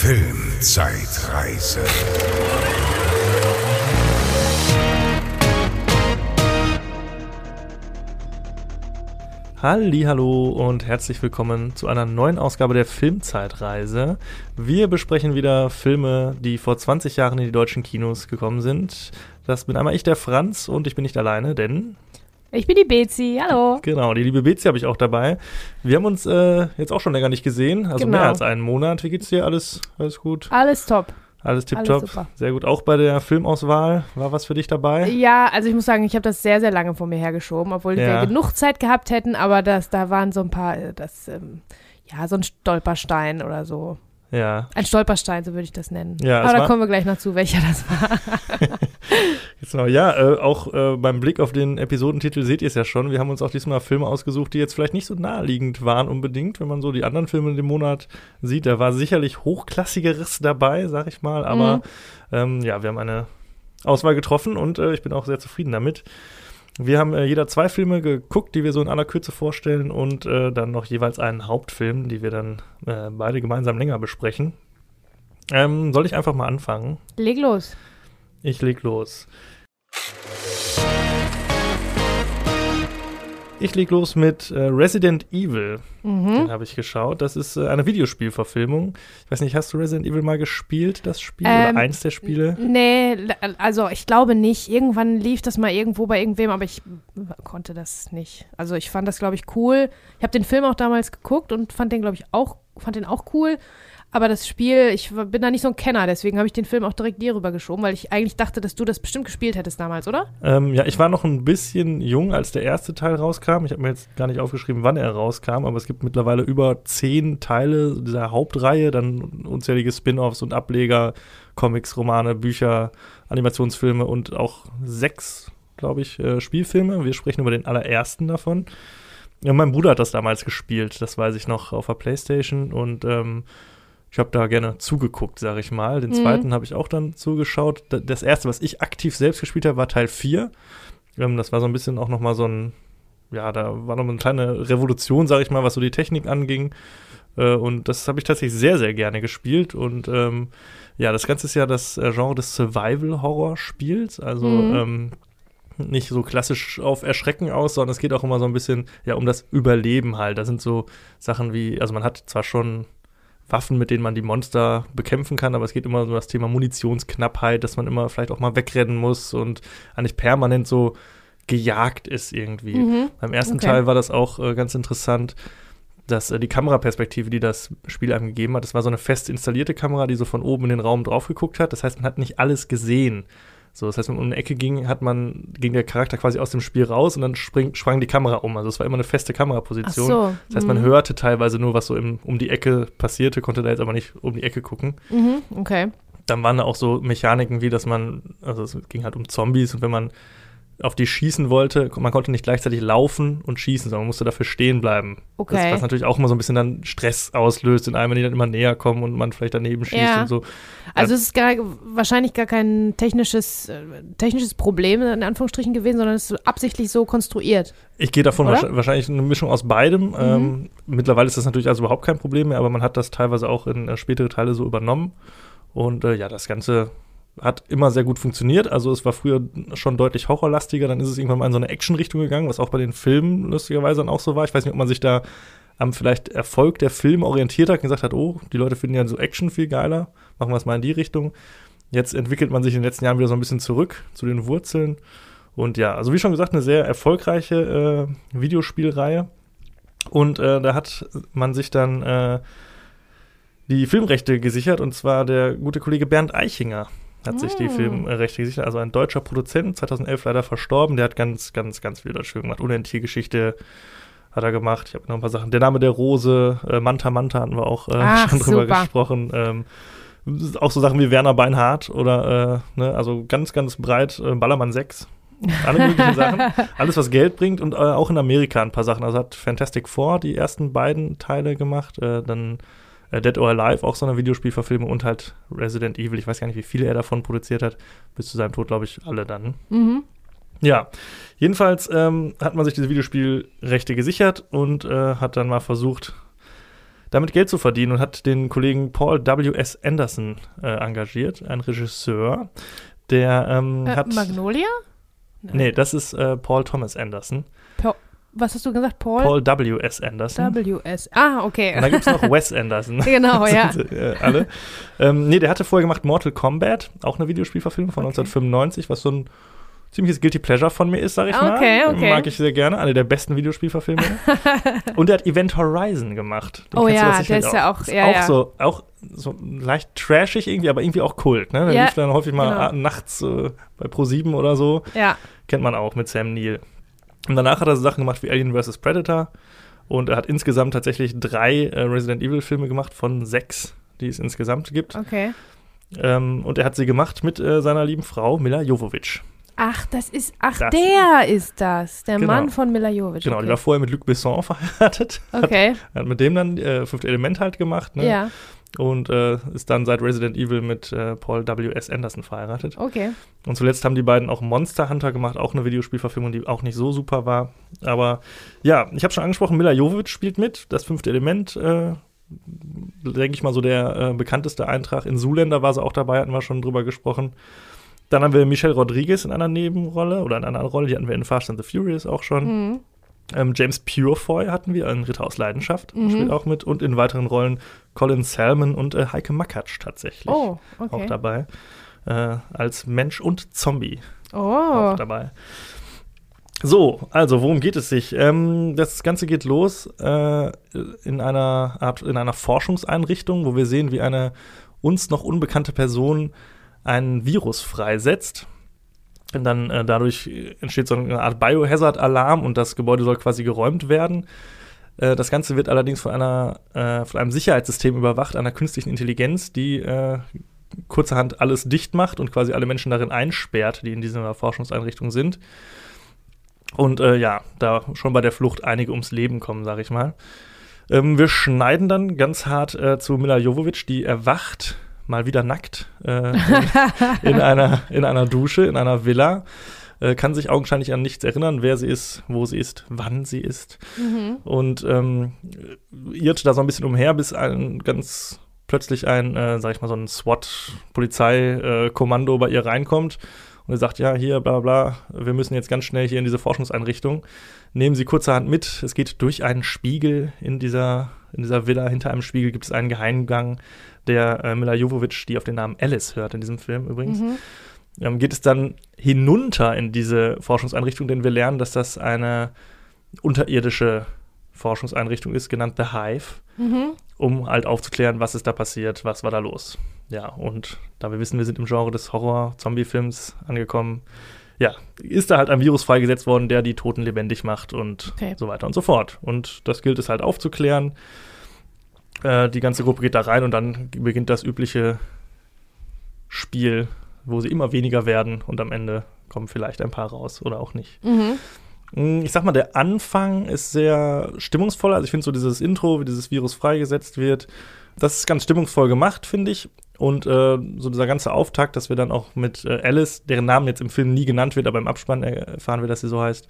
Filmzeitreise. Hallo und herzlich willkommen zu einer neuen Ausgabe der Filmzeitreise. Wir besprechen wieder Filme, die vor 20 Jahren in die deutschen Kinos gekommen sind. Das bin einmal ich, der Franz, und ich bin nicht alleine, denn ich bin die Bezi, hallo. Genau, die liebe Bezi habe ich auch dabei. Wir haben uns äh, jetzt auch schon länger nicht gesehen, also Genau. mehr als einen Monat. Wie geht's dir? Alles, alles gut? Alles top. Alles tipptopp? Sehr gut. Auch bei der Filmauswahl war was für dich dabei? Ja, also ich muss sagen, ich habe das sehr, sehr lange vor mir hergeschoben, obwohl Ja. wir genug Zeit gehabt hätten, aber das, da waren so ein paar, äh, das, ähm, ja, so ein Stolperstein oder so. Ja. Ein Stolperstein, so würde ich das nennen. Ja, aber da kommen wir gleich noch zu, welcher das war. Noch, ja, äh, auch äh, beim Blick auf den Episodentitel seht ihr es ja schon. Wir haben uns auch diesmal Filme ausgesucht, die jetzt vielleicht nicht so naheliegend waren unbedingt, wenn man so die anderen Filme in dem Monat sieht. Da war sicherlich hochklassigeres dabei, sag ich mal. Aber Mhm. ähm, ja, wir haben eine Auswahl getroffen und äh, ich bin auch sehr zufrieden damit. Wir haben äh, jeder zwei Filme geguckt, die wir so in aller Kürze vorstellen und äh, dann noch jeweils einen Hauptfilm, die wir dann äh, beide gemeinsam länger besprechen. Ähm, soll ich einfach mal anfangen? Leg los. Ich leg los. Ich leg los mit äh, Resident Evil. Mhm. Den habe ich geschaut. Das ist äh, eine Videospielverfilmung. Ich weiß nicht, hast du Resident Evil mal gespielt, das Spiel? Ähm, oder eins der Spiele? Nee, also ich glaube nicht. Irgendwann lief das mal irgendwo bei irgendwem, aber ich konnte das nicht. Also ich fand das, glaube ich, cool. Ich habe den Film auch damals geguckt und fand den, glaube ich, auch, fand den auch cool. Aber das Spiel, ich bin da nicht so ein Kenner, deswegen habe ich den Film auch direkt dir rübergeschoben, weil ich eigentlich dachte, dass du das bestimmt gespielt hättest damals, oder? Ähm, ja, ich war noch ein bisschen jung, als der erste Teil rauskam. Ich habe mir jetzt gar nicht aufgeschrieben, wann er rauskam, aber es gibt mittlerweile über zehn Teile dieser Hauptreihe, dann unzählige Spin-offs und Ableger, Comics, Romane, Bücher, Animationsfilme und auch sechs, glaube ich, äh, Spielfilme. Wir sprechen über den allerersten davon. Ja, mein Bruder hat das damals gespielt, das weiß ich noch, auf der Playstation und ähm, ich habe da gerne zugeguckt, sage ich mal. Den Mhm. zweiten habe ich auch dann zugeschaut. Das erste, was ich aktiv selbst gespielt habe, war Teil 4. Ähm, das war so ein bisschen auch noch mal so ein, ja, da war noch eine kleine Revolution, sage ich mal, was so die Technik anging. Äh, und das habe ich tatsächlich sehr, sehr gerne gespielt. Und ähm, ja, das Ganze ist ja das äh, Genre des Survival-Horror-Spiels. Also Mhm. ähm, nicht so klassisch auf Erschrecken aus, sondern es geht auch immer so ein bisschen ja um das Überleben halt. Da sind so Sachen wie, also man hat zwar schon Waffen, mit denen man die Monster bekämpfen kann, aber es geht immer so um das Thema Munitionsknappheit, dass man immer vielleicht auch mal wegrennen muss und eigentlich permanent so gejagt ist irgendwie. Mhm. Beim ersten Okay. Teil war das auch äh, ganz interessant, dass äh, die Kameraperspektive, die das Spiel einem gegeben hat, das war so eine fest installierte Kamera, die so von oben in den Raum drauf geguckt hat. Das heißt, man hat nicht alles gesehen. So, das heißt, wenn man um eine Ecke ging, hat man, ging der Charakter quasi aus dem Spiel raus und dann spring, sprang die Kamera um. Also es war immer eine feste Ach Kameraposition. so. Das heißt, man Mhm. hörte teilweise nur, was so im, um die Ecke passierte, konnte da jetzt aber nicht um die Ecke gucken. Mhm, okay. Dann waren da auch so Mechaniken wie, dass man, also es ging halt um Zombies und wenn man auf die schießen wollte, man konnte nicht gleichzeitig laufen und schießen, sondern man musste dafür stehen bleiben. Das, Okay. was natürlich auch immer so ein bisschen dann Stress auslöst in einem, wenn die dann immer näher kommen und man vielleicht daneben schießt Ja. und so. Also es ist gar, wahrscheinlich gar kein technisches, äh, technisches Problem in Anführungsstrichen gewesen, sondern es ist absichtlich so konstruiert. Ich gehe davon Oder? wahrsch- wahrscheinlich eine Mischung aus beidem. Mhm. Ähm, mittlerweile ist das natürlich also überhaupt kein Problem mehr, aber man hat das teilweise auch in äh, spätere Teile so übernommen. Und äh, ja, das Ganze hat immer sehr gut funktioniert. Also es war früher schon deutlich horrorlastiger, dann ist es irgendwann mal in so eine Action-Richtung gegangen, was auch bei den Filmen lustigerweise dann auch so war. Ich weiß nicht, ob man sich da am vielleicht Erfolg der Filme orientiert hat und gesagt hat, oh, die Leute finden ja so Action viel geiler, machen wir es mal in die Richtung. Jetzt entwickelt man sich in den letzten Jahren wieder so ein bisschen zurück zu den Wurzeln. Und ja, also wie schon gesagt, eine sehr erfolgreiche äh, Videospielreihe. Und äh, da hat man sich dann äh, die Filmrechte gesichert, und zwar der gute Kollege Bernd Eichinger hat sich die Mm. Filmrechte gesichert, also ein deutscher Produzent, 2011 leider verstorben, der hat ganz, ganz, ganz viel deutsche Filme gemacht. Unendliche Geschichte hat er gemacht. Ich habe noch ein paar Sachen. Der Name der Rose, äh, Manta Manta hatten wir auch äh, Ach, schon drüber super. gesprochen. Ähm, auch so Sachen wie Werner Beinhardt oder, äh, ne, also ganz, ganz breit, äh, Ballermann 6. Alle möglichen Sachen. Alles, was Geld bringt und äh, auch in Amerika ein paar Sachen. Also hat Fantastic Four die ersten beiden Teile gemacht. Äh, dann Dead or Alive, auch so eine Videospielverfilmung und halt Resident Evil. Ich weiß gar nicht, wie viele er davon produziert hat. Bis zu seinem Tod, glaube ich, alle dann. Mhm. Ja, jedenfalls ähm, hat man sich diese Videospielrechte gesichert und äh, hat dann mal versucht, damit Geld zu verdienen und hat den Kollegen Paul W.S. Anderson äh, engagiert, ein Regisseur, der ähm, Äh, hat. Magnolia? Nee, das ist äh, Paul Thomas Anderson. Was hast du gesagt? Paul? Paul W.S. Anderson. W.S. Ah, okay. Und dann gibt es noch Wes Anderson. genau, ja. Äh, alle. Ähm, nee, der hatte vorher gemacht Mortal Kombat, auch eine Videospielverfilmung von Okay. 1995, was so ein ziemliches Guilty Pleasure von mir ist, sag ich mal. Okay, okay. Mag ich sehr gerne. Eine der besten Videospielverfilme. Und er hat Event Horizon gemacht. Den Oh du ja, das sicherlich der ist ja auch- Ist ja, auch ja. so, auch so leicht trashig irgendwie, aber irgendwie auch Kult. Ne? Der Ja, lief dann häufig mal genau. nachts äh, bei Pro7 oder so. ja. Kennt man auch mit Sam Neill. Und danach hat er so Sachen gemacht wie Alien vs. Predator. Und er hat insgesamt tatsächlich drei äh, Resident Evil Filme gemacht von sechs, die es insgesamt gibt. Okay. Ähm, und er hat sie gemacht mit äh, seiner lieben Frau Mila Jovovich. Ach, das ist, ach, Das- der ist das. Der Genau. Mann von Mila Jovovich. Genau, die okay. war vorher mit Luc Besson verheiratet. Okay, Hat mit dem dann äh, Fünfte Element halt gemacht. Ne? ja, Und äh, ist dann seit Resident Evil mit äh, Paul W.S. Anderson verheiratet. okay. Und zuletzt haben die beiden auch Monster Hunter gemacht, auch eine Videospielverfilmung, die auch nicht so super war. Aber ja, ich habe schon angesprochen, Mila Jovovich spielt mit. Das Fünfte Element, äh, denke ich mal, so der äh, bekannteste Eintrag. In Zoolander war sie auch dabei, hatten wir schon drüber gesprochen. Dann haben wir Michelle Rodriguez in einer Nebenrolle oder in einer Rolle, die hatten wir in Fast and the Furious auch schon. Mhm. Ähm, James Purefoy hatten wir, ein Ritter aus Leidenschaft, Mhm. spielt auch mit. Und in weiteren Rollen Colin Salmon und äh, Heike Makatsch tatsächlich Oh, auch okay. dabei. Äh, als Mensch und Zombie Oh, auch dabei. So, also worum geht es sich? Ähm, das Ganze geht los äh, in einer Art, in einer Forschungseinrichtung, wo wir sehen, wie eine uns noch unbekannte Person ein Virus freisetzt. Und dann äh, dadurch entsteht so eine Art Biohazard-Alarm und das Gebäude soll quasi geräumt werden. Äh, das Ganze wird allerdings von einer äh, von einem Sicherheitssystem überwacht, einer künstlichen Intelligenz, die äh, kurzerhand alles dicht macht und quasi alle Menschen darin einsperrt, die in dieser Forschungseinrichtung sind. Und äh, ja, da schon bei der Flucht einige ums Leben kommen, sag ich mal. Ähm, wir schneiden dann ganz hart zu Mila Jovovich, die erwacht, mal wieder nackt, äh, in, in, einer, in einer Dusche, in einer Villa. Äh, kann sich augenscheinlich an nichts erinnern, wer sie ist, wo sie ist, wann sie ist. mhm. Und ähm, irrt da so ein bisschen umher, bis ein ganz plötzlich ein, äh, sag ich mal, so ein SWAT-Polizeikommando bei ihr reinkommt und er sagt, ja, hier, bla bla, bla, wir müssen jetzt ganz schnell hier in diese Forschungseinrichtung. Nehmen Sie kurzerhand mit. Es geht durch einen Spiegel in dieser, in dieser Villa. Hinter einem Spiegel gibt es einen Geheimgang, der äh, Mila Jovovich, die auf den Namen Alice hört in diesem Film übrigens, Mhm. ähm, geht es dann hinunter in diese Forschungseinrichtung, denn wir lernen, dass das eine unterirdische Forschungseinrichtung ist, genannt The Hive, Mhm. um halt aufzuklären, was ist da passiert, was war da los. Ja, und da wir wissen, wir sind im Genre des Horror-Zombie-Films angekommen, ja, ist da halt ein Virus freigesetzt worden, der die Toten lebendig macht und Okay. so weiter und so fort. Und das gilt es halt aufzuklären. Äh, die ganze Gruppe geht da rein und dann beginnt das übliche Spiel, wo sie immer weniger werden und am Ende kommen vielleicht ein paar raus oder auch nicht. Mhm. Mm, Ich sag mal, der Anfang ist sehr stimmungsvoll. Also ich finde so dieses Intro, wie dieses Virus freigesetzt wird, das ist ganz stimmungsvoll gemacht, finde ich. Und äh, so dieser ganze Auftakt, dass wir dann auch mit äh, Alice, deren Namen jetzt im Film nie genannt wird, aber im Abspann erfahren wir, dass sie so heißt,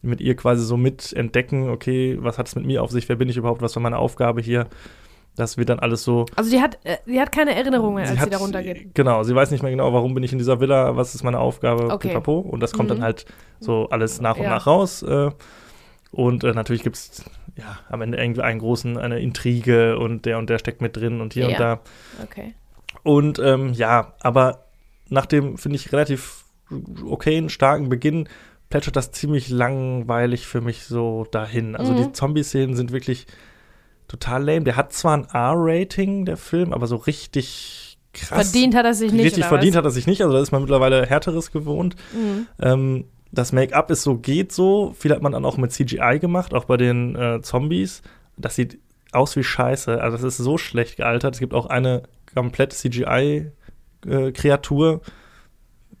mit ihr quasi so mit entdecken, okay, was hat es mit mir auf sich, wer bin ich überhaupt, was war meine Aufgabe hier. Das wird dann alles so Also die hat, äh, die hat keine Erinnerung mehr, als sie hat- da runtergeht. Genau, sie weiß nicht mehr genau, warum bin ich in dieser Villa, was ist meine Aufgabe, Okay. pipapo. Und das kommt Mhm. dann halt so alles nach und Ja. nach raus. Äh, und äh, natürlich gibt es ja am Ende irgendwie einen großen, eine Intrige und der und der steckt mit drin und hier Ja. und da. Okay. Und ähm, ja, aber nach dem, finde ich, relativ okayen, starken Beginn plätschert das ziemlich langweilig für mich so dahin. Also Mhm. die Zombie-Szenen sind wirklich total lame. Der hat zwar ein R-Rating, der Film, aber so richtig krass. Verdient hat er sich nicht. richtig verdient was? hat er sich nicht. Also da ist man mittlerweile härteres gewohnt. Mhm. Ähm, das Make-up ist so, geht so. Viel hat man dann auch mit CGI gemacht, auch bei den äh, Zombies. Das sieht aus wie Scheiße. Also das ist so schlecht gealtert. Es gibt auch eine komplett CGI-Kreatur.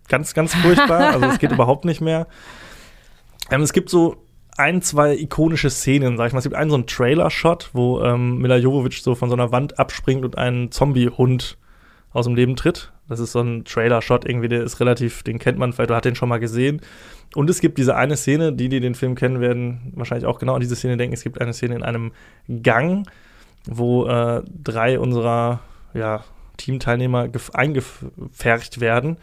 ganz, ganz furchtbar. also es geht überhaupt nicht mehr. Ähm, es gibt so ein, zwei ikonische Szenen, sag ich mal. Es gibt einen so einen Trailer-Shot, wo ähm, Mila Jovovich so von so einer Wand abspringt und einen Zombie-Hund aus dem Leben tritt. Das ist so ein Trailer-Shot irgendwie, der ist relativ, den kennt man vielleicht oder hat den schon mal gesehen. Und es gibt diese eine Szene, die, die den Film kennen werden, wahrscheinlich auch genau an diese Szene denken. Es gibt eine Szene in einem Gang, wo äh, drei unserer ja, Teamteilnehmer eingepfercht werden.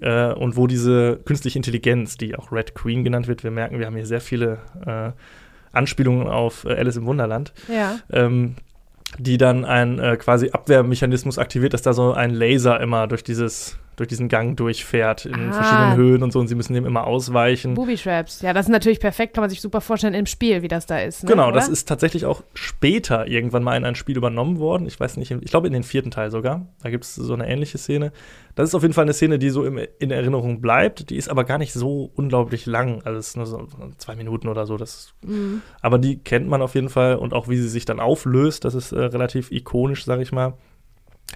Äh, und wo diese künstliche Intelligenz, die auch Red Queen genannt wird, wir merken, wir haben hier sehr viele äh, Anspielungen auf äh, Alice im Wunderland. Ja. Ähm, die dann ein äh, quasi Abwehrmechanismus aktiviert, dass da so ein Laser immer durch dieses durch diesen Gang durchfährt in Ah. verschiedenen Höhen und so und sie müssen dem immer ausweichen. Booby Traps. Ja, das ist natürlich perfekt, kann man sich super vorstellen im Spiel, wie das da ist. Ne? Genau, oder? das ist tatsächlich auch später irgendwann mal in ein Spiel übernommen worden. Ich weiß nicht, ich glaube in den vierten Teil sogar. Da gibt es so eine ähnliche Szene. Das ist auf jeden Fall eine Szene, die so im, in Erinnerung bleibt. Die ist aber gar nicht so unglaublich lang. Also es ist nur so zwei Minuten oder so. Das, Mhm. aber die kennt man auf jeden Fall und auch wie sie sich dann auflöst, das ist äh, relativ ikonisch, sage ich mal.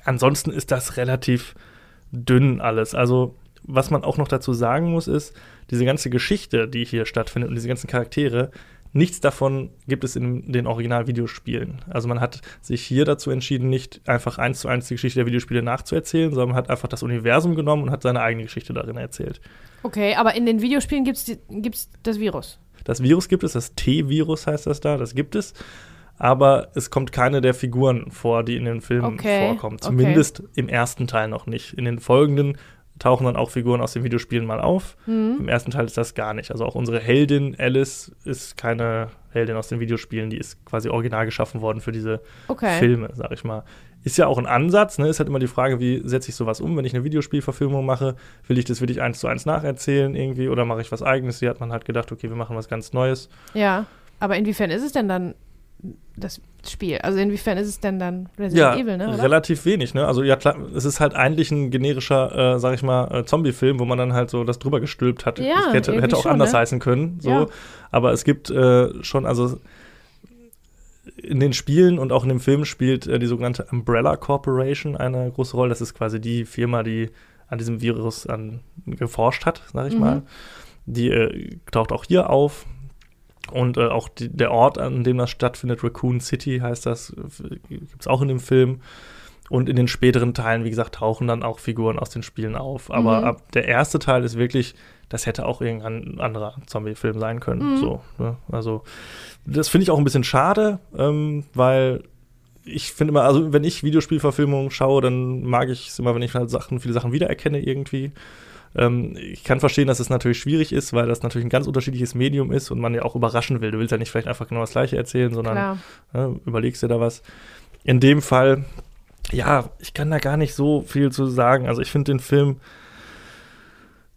Ansonsten ist das relativ dünn alles. Also was man auch noch dazu sagen muss, ist, diese ganze Geschichte, die hier stattfindet und diese ganzen Charaktere, nichts davon gibt es in den Original-Videospielen. Also man hat sich hier dazu entschieden, nicht einfach eins zu eins die Geschichte der Videospiele nachzuerzählen, sondern man hat einfach das Universum genommen und hat seine eigene Geschichte darin erzählt. Okay, aber in den Videospielen gibt es das Virus. Das Virus gibt es, das T-Virus heißt das da, das gibt es. Aber es kommt keine der Figuren vor, die in den Filmen Okay, vorkommen. okay. Zumindest im ersten Teil noch nicht. In den folgenden tauchen dann auch Figuren aus den Videospielen mal auf. Mhm. Im ersten Teil ist das gar nicht. Also auch unsere Heldin Alice ist keine Heldin aus den Videospielen, die ist quasi original geschaffen worden für diese Okay. Filme, sag ich mal. Ist ja auch ein Ansatz, ne? Ist halt immer die Frage, wie setze ich sowas um, wenn ich eine Videospielverfilmung mache? Will ich das wirklich eins zu eins nacherzählen irgendwie oder mache ich was eigenes? Hier hat man halt gedacht, okay, wir machen was ganz Neues. Ja, aber inwiefern ist es denn dann das Spiel? Also inwiefern ist es denn dann Resident ja, Evil, ne? Oder? relativ wenig, ne? Also ja klar, es ist halt eigentlich ein generischer, äh, sag ich mal, äh, Zombie-Film, wo man dann halt so das drüber gestülpt hat. Ja, hätte, hätte auch schon, anders ne? heißen können, so. Ja. Aber es gibt äh, schon, also in den Spielen und auch in dem Film spielt äh, die sogenannte Umbrella Corporation eine große Rolle. Das ist quasi die Firma, die an diesem Virus an, geforscht hat, sag ich Mhm. mal. Die äh, taucht auch hier auf. Und äh, auch die, der Ort, an dem das stattfindet, Raccoon City heißt das, gibt es auch in dem Film. Und in den späteren Teilen, wie gesagt, tauchen dann auch Figuren aus den Spielen auf. Aber Mhm. ab der erste Teil ist wirklich, das hätte auch irgendein anderer Zombie-Film sein können. Mhm. So, ne? Also, das finde ich auch ein bisschen schade, ähm, weil ich finde immer, also wenn ich Videospielverfilmungen schaue, dann mag ich es immer, wenn ich halt Sachen, viele Sachen wiedererkenne irgendwie. Ähm, ich kann verstehen, dass es natürlich schwierig ist, weil das natürlich ein ganz unterschiedliches Medium ist und man ja auch überraschen will. Du willst ja nicht vielleicht einfach genau das Gleiche erzählen, sondern ne, überlegst dir da was. In dem Fall, ja, ich kann da gar nicht so viel zu sagen. Also ich finde den Film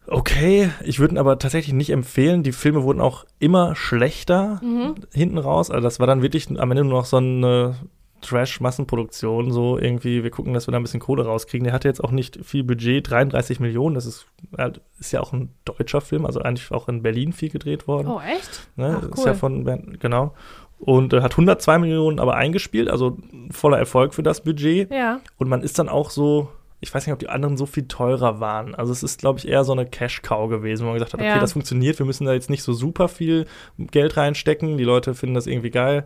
okay. Ich würde ihn aber tatsächlich nicht empfehlen. Die Filme wurden auch immer schlechter Mhm. hinten raus. Also das war dann wirklich am Ende nur noch so eine Trash-Massenproduktion, so irgendwie, wir gucken, dass wir da ein bisschen Kohle rauskriegen. Der hatte jetzt auch nicht viel Budget, 33 Millionen, das ist, halt- ist ja auch ein deutscher Film, also eigentlich auch in Berlin viel gedreht worden. Oh, echt? Ne? Ach, Ist ja cool. von, genau. Und äh, hat 102 Millionen aber eingespielt, also voller Erfolg für das Budget. Ja. Und man ist dann auch so, ich weiß nicht, ob die anderen so viel teurer waren. Also es ist, glaube ich, eher so eine Cash-Cow gewesen, wo man gesagt hat, okay, Ja. das funktioniert, wir müssen da jetzt nicht so super viel Geld reinstecken. Die Leute finden das irgendwie geil.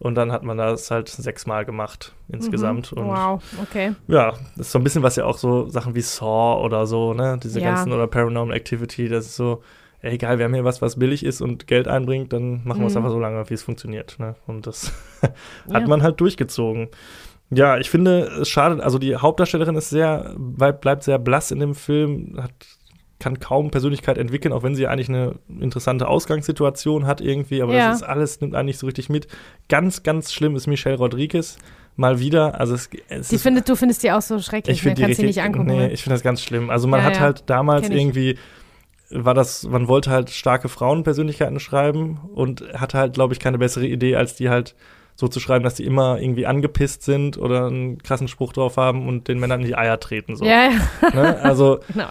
Und dann hat man das halt sechsmal gemacht insgesamt. Mhm. Und Wow, okay. ja, das ist so ein bisschen was ja auch so Sachen wie Saw oder so, ne? Diese Ja. ganzen oder Paranormal Activity, das ist so, ey, egal, wir haben hier was, was billig ist und Geld einbringt, dann machen wir es Mhm. einfach so lange, wie es funktioniert, ne? Und das Ja. hat man halt durchgezogen. Ja, ich finde, es schadet, also die Hauptdarstellerin ist sehr, bleib- bleibt sehr blass in dem Film, hat, kann kaum Persönlichkeit entwickeln, auch wenn sie eigentlich eine interessante Ausgangssituation hat irgendwie, aber Ja. das ist alles, nimmt eigentlich so richtig mit. Ganz, ganz schlimm ist Michelle Rodriguez mal wieder, also es, es Die findet, du findest die auch so schrecklich, ich finde ne? die richtig, nicht angucken. nee, ne? ich finde das ganz schlimm. Also man Ja, hat ja. halt damals irgendwie war das, man wollte halt starke Frauenpersönlichkeiten schreiben und hatte halt, glaube ich, keine bessere Idee, als die halt so zu schreiben, dass die immer irgendwie angepisst sind oder einen krassen Spruch drauf haben und den Männern in die Eier treten. So. Ja, ja, Ne? Also genau.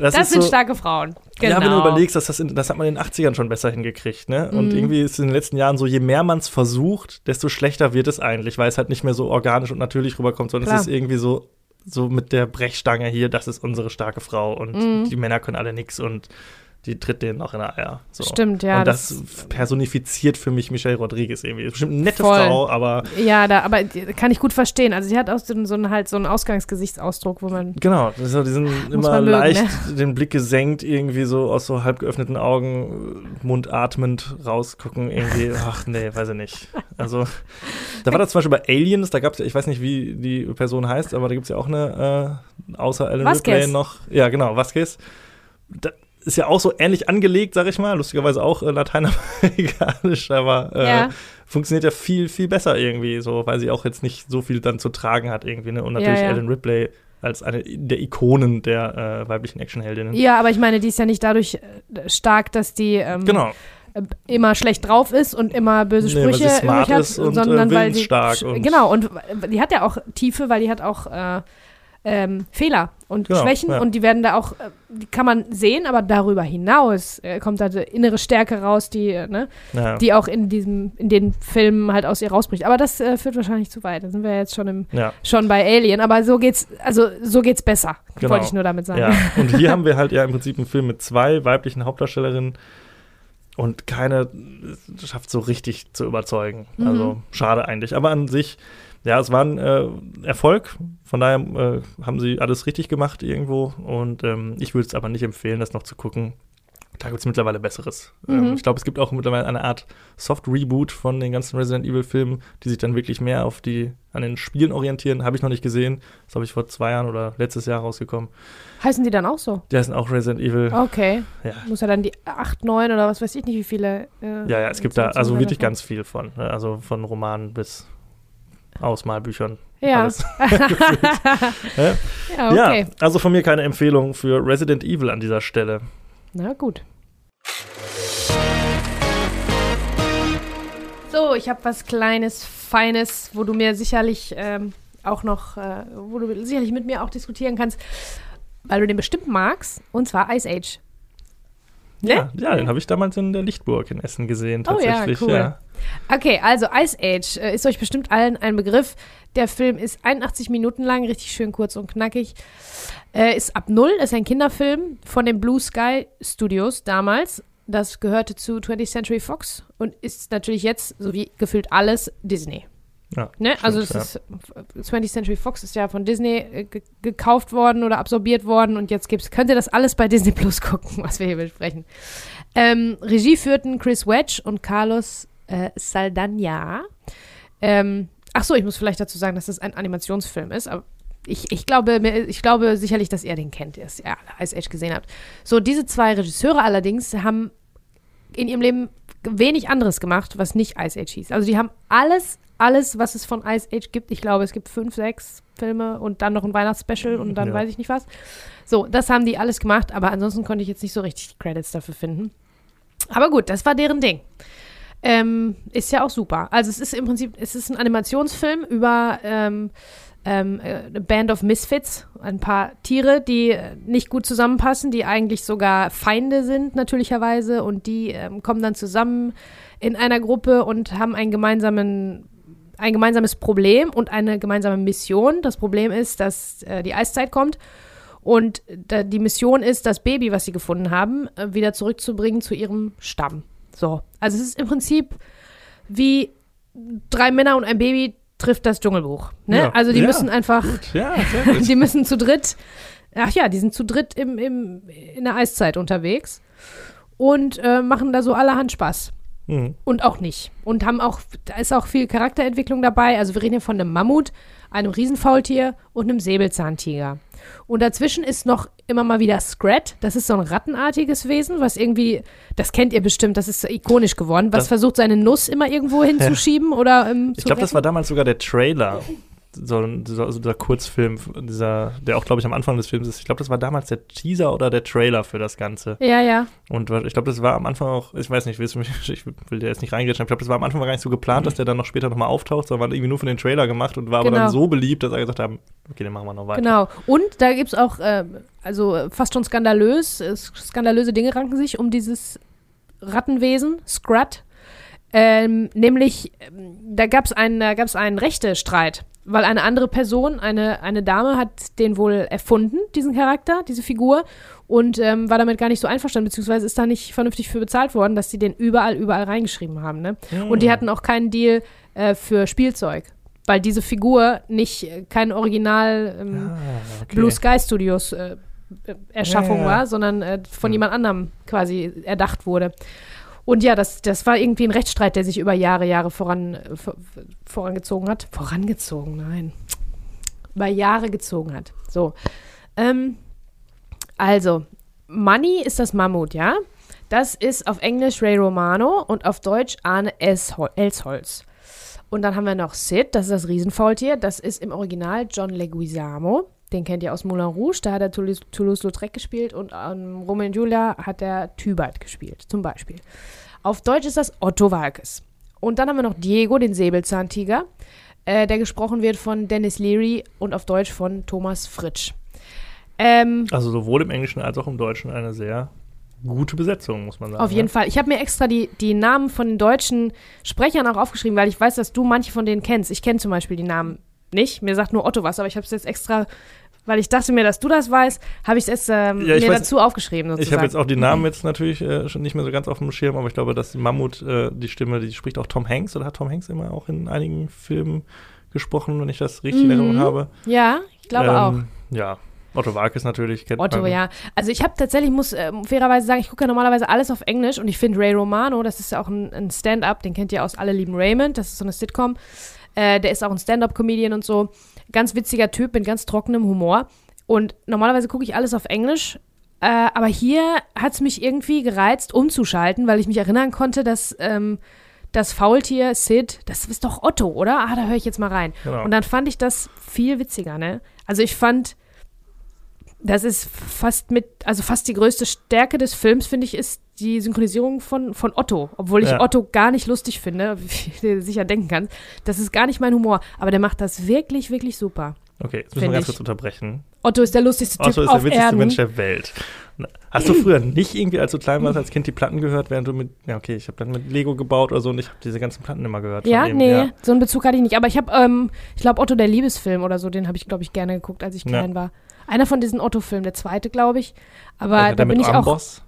das, Das, sind so, starke Frauen. Genau. ja, wenn du überlegst, dass das, in, das hat man in den 80ern schon besser hingekriegt, ne? Und Mhm. irgendwie ist in den letzten Jahren so, je mehr man es versucht, desto schlechter wird es eigentlich, weil es halt nicht mehr so organisch und natürlich rüberkommt, sondern Klar. es ist irgendwie so, so mit der Brechstange hier, das ist unsere starke Frau und Mhm. die Männer können alle nix und die tritt denen noch in der Eier. So. Stimmt, ja. Und das, das, personifiziert für mich Michelle Rodriguez irgendwie. Ist bestimmt eine nette Voll. Frau, aber. Ja, da, aber kann ich gut verstehen. Also sie hat auch so, so, halt so einen Ausgangsgesichtsausdruck, wo man. Genau, so diesen immer mögen, leicht ne? den Blick gesenkt, irgendwie so aus so halb geöffneten Augen, Mund atmend rausgucken, irgendwie. Ach nee, weiß ich nicht. Also, da war das zum Beispiel bei Aliens, da gab es ja, ich weiß nicht, wie die Person heißt, aber da gibt es ja auch eine, äh, außer Ellen Vasquez. Ripley noch. Ja, genau, Vasquez. Da, ist ja auch so ähnlich angelegt, sag ich mal. Lustigerweise auch äh, lateinamerikanisch, aber äh, Ja. funktioniert ja viel, viel besser irgendwie, so, weil sie auch jetzt nicht so viel dann zu tragen hat irgendwie. Ne? Und natürlich Ja, ja. Ellen Ripley als eine der Ikonen der äh, weiblichen Actionheldinnen. Ja, aber ich meine, die ist ja nicht dadurch äh, stark, dass die ähm, Genau. äh, immer schlecht drauf ist und immer böse Nee, weil sie Sprüche smart hat, ist und, sondern äh, weil sie genau und äh, die hat ja auch Tiefe, weil die hat auch äh, ähm, Fehler und Genau, Schwächen ja. und die werden da auch, äh, die kann man sehen, aber darüber hinaus äh, kommt da eine innere Stärke raus, die, äh, ne, Ja. die auch in diesem, in den Filmen halt aus ihr rausbricht. Aber das äh, führt wahrscheinlich zu weit. Da sind wir jetzt schon im, ja, schon bei Alien, aber so geht's, also so geht's besser, Genau. wollte ich nur damit sagen. Und hier haben wir halt ja im Prinzip einen Film mit zwei weiblichen Hauptdarstellerinnen und keine schafft so richtig zu überzeugen. Mhm. Also schade eigentlich. Aber an sich, ja, es war ein äh, Erfolg. Von daher äh, haben sie alles richtig gemacht irgendwo. Und ähm, ich würde es aber nicht empfehlen, das noch zu gucken. Da gibt es mittlerweile Besseres. Mhm. Ähm, ich glaube, es gibt auch mittlerweile eine Art Soft-Reboot von den ganzen Resident Evil-Filmen, die sich dann wirklich mehr auf die, an den Spielen orientieren. Habe ich noch nicht gesehen. Das habe ich vor zwei Jahren oder letztes Jahr rausgekommen. Heißen die dann auch so? Der ist auch Resident Evil. Okay. Ja. Muss ja dann die 8, 9 oder was weiß ich nicht, wie viele. Äh, Ja, ja, es gibt da also wirklich ganz viel von. Ne? Also von Romanen bis Ausmalbüchern. Ja. Alles. Ja? ja, okay. Ja, also von mir keine Empfehlung für Resident Evil an dieser Stelle. Na gut. So, ich habe was Kleines, Feines, wo du mir sicherlich ähm, auch noch, äh, wo du sicherlich mit mir auch diskutieren kannst, weil du den bestimmt magst, und zwar Ice Age. Ne? Ja, ja den habe ich damals in der Lichtburg in Essen gesehen, Oh ja, tatsächlich. cool. ja. Okay, also Ice Age äh, ist euch bestimmt allen ein Begriff. Der Film ist 81 Minuten lang, richtig schön kurz und knackig. Äh, ist ab null, ist ein Kinderfilm von den Blue Sky Studios damals. Das gehörte zu 20th Century Fox und ist natürlich jetzt, so wie gefühlt alles, Disney. Ja, Ne? stimmt, also es ja. ist 20th Century Fox ist ja von Disney äh, ge gekauft worden oder absorbiert worden und jetzt gibt's, könnt ihr das alles bei Disney Plus gucken, was wir hier besprechen. Ähm, Regie führten Chris Wedge und Carlos äh, Saldana. Ähm, ach so, ich muss vielleicht dazu sagen, dass das ein Animationsfilm ist, aber ich, ich, glaube, mir- ich glaube sicherlich, dass ihr den kennt, dass ihr Ice Age gesehen habt. So, diese zwei Regisseure allerdings haben in ihrem Leben wenig anderes gemacht, was nicht Ice Age hieß. Also die haben alles, alles, was es von Ice Age gibt, ich glaube, es gibt fünf, sechs Filme und dann noch ein Weihnachtsspecial und dann Ja. weiß ich nicht was. So, das haben die alles gemacht, aber ansonsten konnte ich jetzt nicht so richtig die Credits dafür finden. Aber gut, das war deren Ding. Ähm, ist ja auch super. Also es ist im Prinzip, es ist ein Animationsfilm über ähm, ähm, äh, eine Band of Misfits, ein paar Tiere, die äh, nicht gut zusammenpassen, die eigentlich sogar Feinde sind, natürlicherweise, und die ähm, kommen dann zusammen in einer Gruppe und haben einen gemeinsamen, ein gemeinsames Problem und eine gemeinsame Mission. Das Problem ist, dass äh, die Eiszeit kommt und da, die Mission ist, das Baby, was sie gefunden haben, äh, wieder zurückzubringen zu ihrem Stamm. So, also es ist im Prinzip wie drei Männer und ein Baby trifft das Dschungelbuch. Ne? Ja. Also die Ja. müssen einfach Gut, ja, gut. die müssen zu dritt, ach ja, die sind zu dritt im, im, in der Eiszeit unterwegs und äh, machen da so allerhand Spaß. Mhm. Und auch nicht. Und haben auch, da ist auch viel Charakterentwicklung dabei. Also wir reden hier von einem Mammut, einem Riesenfaultier und einem Säbelzahntiger. Und dazwischen ist noch immer mal wieder Scrat. Das ist so ein rattenartiges Wesen, was irgendwie, das kennt ihr bestimmt, das ist ikonisch geworden, was Das- versucht, seine Nuss immer irgendwo hinzuschieben oder ähm, Ich glaube, das war damals sogar der Trailer. So, ein- so, so dieser Kurzfilm, dieser, der auch, glaube ich, am Anfang des Films ist. Ich glaube, das war damals der Teaser oder der Trailer für das Ganze. Ja, ja. Und ich glaube, das war am Anfang auch, ich weiß nicht, ich will dir jetzt nicht reingehen, ich glaube, das war am Anfang gar nicht so geplant, dass der dann noch später nochmal auftaucht, sondern war irgendwie nur für den Trailer gemacht und war aber Genau. dann so beliebt, dass er gesagt haben, okay, den machen wir noch weiter. Genau. Und da gibt es auch, äh, also fast schon skandalös, äh, skandalöse Dinge ranken sich um dieses Rattenwesen, Scrat. Ähm, nämlich, ähm, da gab es einen, einen Rechtestreit. Weil eine andere Person, eine, eine Dame, hat den wohl erfunden, diesen Charakter, diese Figur, und ähm, war damit gar nicht so einverstanden, beziehungsweise ist da nicht vernünftig für bezahlt worden, dass sie den überall, überall reingeschrieben haben. Ne? Hm. Und die hatten auch keinen Deal äh, für Spielzeug, weil diese Figur nicht äh, kein Original ähm, Ah, okay. Blue Sky Studios äh, Erschaffung Ja, ja. war, sondern äh, von Hm. jemand anderem quasi erdacht wurde. Und ja, das, das war irgendwie ein Rechtsstreit, der sich über Jahre, Jahre voran, äh, vor, vorangezogen hat. Vorangezogen, nein. Über Jahre gezogen hat. So. Ähm, also, Money ist das Mammut, ja? Das ist auf Englisch Ray Romano und auf Deutsch Arne Elshol- Elsholz. Und dann haben wir noch Sid, das ist das Riesenfaultier. Das ist im Original John Leguizamo. Den kennt ihr aus Moulin Rouge, da hat er Toulouse- Toulouse-Lautrec gespielt und an Romeo und Julia hat er Tybalt gespielt, zum Beispiel. Auf Deutsch ist das Otto Walkes. Und dann haben wir noch Diego, den Säbelzahntiger, äh, der gesprochen wird von Dennis Leary und auf Deutsch von Thomas Fritsch. Ähm, Also sowohl im Englischen als auch im Deutschen eine sehr gute Besetzung, muss man sagen. Auf jeden Fall. Ich habe mir extra die, die Namen von den deutschen Sprechern auch aufgeschrieben, weil ich weiß, dass du manche von denen kennst. Ich kenne zum Beispiel die Namen nicht. Mir sagt nur Otto was, aber ich habe es jetzt extra, weil ich dachte mir, dass du das weißt, habe ich es ähm, Ja, ich mir weiß- dazu aufgeschrieben. Sozusagen. Ich habe jetzt auch die Namen jetzt natürlich äh, schon nicht mehr so ganz auf dem Schirm, aber ich glaube, dass Mammut, äh, die Stimme, die spricht auch Tom Hanks oder hat Tom Hanks immer auch in einigen Filmen gesprochen, wenn ich das richtig in Mhm. Erinnerung habe. Ja, ich glaube auch. Ähm, Ja, Otto Walkes natürlich kennt Otto, man. ja. Also ich habe tatsächlich, muss ähm, fairerweise sagen, ich gucke ja normalerweise alles auf Englisch und ich finde Ray Romano, das ist ja auch ein, ein Stand-up, den kennt ihr aus Alle lieben Raymond, das ist so eine Sitcom. Äh, der ist auch ein Stand-up-Comedian und so. Ganz witziger Typ mit ganz trockenem Humor. Und normalerweise gucke ich alles auf Englisch. Äh, aber hier hat es mich irgendwie gereizt, umzuschalten, weil ich mich erinnern konnte, dass ähm, das Faultier Sid, das ist doch Otto, oder? Ah, da höre ich jetzt mal rein. Genau. Und dann fand ich das viel witziger, ne? Also ich fand, das ist fast mit, also fast die größte Stärke des Films, finde ich, ist die Synchronisierung von, von Otto. Obwohl ich Ja. Otto gar nicht lustig finde, wie du sicher denken kannst. Das ist gar nicht mein Humor. Aber der macht das wirklich, wirklich super. Okay, jetzt müssen wir ganz ich. kurz unterbrechen. Otto ist der lustigste Typ Otto ist der witzigste Erden. Mensch der Welt. Hast du früher nicht irgendwie, als du klein warst, als Kind die Platten gehört, während du mit, ja okay, ich habe dann mit Lego gebaut oder so und ich habe diese ganzen Platten immer gehört. Ja, dem, nee, Ja. so einen Bezug hatte ich nicht. Aber ich habe, ähm, ich glaube, Otto der Liebesfilm oder so, den habe ich, glaube ich, gerne geguckt, als ich Ja. klein war. Einer von diesen Otto-Filmen, der zweite, glaube ich. Aber Welcher, da bin ich auch. Amboss?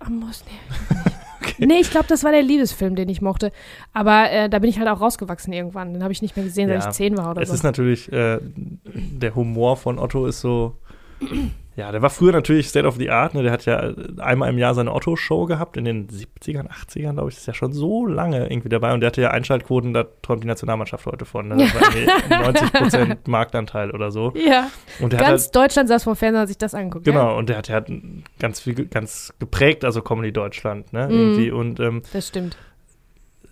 Amboss, nee. Nee, ich glaube, das war der Liebesfilm, den ich mochte. Aber äh, da bin ich halt auch rausgewachsen irgendwann. Den habe ich nicht mehr gesehen, seit Ja, ich zehn war oder Es so. ist natürlich, äh, der Humor von Otto ist so, ja, der war früher natürlich State of the Art, ne? der hat ja einmal im Jahr seine Otto-Show gehabt, in den 70ern, 80ern, glaube ich, ist ja schon so lange irgendwie dabei und der hatte ja Einschaltquoten, da träumt die Nationalmannschaft heute von, ne? das war irgendwie 90% Marktanteil oder so. ja, Und der ganz halt, Deutschland saß vor Fernseher und sich das angeguckt. genau, und der hat ja ganz viel, ganz geprägt, also Comedy Deutschland, ne, Mhm. irgendwie und ähm, Ja, das stimmt.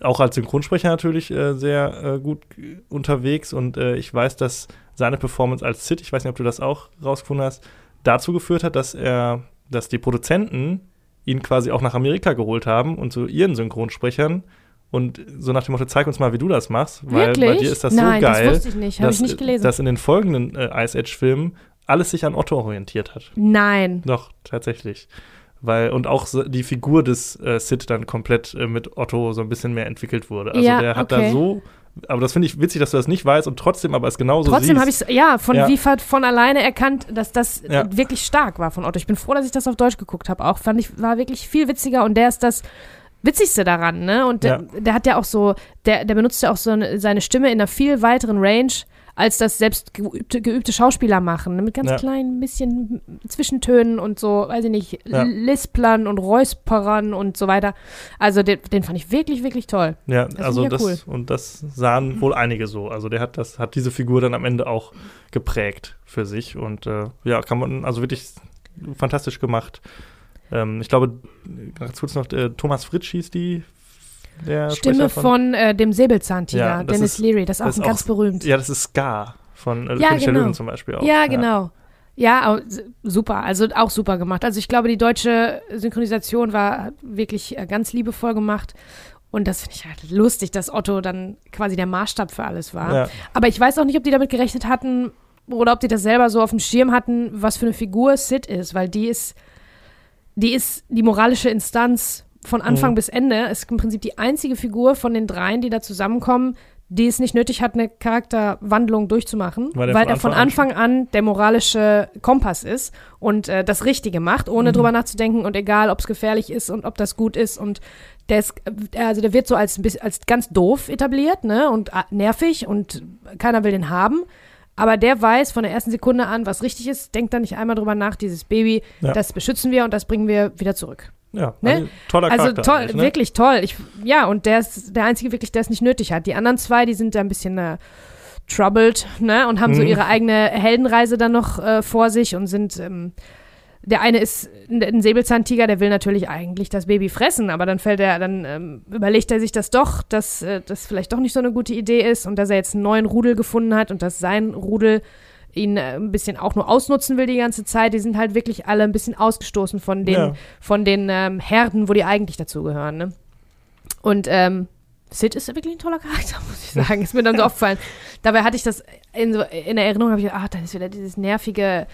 auch als Synchronsprecher natürlich äh, sehr äh, gut unterwegs und äh, ich weiß, dass seine Performance als Sid, ich weiß nicht, ob du das auch rausgefunden hast, dazu geführt hat, dass er, dass die Produzenten ihn quasi auch nach Amerika geholt haben und zu ihren Synchronsprechern und so nach dem Motto, zeig uns mal, wie du das machst, weil Wirklich? bei dir ist das Nein, so geil, das wusste ich nicht. Habe ich nicht gelesen. dass in den folgenden äh, Ice Age Filmen alles sich an Otto orientiert hat. Nein. Doch, tatsächlich. Weil, und auch so die Figur des äh, Sid dann komplett äh, mit Otto so ein bisschen mehr entwickelt wurde. Also Ja, der hat okay. da so, aber das finde ich witzig, dass du das nicht weißt und trotzdem aber es genauso Trotzdem habe ich ja von Ja. wie von alleine erkannt, dass das Ja. wirklich stark war von Otto. Ich bin froh, dass ich das auf Deutsch geguckt habe. Auch fand ich war wirklich viel witziger und der ist das Witzigste daran, ne? Und der, der hat ja auch so, der, der benutzt ja auch so eine, seine Stimme in einer viel weiteren Range, als das selbst geübte, geübte Schauspieler machen. Ne? Mit ganz Ja. kleinen bisschen Zwischentönen und so, weiß ich nicht, Ja. Lisplern und Räusperern und so weiter. Also den, den fand ich wirklich, wirklich toll. Ja, ist also ja das, cool. und das sahen wohl einige so. Also der hat das, hat diese Figur dann am Ende auch geprägt für sich und äh, ja, kann man, also wirklich fantastisch gemacht. Ähm, ich glaube, ganz kurz noch, äh, Thomas Fritsch hieß die, der Stimme Sprecher von, äh, dem Säbelzahntiger, Ja, Dennis ist- Leary, das ist auch das ist ganz auch- berühmt. Ja, das ist Scar von äh, Ja, genau. Zum Beispiel auch. Ja, genau. Ja, super. Also auch super gemacht. Also ich glaube, die deutsche Synchronisation war wirklich äh, ganz liebevoll gemacht. Und das finde ich halt lustig, dass Otto dann quasi der Maßstab für alles war. Ja. Aber ich weiß auch nicht, ob die damit gerechnet hatten oder ob die das selber so auf dem Schirm hatten, was für eine Figur Sid ist, weil die ist, die ist die moralische Instanz von Anfang Mhm. bis Ende. Ist im Prinzip die einzige Figur von den dreien, die da zusammenkommen, die es nicht nötig hat, eine Charakterwandlung durchzumachen, Weil weil, der er von von Anfang an der moralische Kompass ist und äh, das Richtige macht, ohne Mhm. drüber nachzudenken und egal, ob es gefährlich ist und ob das gut ist und der ist, äh, also der wird so als, als ganz doof etabliert, ne, und äh, nervig und keiner will den haben. Aber der weiß von der ersten Sekunde an, was richtig ist, denkt dann nicht einmal drüber nach, dieses Baby, Ja. das beschützen wir und das bringen wir wieder zurück. Ja, Ne? also toller Also Charakter. toll, eigentlich, ne? wirklich toll. Ich, ja, und der ist der Einzige wirklich, der es nicht nötig hat. Die anderen zwei, die sind da ein bisschen äh, troubled, ne, und haben so Mhm. ihre eigene Heldenreise dann noch äh, vor sich und sind, ähm, der eine ist ein, ein Säbelzahntiger, der will natürlich eigentlich das Baby fressen, aber dann fällt er, dann ähm, überlegt er sich das doch, dass äh, das vielleicht doch nicht so eine gute Idee ist und dass er jetzt einen neuen Rudel gefunden hat und dass sein Rudel ihn äh, ein bisschen auch nur ausnutzen will die ganze Zeit. Die sind halt wirklich alle ein bisschen ausgestoßen von den Ja. von den ähm, Herden, wo die eigentlich dazugehören. Ne? Und ähm, Sid ist wirklich ein toller Charakter, muss ich sagen. Ist mir dann so aufgefallen. Dabei hatte ich das in, so, in Erinnerung, habe ich gedacht, ach, dann ist wieder dieses nervige,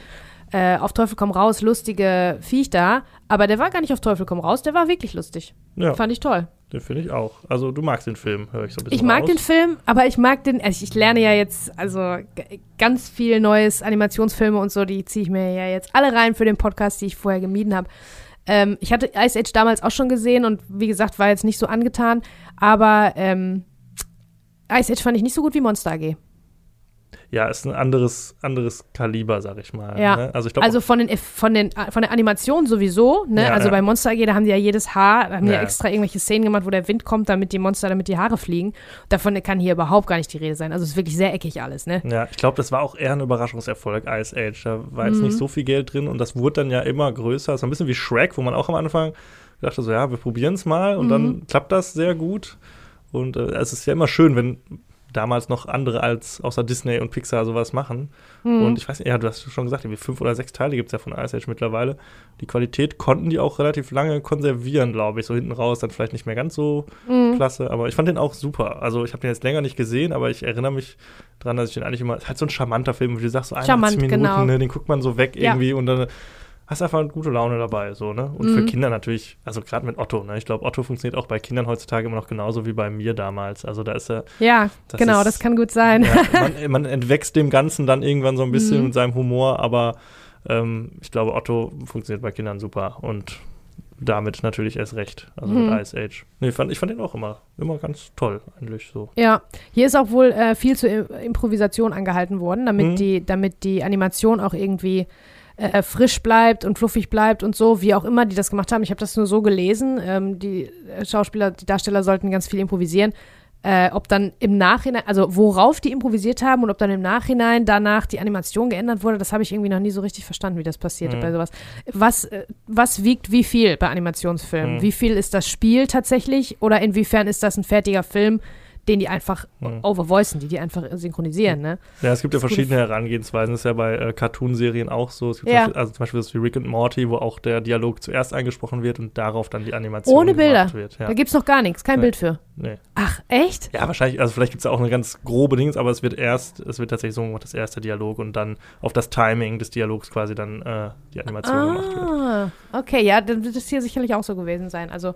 äh, auf Teufel komm raus, lustige Viech da. Aber der war gar nicht auf Teufel komm raus, der war wirklich lustig. Ja, Fand ich toll. den finde ich auch. Also du magst den Film, höre ich so ein bisschen Ich mag raus. den Film, aber ich mag den, also ich lerne ja jetzt, also ganz viel neues Animationsfilme und so, die ziehe ich mir ja jetzt alle rein für den Podcast, die ich vorher gemieden habe. Ähm, ich hatte Ice Age damals auch schon gesehen und wie gesagt, war jetzt nicht so angetan, aber ähm, Ice Age fand ich nicht so gut wie Monster AG. Ja, ist ein anderes, anderes Kaliber, sag ich mal. Ja. Ne? Also ich glaube, Also von den, von den von der Animation sowieso, ne? Ja, also ja. bei Monster AG, da haben die ja jedes Haar, haben Ja, ja extra irgendwelche Szenen gemacht, wo der Wind kommt, damit die Monster, damit die Haare fliegen. Davon kann hier überhaupt gar nicht die Rede sein. Also es ist wirklich sehr eckig alles, ne? ja, ich glaube, das war auch eher ein Überraschungserfolg, Ice Age. Da war jetzt Mhm. nicht so viel Geld drin und das wurde dann ja immer größer. So ein bisschen wie Shrek, wo man auch am Anfang dachte so, ja, wir probieren es mal und Mhm. dann klappt das sehr gut. Und äh, es ist ja immer schön, wenn damals noch andere als außer Disney und Pixar sowas machen. Mhm. Und ich weiß nicht, ja, du hast schon gesagt, irgendwie fünf oder sechs Teile gibt es ja von Ice Age mittlerweile. Die Qualität konnten die auch relativ lange konservieren, glaube ich. So hinten raus, dann vielleicht nicht mehr ganz so Mhm. klasse, aber ich fand den auch super. Also ich habe den jetzt länger nicht gesehen, aber ich erinnere mich dran, dass ich den eigentlich immer, ist halt so ein charmanter Film, wie du sagst, so 81 Charmant, Minuten, genau. ne, den guckt man so weg Ja. irgendwie und dann hast einfach eine gute Laune dabei, so, ne? Und für Mhm. Kinder natürlich, also gerade mit Otto, ne? Ich glaube, Otto funktioniert auch bei Kindern heutzutage immer noch genauso wie bei mir damals. Also da ist er, Ja, Das genau, ist- das kann gut sein. ja, man, man entwächst dem Ganzen dann irgendwann so ein bisschen Mhm. mit seinem Humor, aber ähm, ich glaube, Otto funktioniert bei Kindern super und damit natürlich erst recht, also Mhm. mit Ice Age. Nee, ich fand, ich fand den auch immer, immer ganz toll, eigentlich so. Ja, hier ist auch wohl äh, viel zur Improvisation angehalten worden, damit, Mhm. die, damit die Animation auch irgendwie äh, frisch bleibt und fluffig bleibt und so, wie auch immer die das gemacht haben. Ich habe das nur so gelesen. Ähm, die äh, Schauspieler, die Darsteller sollten ganz viel improvisieren. Äh, ob dann im Nachhinein, also worauf die improvisiert haben und ob dann im Nachhinein danach die Animation geändert wurde, das habe ich irgendwie noch nie so richtig verstanden, wie das passierte Mhm. bei sowas. Was, äh, was wiegt wie viel bei Animationsfilmen? Mhm. Wie viel ist das Spiel tatsächlich oder inwiefern ist das ein fertiger Film, den die einfach Mhm. overvoicen, die die einfach synchronisieren, ne? Ja, es gibt ja Das gut. verschiedene Herangehensweisen. Das ist ja bei äh, Cartoon-Serien auch so. Es gibt Ja. zum Beispiel, also zum Beispiel das wie Rick and Morty, wo auch der Dialog zuerst eingesprochen wird und darauf dann die Animation Ohne Bilder. gemacht wird. Ja. Da gibt's noch gar nichts, kein Nee. Bild für. Nee. Ach, echt? ja, wahrscheinlich, also vielleicht gibt es auch eine ganz grobe Dings, aber es wird erst, es wird tatsächlich so gemacht, das erste Dialog und dann auf das Timing des Dialogs quasi dann äh, die Animation gemacht wird. Ah, okay, ja, dann wird es hier sicherlich auch so gewesen sein. Also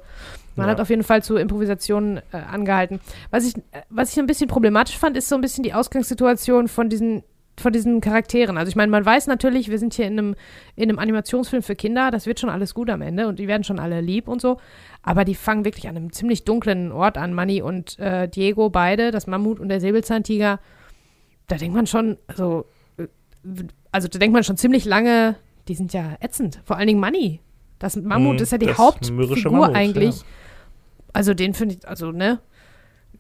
man Ja. hat auf jeden Fall zu Improvisationen äh, angehalten. Was ich, äh, was ich ein bisschen problematisch fand, ist so ein bisschen die Ausgangssituation von diesen von diesen Charakteren. Also ich meine, man weiß natürlich, wir sind hier in einem, in einem Animationsfilm für Kinder, das wird schon alles gut am Ende und die werden schon alle lieb und so. Aber die fangen wirklich an einem ziemlich dunklen Ort an, Manny und äh, Diego, beide, das Mammut und der Säbelzahntiger. Da denkt man schon, also, äh, also da denkt man schon ziemlich lange, die sind ja ätzend. Vor allen Dingen Manny. Das Mammut Mhm, ist ja die Hauptfigur Mammut, eigentlich. ja. Also den finde ich, also, ne?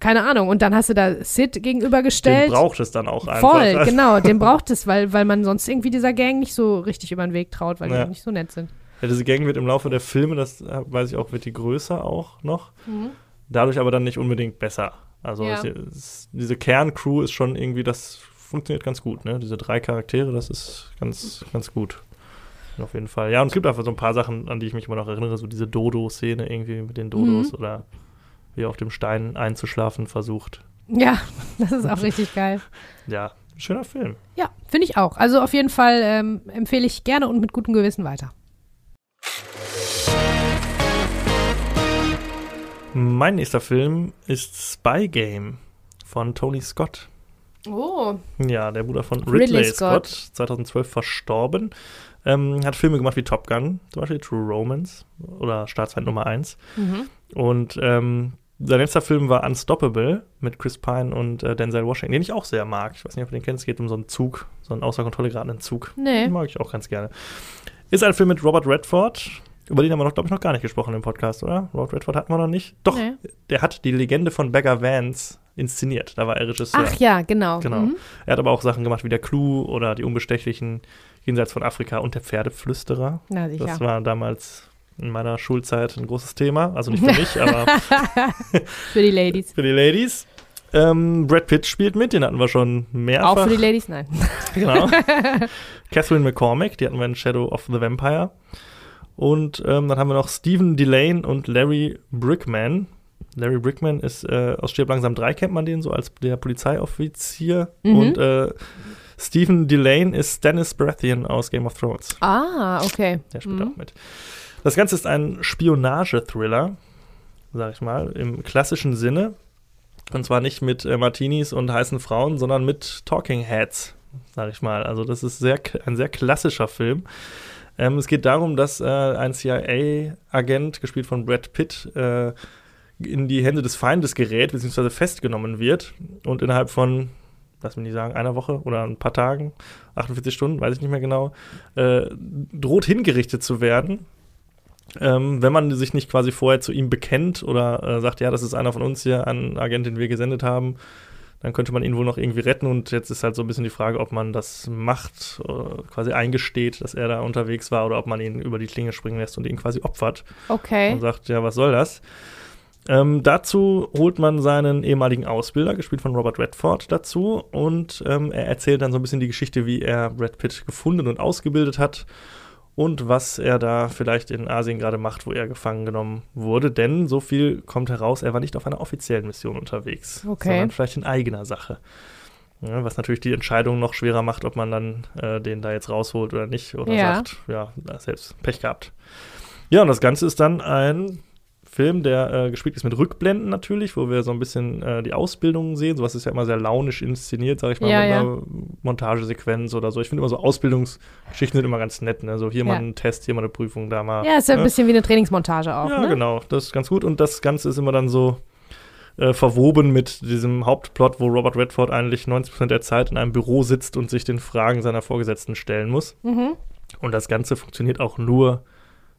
Keine Ahnung. Und dann hast du da Sid gegenübergestellt. Den braucht es dann auch einfach. Voll, Also, genau, den braucht es, weil, weil man sonst irgendwie dieser Gang nicht so richtig über den Weg traut, weil Ja. die nicht so nett sind. Ja, diese Gang wird im Laufe der Filme, das äh, weiß ich auch, wird die größer auch noch. Dadurch aber dann nicht unbedingt besser. Also Ja. es, es, diese Kerncrew ist schon irgendwie, das funktioniert ganz gut, ne? Diese drei Charaktere, das ist ganz, ganz gut. Auf jeden Fall. Ja, und es gibt einfach so ein paar Sachen, an die ich mich immer noch erinnere, so diese Dodo-Szene irgendwie mit den Dodos Mhm. oder wie auf dem Stein einzuschlafen versucht. Ja, das ist auch richtig geil. Ja, schöner Film. Ja, finde ich auch. Also auf jeden Fall ähm, empfehle ich gerne und mit gutem Gewissen weiter. Mein nächster Film ist Spy Game von Tony Scott. Oh. Ja, der Bruder von Ridley, Ridley Scott. Scott. 2012 verstorben. Ähm, hat Filme gemacht wie Top Gun, zum Beispiel True Romance oder Staatsfeind Nummer 1. Mhm. Und ähm, sein letzter Film war Unstoppable mit Chris Pine und äh, Denzel Washington, den ich auch sehr mag. Ich weiß nicht, ob du den kennst. Es geht um so einen Zug, so einen außer Kontrolle geratenen Zug. Nee. Den mag ich auch ganz gerne. Ist ein Film mit Robert Redford. Über den haben wir noch, glaube ich, noch gar nicht gesprochen im Podcast, oder? Robert Redford hatten wir noch nicht. Doch, Nee. der hat die Legende von Beggar Vance inszeniert. Da war er Regisseur. Ach ja, genau. Genau. Mhm. Er hat aber auch Sachen gemacht wie Der Clou oder Die Unbestechlichen, Jenseits von Afrika und Der Pferdeflüsterer. Na sicher. Das war damals in meiner Schulzeit ein großes Thema. Also nicht für mich, aber für die Ladies. für die Ladies. Ähm, Brad Pitt spielt mit, den hatten wir schon mehrfach. Auch für die Ladies? Nein. Genau. Catherine McCormack, die hatten wir in Shadow of the Vampire. Und ähm, dann haben wir noch Stephen Delane und Larry Brickman. Larry Brickman ist äh, aus Stirb langsam 3, kennt man den so als der Polizeioffizier. Mhm. Und äh, Stephen Delane ist Dennis Baratheon aus Game of Thrones. Ah, okay. Der spielt Mhm. auch mit. Das Ganze ist ein Spionage-Thriller, sag ich mal, im klassischen Sinne. Und zwar nicht mit äh, Martinis und heißen Frauen, sondern mit Talking Heads, sag ich mal. Also das ist sehr, ein sehr klassischer Film. Ähm, es geht darum, dass äh, ein CIA-Agent, gespielt von Brad Pitt, äh, in die Hände des Feindes gerät, beziehungsweise festgenommen wird und innerhalb von, lass mich nicht sagen, einer Woche oder ein paar Tagen, 48 Stunden, weiß ich nicht mehr genau, äh, droht hingerichtet zu werden. Ähm, wenn man sich nicht quasi vorher zu ihm bekennt oder äh, sagt, ja, das ist einer von uns hier, ein Agent, den wir gesendet haben, dann könnte man ihn wohl noch irgendwie retten. Und jetzt ist halt so ein bisschen die Frage, ob man das macht, äh, quasi eingesteht, dass er da unterwegs war, oder ob man ihn über die Klinge springen lässt und ihn quasi opfert Okay. und sagt, ja, was soll das? Ähm, dazu holt man seinen ehemaligen Ausbilder, gespielt von Robert Redford, dazu und ähm, er erzählt dann so ein bisschen die Geschichte, wie er Brad Pitt gefunden und ausgebildet hat und was er da vielleicht in Asien gerade macht, wo er gefangen genommen wurde. Denn so viel kommt heraus, er war nicht auf einer offiziellen Mission unterwegs, Okay. sondern vielleicht in eigener Sache. Ja, was natürlich die Entscheidung noch schwerer macht, ob man dann äh, den da jetzt rausholt oder nicht. Oder Ja. sagt, ja, selbst Pech gehabt. Ja, und das Ganze ist dann ein Film, der äh, gespielt ist mit Rückblenden natürlich, wo wir so ein bisschen äh, die Ausbildung sehen. Sowas ist ja immer sehr launisch inszeniert, sag ich mal, Ja, mit ja. einer Montagesequenz oder so. Ich finde immer so Ausbildungsgeschichten sind immer ganz nett. Ne? So hier mal Ja. ein Test, hier mal eine Prüfung, da mal. Ja, ist ja ein ne? bisschen wie eine Trainingsmontage auch. Ja, ne? genau. Das ist ganz gut. Und das Ganze ist immer dann so äh, verwoben mit diesem Hauptplot, wo Robert Redford eigentlich 90% der Zeit in einem Büro sitzt und sich den Fragen seiner Vorgesetzten stellen muss. Mhm. Und das Ganze funktioniert auch nur,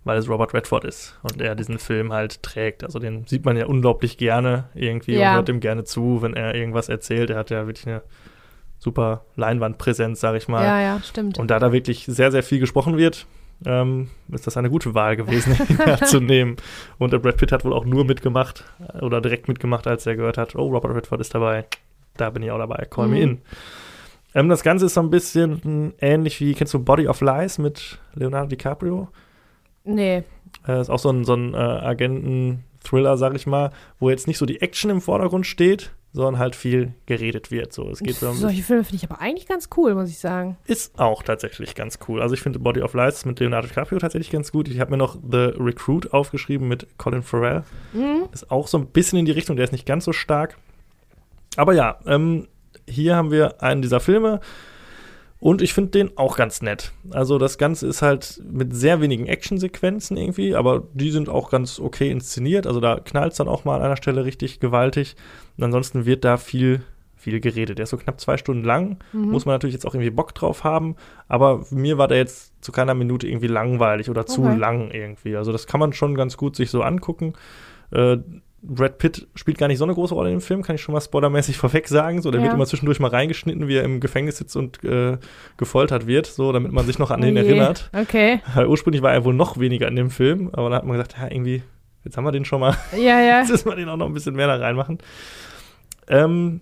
weil es Robert Redford ist und er diesen Film halt trägt. Also den sieht man ja unglaublich gerne irgendwie Ja. und hört ihm gerne zu, wenn er irgendwas erzählt. Er hat ja wirklich eine super Leinwandpräsenz, sag ich mal. Ja, ja, stimmt. Und da da wirklich sehr, sehr viel gesprochen wird, ähm, ist das eine gute Wahl gewesen, ihn zu nehmen. Und der Brad Pitt hat wohl auch nur mitgemacht äh, oder direkt mitgemacht, als er gehört hat, oh, Robert Redford ist dabei. Da bin ich auch dabei. Call me Mhm. in. Ähm, das Ganze ist so ein bisschen mh, ähnlich wie, kennst du Body of Lies mit Leonardo DiCaprio? Nee. Äh, ist auch so ein, so ein äh, Agenten-Thriller, sag ich mal, wo jetzt nicht so die Action im Vordergrund steht, sondern halt viel geredet wird. So, es geht so Solche Filme finde ich aber eigentlich ganz cool, muss ich sagen. ist auch tatsächlich ganz cool. Also ich finde Body of Lies mit Leonardo DiCaprio tatsächlich ganz gut. Ich habe mir noch The Recruit aufgeschrieben mit Colin Farrell. Mhm. Ist auch so ein bisschen in die Richtung, der ist nicht ganz so stark. Aber ja, ähm, hier haben wir einen dieser Filme und ich finde den auch ganz nett. Also das Ganze ist halt mit sehr wenigen Actionsequenzen irgendwie, aber die sind auch ganz okay inszeniert. Also da knallt es dann auch mal an einer Stelle richtig gewaltig. Und ansonsten wird da viel, viel geredet. Der ist so knapp zwei Stunden lang. Mhm. Muss man natürlich jetzt auch irgendwie Bock drauf haben. Aber mir war der jetzt zu keiner Minute irgendwie langweilig oder zu Okay. lang irgendwie. Also das kann man schon ganz gut sich so angucken. Äh, Brad Pitt spielt gar nicht so eine große Rolle im Film, kann ich schon mal spoilermäßig vorweg sagen. So, der Ja. wird immer zwischendurch mal reingeschnitten, wie er im Gefängnis sitzt und äh, gefoltert wird, so, damit man sich noch an Oh ihn je. erinnert. Okay. Weil ursprünglich war er wohl noch weniger in dem Film, aber dann hat man gesagt, ja, irgendwie, jetzt haben wir den schon mal, Ja, ja. jetzt müssen wir den auch noch ein bisschen mehr da reinmachen. Ähm,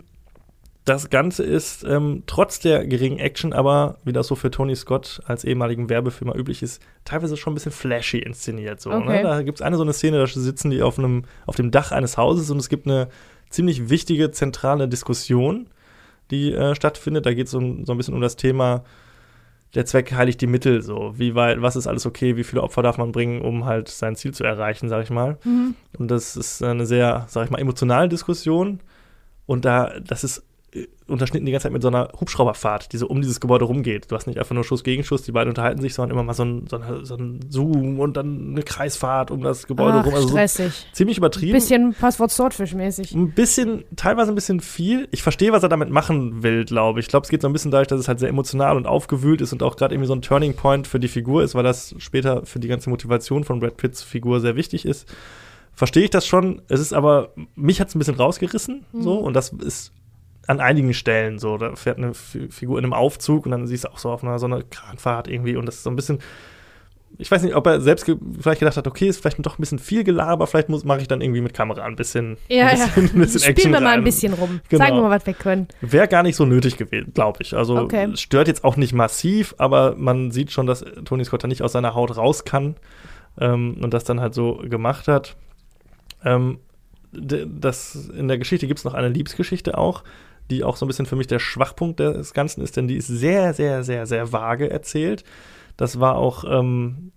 das Ganze ist ähm, trotz der geringen Action, aber wie das so für Tony Scott als ehemaligen Werbefilmer üblich ist, teilweise schon ein bisschen flashy inszeniert. So, Okay. ne? Da gibt es eine so eine Szene, da sitzen die auf, einem, auf dem Dach eines Hauses und es gibt eine ziemlich wichtige zentrale Diskussion, die äh, stattfindet. Da geht es so, ein- so ein bisschen um das Thema, der Zweck heiligt die Mittel. So, wie weit, was ist alles okay, wie viele Opfer darf man bringen, um halt sein Ziel zu erreichen, sag ich mal. Mhm. Und das ist eine sehr, sag ich mal, emotionale Diskussion. Und da, das ist unterschnitten die ganze Zeit mit so einer Hubschrauberfahrt, die so um dieses Gebäude rumgeht. Du hast nicht einfach nur Schuss gegen Schuss, die beiden unterhalten sich, sondern immer mal so ein, so, eine, so ein Zoom und dann eine Kreisfahrt um das Gebäude Ach, rum. Also stressig. so ziemlich übertrieben. Bisschen Passwort Swordfish mäßig. Ein bisschen, teilweise ein bisschen viel. Ich verstehe, was er damit machen will, glaube ich. Ich glaube, es geht so ein bisschen dadurch, dass es halt sehr emotional und aufgewühlt ist und auch gerade irgendwie so ein Turning Point für die Figur ist, weil das später für die ganze Motivation von Brad Pitts Figur sehr wichtig ist. Verstehe ich das schon. Es ist aber, mich hat es ein bisschen rausgerissen, so, und das ist an einigen Stellen so. Da fährt eine F Figur in einem Aufzug und dann siehst du auch so auf einer so einer Kranfahrt irgendwie und das ist so ein bisschen. Ich weiß nicht, ob er selbst ge vielleicht gedacht hat, okay, ist vielleicht doch ein bisschen viel Gelaber, vielleicht mache ich dann irgendwie mit Kamera ein bisschen, Ja, ein bisschen, ja. ein bisschen Spielen Action wir mal ein bisschen rum. Genau. Zeigen wir mal, was wir können. Wäre gar nicht so nötig gewesen, glaube ich. Also Okay. stört jetzt auch nicht massiv, aber man sieht schon, dass Tony Scott da nicht aus seiner Haut raus kann ähm, und das dann halt so gemacht hat. Ähm, das, in der Geschichte gibt es noch eine Liebesgeschichte auch, die auch so ein bisschen für mich der Schwachpunkt des Ganzen ist, denn die ist sehr, sehr, sehr, sehr vage erzählt. Das war auch ähm,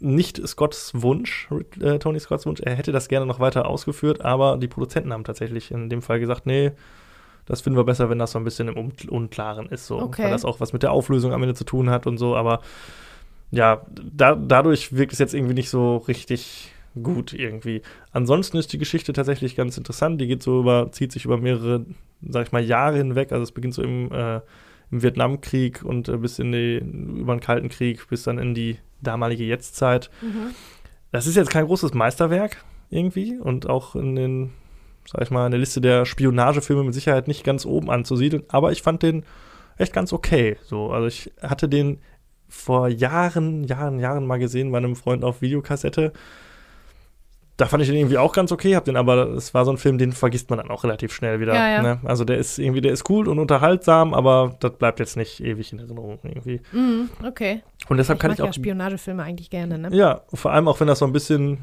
nicht Scotts Wunsch, äh, Tony Scotts Wunsch. Er hätte das gerne noch weiter ausgeführt, aber die Produzenten haben tatsächlich in dem Fall gesagt, nee, das finden wir besser, wenn das so ein bisschen im Un Unklaren ist, so, Okay. weil das auch was mit der Auflösung am Ende zu tun hat und so, aber ja, da, dadurch wirkt es jetzt irgendwie nicht so richtig gut irgendwie. Ansonsten ist die Geschichte tatsächlich ganz interessant. Die geht so über, zieht sich über mehrere, sag ich mal, Jahre hinweg. Also es beginnt so im, äh, im Vietnamkrieg und äh, bis in die, über den Kalten Krieg, bis dann in die damalige Jetztzeit. Das ist jetzt kein großes Meisterwerk irgendwie und auch in den, sag ich mal, in der Liste der Spionagefilme mit Sicherheit nicht ganz oben anzusiedeln, aber ich fand den echt ganz okay. So, also ich hatte den vor Jahren, Jahren, Jahren mal gesehen bei einem Freund auf Videokassette. Da fand ich den irgendwie auch ganz okay, hab den aber, es war so ein Film, den vergisst man dann auch relativ schnell wieder. Ja, ja. Ne? Also der ist irgendwie, der ist cool und unterhaltsam, aber das bleibt jetzt nicht ewig in Erinnerung irgendwie. Mhm, okay. Und deshalb ich kann mag ich auch ja Spionagefilme eigentlich gerne, ne? ja, vor allem auch wenn das so ein bisschen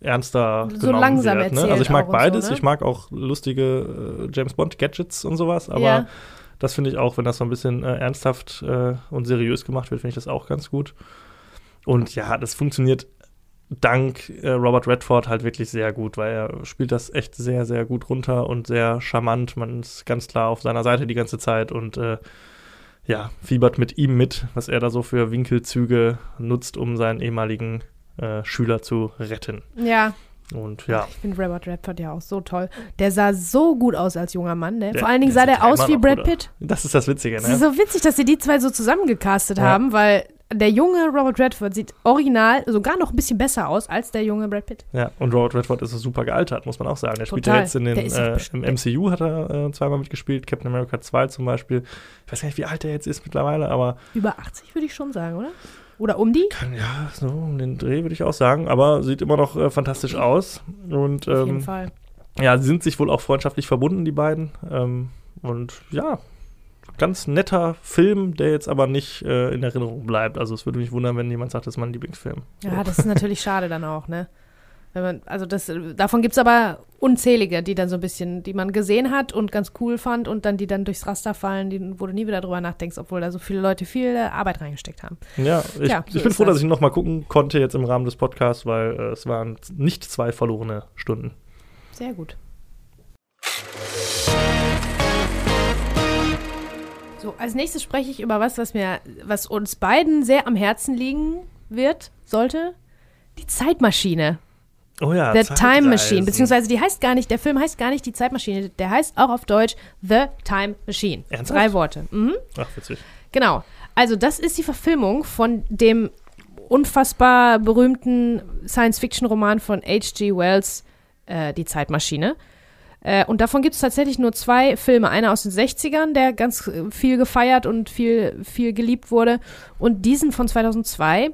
ernster So langsam wird. Ne? Also ich mag und so, beides. ne? Ich mag auch lustige äh, James Bond Gadgets und sowas, aber Ja. das finde ich auch, wenn das so ein bisschen äh, ernsthaft äh, und seriös gemacht wird, finde ich das auch ganz gut. Und ja, das funktioniert dank äh, Robert Redford halt wirklich sehr gut, weil er spielt das echt sehr, sehr gut runter und sehr charmant. Man ist ganz klar auf seiner Seite die ganze Zeit und äh, ja, fiebert mit ihm mit, was er da so für Winkelzüge nutzt, um seinen ehemaligen äh, Schüler zu retten. Ja, Und ja, ich finde Robert Redford ja auch so toll. Der sah so gut aus als junger Mann, ne? Der- Vor allen Dingen sah der aus wie Brad. Pitt. das ist das Witzige, Es ist ne? so witzig, dass sie die zwei so zusammengecastet Ja. haben, weil der junge Robert Redford sieht original sogar noch ein bisschen besser aus als der junge Brad Pitt. Ja, und Robert Redford ist super gealtert, muss man auch sagen. Der spielt ja Total. jetzt in den, äh, im MCU hat er äh, zweimal mitgespielt, Captain America 2 zum Beispiel. Ich weiß gar nicht, wie alt er jetzt ist mittlerweile, aber Über 80 würde ich schon sagen, oder? Oder um die? kann ja so um den Dreh würde ich auch sagen, aber sieht immer noch äh, fantastisch aus. Und Auf jeden ähm, Fall. ja, sie sind sich wohl auch freundschaftlich verbunden, die beiden. Ähm, und ja, ganz netter Film, der jetzt aber nicht äh, in Erinnerung bleibt. Also es würde mich wundern, wenn jemand sagt, das ist mein Lieblingsfilm. Ja, das ist natürlich schade dann auch, ne? Wenn man, also das, davon gibt es aber unzählige, die dann so ein bisschen, die man gesehen hat und ganz cool fand und dann die dann durchs Raster fallen, die, wo du nie wieder drüber nachdenkst, obwohl da so viele Leute viel äh, Arbeit reingesteckt haben. Ja, ich, Ja, so ich bin froh, das. dass ich noch mal gucken konnte jetzt im Rahmen des Podcasts, weil äh, es waren nicht zwei verlorene Stunden. Sehr gut. So, als nächstes spreche ich über was, was mir, was uns beiden sehr am Herzen liegen wird, sollte. Die Zeitmaschine. Oh ja, The Time. Machine. Beziehungsweise die heißt gar nicht, der Film heißt gar nicht die Zeitmaschine. Der heißt auch auf Deutsch The Time Machine. Ernsthaft? Drei Worte. Mhm. Ach, witzig. Genau. Also, das ist die Verfilmung von dem unfassbar berühmten Science-Fiction-Roman von H.G. Wells, äh, Die Zeitmaschine. Äh, und davon gibt es tatsächlich nur zwei Filme. Einer aus den 60ern, der ganz äh, viel gefeiert und viel, viel geliebt wurde. Und diesen von 2002.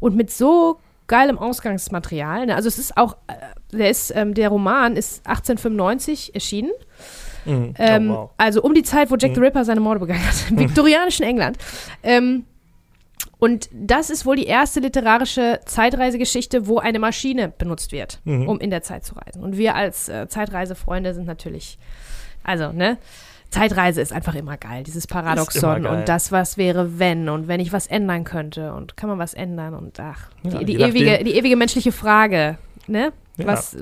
Und mit so geilem Ausgangsmaterial. Ne? Also es ist auch, äh, der, ist, ähm, der Roman ist 1895 erschienen. Mhm. Ähm, oh, wow. Also um die Zeit, wo Jack the Mhm. Ripper seine Morde begangen hat, im viktorianischen England. Ähm, und das ist wohl die erste literarische Zeitreisegeschichte, wo eine Maschine benutzt wird, Mhm. um in der Zeit zu reisen. Und wir als äh, Zeitreisefreunde sind natürlich, also, ne? Zeitreise ist einfach immer geil, dieses Paradoxon geil. und das, was wäre, wenn und wenn ich was ändern könnte und kann man was ändern und ach, Ja, die, die, ewige, die ewige menschliche Frage, ne? Ja. was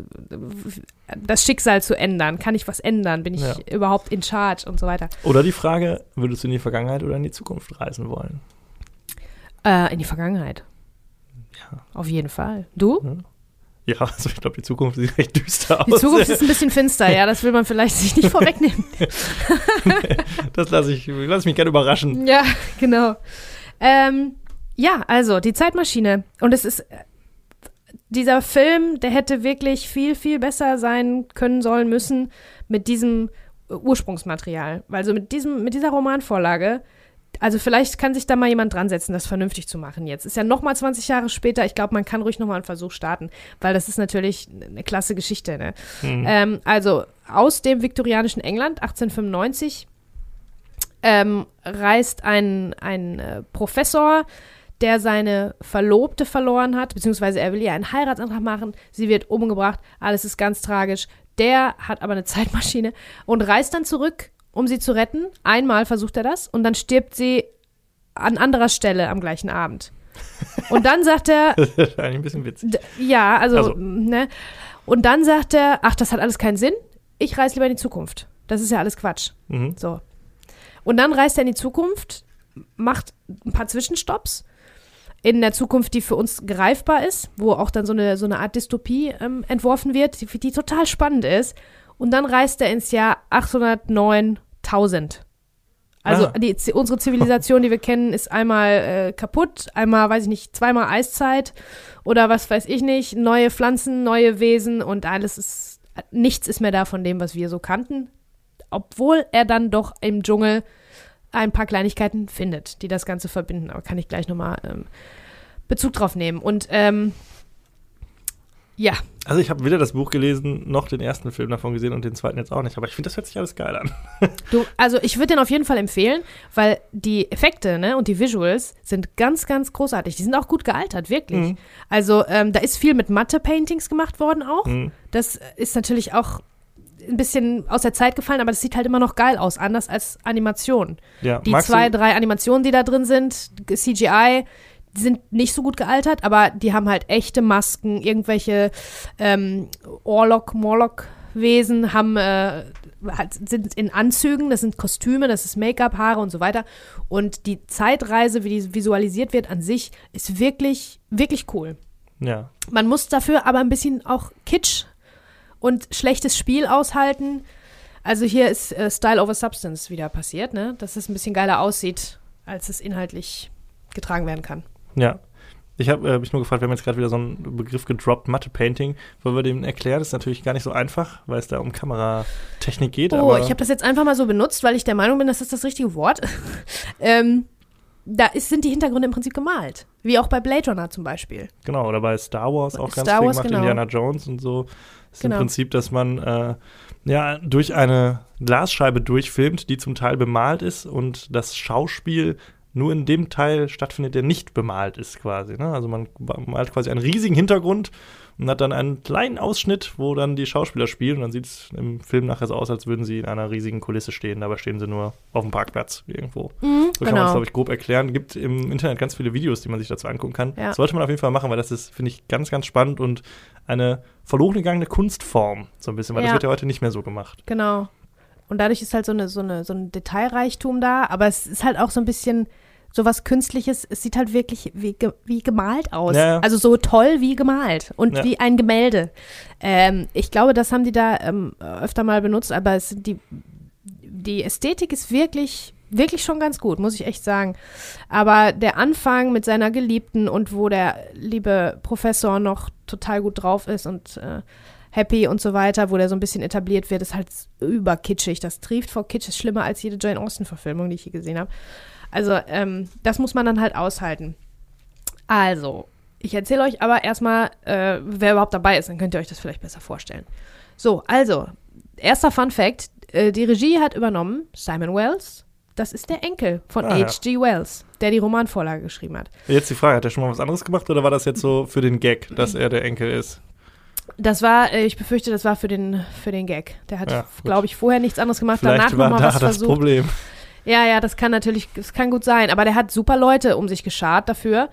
das Schicksal zu ändern. Kann ich was ändern? Bin ich Ja. überhaupt in charge und so weiter? Oder die Frage, würdest du in die Vergangenheit oder in die Zukunft reisen wollen? Äh, in die Vergangenheit. Ja. Auf jeden Fall. Du? Ja, also ich glaube, die Zukunft sieht recht düster aus. Die Zukunft ist ein bisschen finster, ja, das will man vielleicht sich nicht vorwegnehmen. das lasse ich, lass mich gerne überraschen. Ja, genau. Ähm, ja, also die Zeitmaschine. Und es ist äh, dieser Film, der hätte wirklich viel, viel besser sein können, sollen, müssen mit diesem Ursprungsmaterial. Also mit diesem, mit dieser Romanvorlage. Also vielleicht kann sich da mal jemand dran setzen, das vernünftig zu machen jetzt. Ist ja noch mal 20 Jahre später. Ich glaube, man kann ruhig noch mal einen Versuch starten, weil das ist natürlich eine klasse Geschichte. Ne? Mhm. Ähm, also aus dem viktorianischen England 1895 ähm, reist ein, ein äh, Professor, der seine Verlobte verloren hat, beziehungsweise er will ihr einen Heiratsantrag machen. Sie wird umgebracht, alles ist ganz tragisch. Der hat aber eine Zeitmaschine und reist dann zurück, um sie zu retten. Einmal versucht er das und dann stirbt sie an anderer Stelle am gleichen Abend. Und dann sagt er, Das ist eigentlich ein bisschen witzig. Ja, also, Also- ne? Und dann sagt er, ach, das hat alles keinen Sinn. Ich reise lieber in die Zukunft. Das ist ja alles Quatsch. Mhm. So. Und dann reist er in die Zukunft, macht ein paar Zwischenstopps in der Zukunft, die für uns greifbar ist, wo auch dann so eine, so eine Art Dystopie ähm, entworfen wird, die, die total spannend ist. Und dann reist er ins Jahr 809.000. Also Ah. die, unsere Zivilisation, die wir kennen, ist einmal äh, kaputt, einmal, weiß ich nicht, zweimal Eiszeit oder was weiß ich nicht, neue Pflanzen, neue Wesen und alles ist, nichts ist mehr da von dem, was wir so kannten. Obwohl er dann doch im Dschungel ein paar Kleinigkeiten findet, die das Ganze verbinden. Aber kann ich gleich nochmal ähm, Bezug drauf nehmen. Und ähm, ja, Also ich habe weder das Buch gelesen, noch den ersten Film davon gesehen und den zweiten jetzt auch nicht. Aber ich finde, das hört sich alles geil an. Du, also ich würde den auf jeden Fall empfehlen, weil die Effekte ne, und die Visuals sind ganz, ganz großartig. Die sind auch gut gealtert, wirklich. Mhm. Also ähm, da ist viel mit Matte-Paintings gemacht worden auch. Mhm. Das ist natürlich auch ein bisschen aus der Zeit gefallen, aber das sieht halt immer noch geil aus, anders als Animation. Ja, Die zwei, drei Animationen, die da drin sind, CGI, die sind nicht so gut gealtert, aber die haben halt echte Masken, irgendwelche ähm, Orlok, Morlock-Wesen haben äh, sind in Anzügen, das sind Kostüme, das ist Make-up, Haare und so weiter. Und die Zeitreise, wie die visualisiert wird an sich, ist wirklich, wirklich cool. ja. Man muss dafür aber ein bisschen auch Kitsch und schlechtes Spiel aushalten. Also hier ist äh, Style over Substance wieder passiert, ne? Dass es ein bisschen geiler aussieht, als es inhaltlich getragen werden kann. Ja. Ich habe äh, mich nur gefragt, wir haben jetzt gerade wieder so einen Begriff gedroppt, Matte-Painting. Wollen wir dem erklären? Das ist natürlich gar nicht so einfach, weil es da um Kameratechnik geht. Oh, ich habe das jetzt einfach mal so benutzt, weil ich der Meinung bin, das ist das richtige Wort. ähm, da ist, sind die Hintergründe im Prinzip gemalt. Wie auch bei Blade Runner zum Beispiel. Genau, oder bei Star Wars auch ganz Star viel Wars, gemacht, genau. Indiana Jones und so. Das ist Genau. im Prinzip, dass man äh, ja durch eine Glasscheibe durchfilmt, die zum Teil bemalt ist und das Schauspiel nur in dem Teil stattfindet, der nicht bemalt ist quasi. Ne? Also man malt quasi einen riesigen Hintergrund und hat dann einen kleinen Ausschnitt, wo dann die Schauspieler spielen und dann sieht es im Film nachher so aus, als würden sie in einer riesigen Kulisse stehen. Dabei stehen sie nur auf dem Parkplatz irgendwo. Mhm, So kann man es, glaube ich, grob erklären. Gibt im Internet ganz viele Videos, die man sich dazu angucken kann. Ja. Sollte man auf jeden Fall machen, weil das ist, finde ich, ganz, ganz spannend und eine verloren gegangene Kunstform, so ein bisschen, weil das Ja. wird ja heute nicht mehr so gemacht. Genau. Und dadurch ist halt so, eine, so, eine, so ein Detailreichtum da, aber es ist halt auch so ein bisschen so was Künstliches. Es sieht halt wirklich wie, wie gemalt aus. Ja, ja. Also so toll wie gemalt und Ja. wie ein Gemälde. Ähm, ich glaube, das haben die da ähm, öfter mal benutzt, aber es die, die Ästhetik ist wirklich, wirklich schon ganz gut, muss ich echt sagen. Aber der Anfang mit seiner Geliebten und wo der liebe Professor noch total gut drauf ist und äh, happy und so weiter, wo der so ein bisschen etabliert wird, ist halt überkitschig. Das trieft vor Kitsch, ist schlimmer als jede Jane Austen-Verfilmung, die ich hier gesehen habe. Also, ähm, das muss man dann halt aushalten. Also, ich erzähle euch aber erstmal, äh, wer überhaupt dabei ist, dann könnt ihr euch das vielleicht besser vorstellen. So, also, erster Fun Fact: äh, Die Regie hat übernommen Simon Wells. Das ist der Enkel von Ah, ja. H.G. Wells, der die Romanvorlage geschrieben hat. Jetzt die Frage, hat er schon mal was anderes gemacht oder war das jetzt so für den Gag, dass er der Enkel ist? Das war, äh, ich befürchte, das war für den, für den Gag. Der hat, Ja, glaube ich, vorher nichts anderes gemacht, Vielleicht danach war nochmal da was das versucht. Problem. Ja, ja, das kann natürlich, das kann gut sein. Aber der hat super Leute um sich geschart dafür.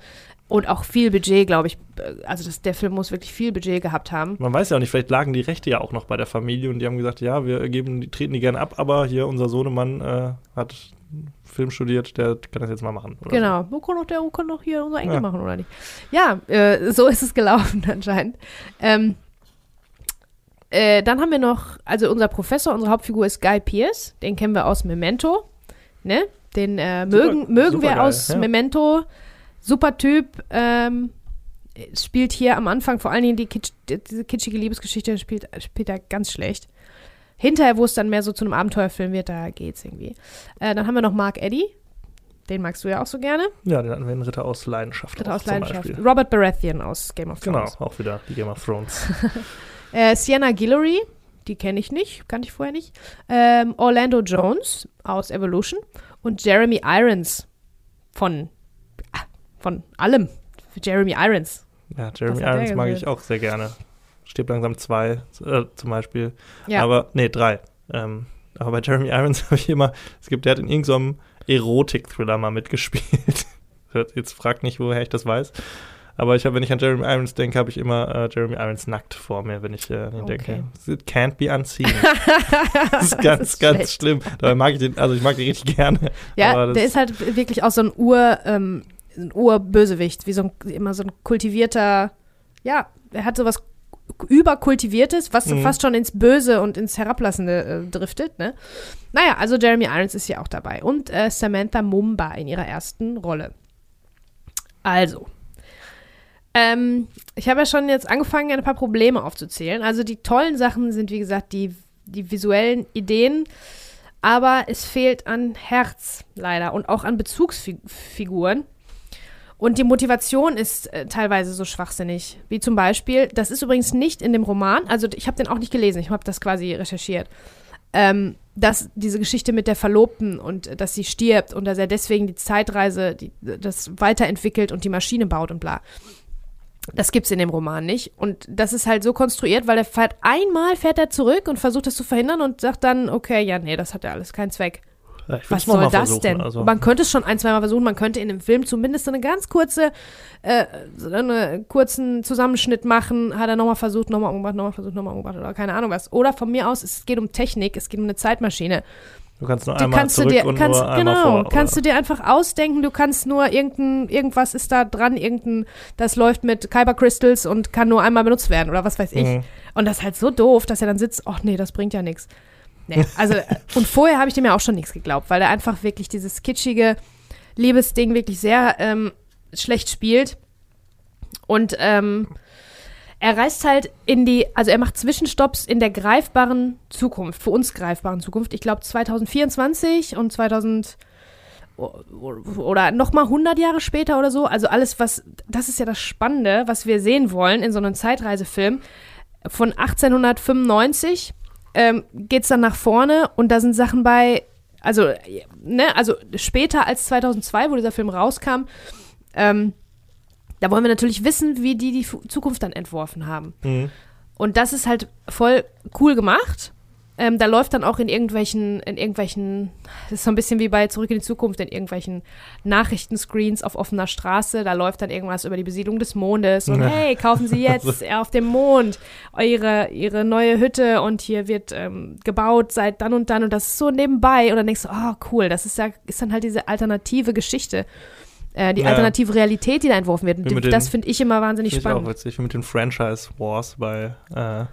Und auch viel Budget, glaube ich. Also das, der Film muss wirklich viel Budget gehabt haben. Man weiß ja auch nicht, vielleicht lagen die Rechte ja auch noch bei der Familie und die haben gesagt, ja, wir geben, die treten die gerne ab, aber hier unser Sohnemann äh, hat Film studiert, der kann das jetzt mal machen. genau, so. wo kann doch der wo kann doch hier unser Enkel ja. machen, oder nicht? Ja, äh, so ist es gelaufen anscheinend. Ähm, äh, dann haben wir noch, also unser Professor, unsere Hauptfigur ist Guy Pierce, den kennen wir aus Memento, ne? Den äh, mögen, super, mögen super wir geil, aus ja. Memento. Super Typ, ähm, spielt hier am Anfang vor allen Dingen die Kitsch, diese kitschige Liebesgeschichte, spielt, spielt er ganz schlecht. Hinterher, wo es dann mehr so zu einem Abenteuerfilm wird, da geht's irgendwie. Äh, dann haben wir noch Mark Eddy. Den magst du ja auch so gerne. Ja, den hatten wir in Ritter aus Leidenschaft. Ritter aus Leidenschaft. Robert Baratheon aus Game of genau, Thrones. Genau, auch wieder die Game of Thrones. äh, Sienna Guillory, die kenne ich nicht, kannte ich vorher nicht. Ähm, Orlando Jones aus Evolution und Jeremy Irons von, ah, von allem. Jeremy Irons. Ja, Jeremy Irons mag ich auch sehr gerne. Stirbt langsam zwei äh, zum Beispiel. Ja. Aber, nee, drei. Ähm, aber bei Jeremy Irons habe ich immer, es gibt, der hat in irgendeinem Erotik-Thriller mal mitgespielt. Jetzt fragt nicht, woher ich das weiß. Aber ich habe, wenn ich an Jeremy Irons denke, habe ich immer äh, Jeremy Irons nackt vor mir, wenn ich äh, ihn okay. denke. It can't be unseen. das ist ganz, das ist ganz schlecht. schlimm. Dabei mag ich den, also ich mag den richtig gerne. Ja, der ist halt wirklich auch so ein Ur, ähm, ein Urbösewicht, wie so ein, immer so ein kultivierter, ja, er hat sowas überkultiviertes, was mhm. fast schon ins Böse und ins Herablassende äh, driftet. Ne? Naja, also Jeremy Irons ist hier auch dabei und äh, Samantha Mumba in ihrer ersten Rolle. Also, ähm, ich habe ja schon jetzt angefangen, ein paar Probleme aufzuzählen. Also die tollen Sachen sind, wie gesagt, die, die visuellen Ideen, aber es fehlt an Herz leider und auch an Bezugsfiguren. Und die Motivation ist äh, teilweise so schwachsinnig. Wie zum Beispiel, das ist übrigens nicht in dem Roman, also ich habe den auch nicht gelesen, ich habe das quasi recherchiert. Ähm, dass diese Geschichte mit der Verlobten und äh, dass sie stirbt und dass er deswegen die Zeitreise, die, das weiterentwickelt und die Maschine baut und bla. Das gibt's in dem Roman nicht. Und das ist halt so konstruiert, weil er fährt einmal fährt er zurück und versucht das zu verhindern und sagt dann, okay, ja, nee, das hat ja alles keinen Zweck. Ja, Was soll das denn? Also. Man könnte es schon ein, zweimal versuchen, man könnte in dem Film zumindest so eine ganz kurze, äh, so einen kurzen Zusammenschnitt machen, hat er nochmal versucht, nochmal umgebracht, nochmal versucht, nochmal umgebracht oder keine Ahnung was. Oder von mir aus, es geht um Technik, es geht um eine Zeitmaschine. Du kannst nur einmal kannst zurück dir, und kannst, nur einmal genau, vor, kannst du dir einfach ausdenken, du kannst nur irgendein, irgendwas ist da dran, irgendein, das läuft mit Kyber Crystals und kann nur einmal benutzt werden oder was weiß ich. Mhm. Und das ist halt so doof, dass er dann sitzt, ach nee, das bringt ja nichts. Nee, also, und vorher habe ich dem ja auch schon nichts geglaubt, weil er einfach wirklich dieses kitschige Liebesding wirklich sehr ähm, schlecht spielt. Und ähm, er reist halt in die, also er macht Zwischenstopps in der greifbaren Zukunft, für uns greifbaren Zukunft. Ich glaube 2024 und 2000 oder noch mal 100 Jahre später oder so. Also alles, was, das ist ja das Spannende, was wir sehen wollen in so einem Zeitreisefilm. Von 1895 ähm, geht es dann nach vorne und da sind Sachen bei, also, ne, also später als 2002, wo dieser Film rauskam, ähm, da wollen wir natürlich wissen, wie die die Zukunft dann entworfen haben. Mhm. Und das ist halt voll cool gemacht. Ähm, da läuft dann auch in irgendwelchen, in irgendwelchen, das ist so ein bisschen wie bei Zurück in die Zukunft, in irgendwelchen Nachrichtenscreens auf offener Straße, da läuft dann irgendwas über die Besiedlung des Mondes und ja. hey, kaufen Sie jetzt auf dem Mond ihre, ihre neue Hütte und hier wird ähm, gebaut seit dann und dann und das ist so nebenbei und dann denkst du, oh cool, das ist ja, ist dann halt diese alternative Geschichte. Äh, die ja. alternative Realität, die da entworfen wird. Den, das finde ich immer wahnsinnig find spannend. Ich auch witzig, mit den Franchise Wars bei, äh,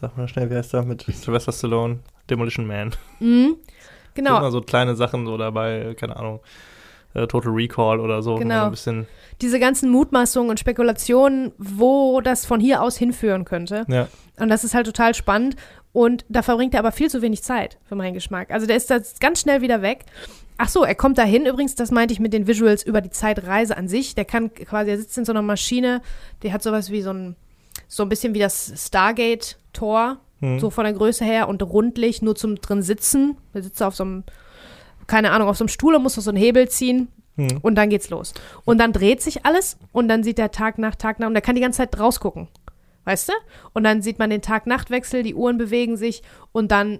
sag mal schnell, wie heißt der, mit Sylvester Stallone, Demolition Man. Mhm. Genau. Immer so kleine Sachen so dabei, keine Ahnung. Äh, Total Recall oder so. Genau. ein bisschen Diese ganzen Mutmaßungen und Spekulationen, wo das von hier aus hinführen könnte. Ja. Und das ist halt total spannend. Und da verbringt er aber viel zu wenig Zeit für meinen Geschmack. Also der ist da ganz schnell wieder weg. Ach so, er kommt dahin übrigens, das meinte ich mit den Visuals über die Zeitreise an sich. Der kann quasi, er sitzt in so einer Maschine, der hat sowas wie so ein, so ein bisschen wie das Stargate-Tor, hm. so von der Größe her und rundlich, nur zum drin sitzen. Er sitzt auf so einem, keine Ahnung, auf so einem Stuhl und muss so einen Hebel ziehen. Hm. Und dann geht's los. Und dann dreht sich alles und dann sieht er Tag nach Tag nach und er kann die ganze Zeit rausgucken. Weißt du? Und dann sieht man den Tag-Nacht-Wechsel, die Uhren bewegen sich und dann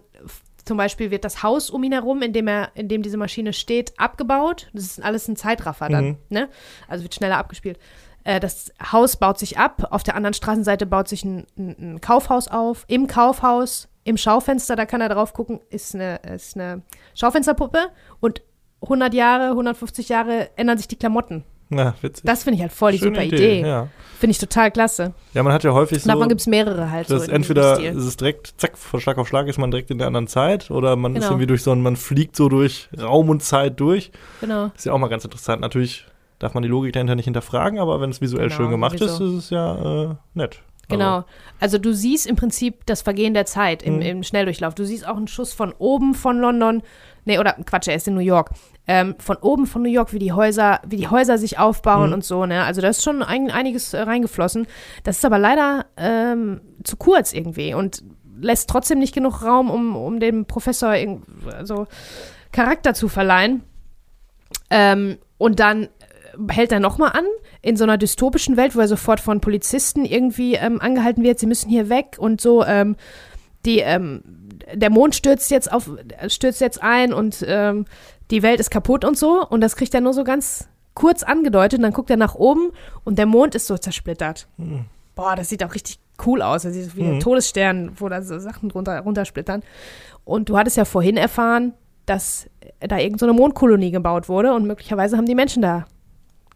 zum Beispiel wird das Haus um ihn herum, in dem, er, in dem diese Maschine steht, abgebaut. Das ist alles ein Zeitraffer dann. Mhm. Ne? Also wird schneller abgespielt. Äh, das Haus baut sich ab. Auf der anderen Straßenseite baut sich ein, ein, ein Kaufhaus auf. Im Kaufhaus, im Schaufenster, da kann er drauf gucken, ist eine, ist eine Schaufensterpuppe. Und 100 Jahre, 150 Jahre ändern sich die Klamotten. Na, witzig. Das finde ich halt voll die Schöne super Idee. Ja. Finde ich total klasse. ja, man hat ja häufig so. Davon gibt es mehrere halt. Das so ist entweder ist es direkt, zack, von Schlag auf Schlag ist man direkt in der anderen Zeit oder man ist Genau. irgendwie durch so ein, man fliegt so durch Raum und Zeit durch. Genau. Ist ja auch mal ganz interessant. Natürlich darf man die Logik dahinter nicht hinterfragen, aber wenn es visuell Genau, schön gemacht ist, sowieso. ist es ja äh, nett. Genau. Also du siehst im Prinzip das Vergehen der Zeit im, Mhm. im Schnelldurchlauf. Du siehst auch einen Schuss von oben von London. Nee, oder Quatsch, er ist in New York. Ähm, von oben von New York, wie die Häuser, wie die Häuser sich aufbauen Mhm. und so, ne? Also da ist schon ein, einiges äh, reingeflossen. Das ist aber leider ähm, zu kurz irgendwie und lässt trotzdem nicht genug Raum, um, um dem Professor also Charakter zu verleihen. Ähm, und dann äh, hält er nochmal an in so einer dystopischen Welt, wo er sofort von Polizisten irgendwie ähm, angehalten wird, sie müssen hier weg und so. Ähm, die, ähm, der Mond stürzt jetzt auf, stürzt jetzt ein und ähm, die Welt ist kaputt und so. Und das kriegt er nur so ganz kurz angedeutet. Und dann guckt er nach oben und der Mond ist so zersplittert. Mhm. Boah, das sieht auch richtig cool aus. Das sieht wie ein Mhm. Todesstern, wo da so Sachen runter, runtersplittern. Und du hattest ja vorhin erfahren, dass da irgendeine so eine Mondkolonie gebaut wurde und möglicherweise haben die Menschen da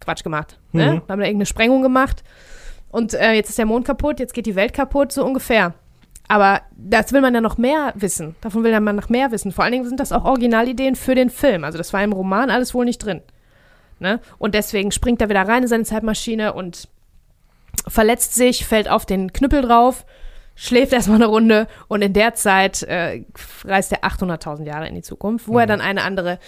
Quatsch gemacht. Ne? Mhm. Haben da irgendeine Sprengung gemacht und äh, jetzt ist der Mond kaputt, jetzt geht die Welt kaputt, so ungefähr. Aber das will man ja noch mehr wissen. Davon will man noch mehr wissen. Vor allen Dingen sind das auch Originalideen für den Film. Also das war im Roman alles wohl nicht drin. Ne? Und deswegen springt er wieder rein in seine Zeitmaschine und verletzt sich, fällt auf den Knüppel drauf, schläft erstmal eine Runde und in der Zeit äh, reist er 800.000 Jahre in die Zukunft, wo er dann eine andere,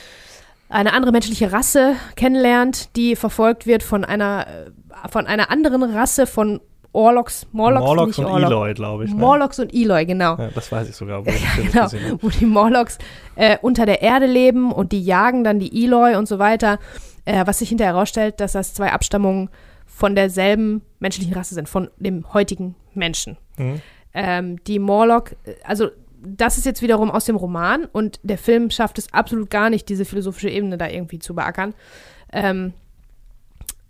eine andere menschliche Rasse kennenlernt, die verfolgt wird von einer, äh, von einer anderen Rasse von Orlocks, Morlocks, Morlocks und Orlocks. Eloy, glaube ich. Ne? Morlocks und Eloy, genau. Ja, das weiß ich sogar, wo ich den Film Genau, wo die Morlocks äh, unter der Erde leben und die jagen dann die Eloy und so weiter. Äh, was sich hinterher herausstellt, dass das zwei Abstammungen von derselben menschlichen Rasse sind, von dem heutigen Menschen. Mhm. Ähm, die Morlock, äh, also das ist jetzt wiederum aus dem Roman und der Film schafft es absolut gar nicht, diese philosophische Ebene da irgendwie zu beackern. Ähm,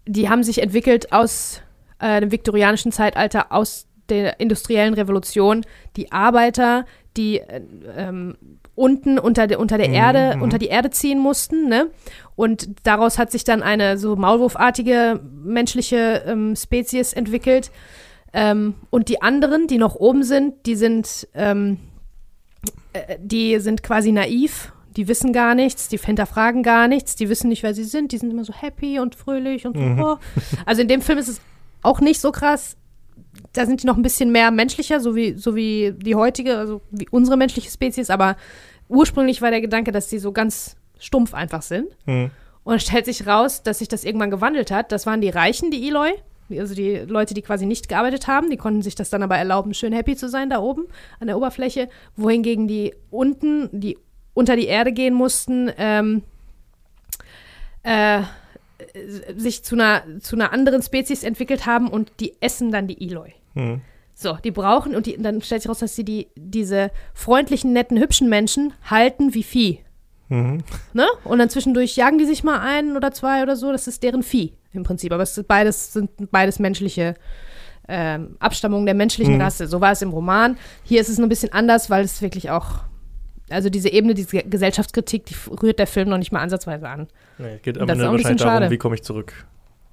die haben sich entwickelt aus äh, dem viktorianischen Zeitalter, aus der industriellen Revolution. Die Arbeiter, die äh, ähm, unten unter, der unter der Mhm, Erde, mhm. unter die Erde ziehen mussten, ne? Und daraus hat sich dann eine so maulwurfartige menschliche ähm, Spezies entwickelt. Ähm, und die anderen, die noch oben sind, die sind, ähm, äh, die sind quasi naiv. Die wissen gar nichts, die hinterfragen gar nichts, die wissen nicht, wer sie sind, die sind immer so happy und fröhlich und so. Mhm. Also in dem Film ist es auch nicht so krass. Da sind die noch ein bisschen mehr menschlicher, so wie, so wie die heutige, also wie unsere menschliche Spezies, aber ursprünglich war der Gedanke, dass die so ganz stumpf einfach sind. Mhm. Und es stellt sich raus, dass sich das irgendwann gewandelt hat. Das waren die Reichen, die Eloy. Also die Leute, die quasi nicht gearbeitet haben, die konnten sich das dann aber erlauben, schön happy zu sein da oben an der Oberfläche. Wohingegen die unten, die unter die Erde gehen mussten, ähm, äh, sich zu einer, zu einer anderen Spezies entwickelt haben und die essen dann die Eloy. Mhm. So, die brauchen, und die, dann stellt sich raus, dass sie die, diese freundlichen, netten, hübschen Menschen halten wie Vieh. Mhm. Ne? Und dann zwischendurch jagen die sich mal ein oder zwei oder so. Das ist deren Vieh im Prinzip. Aber es sind beides, sind beides menschliche ähm, Abstammungen der menschlichen Mhm. Rasse. So war es im Roman. Hier ist es nur ein bisschen anders, weil es wirklich auch, also diese Ebene, diese Gesellschaftskritik, die rührt der Film noch nicht mal ansatzweise an. Nee, geht am Ende wahrscheinlich darum, schade. wie komme ich zurück.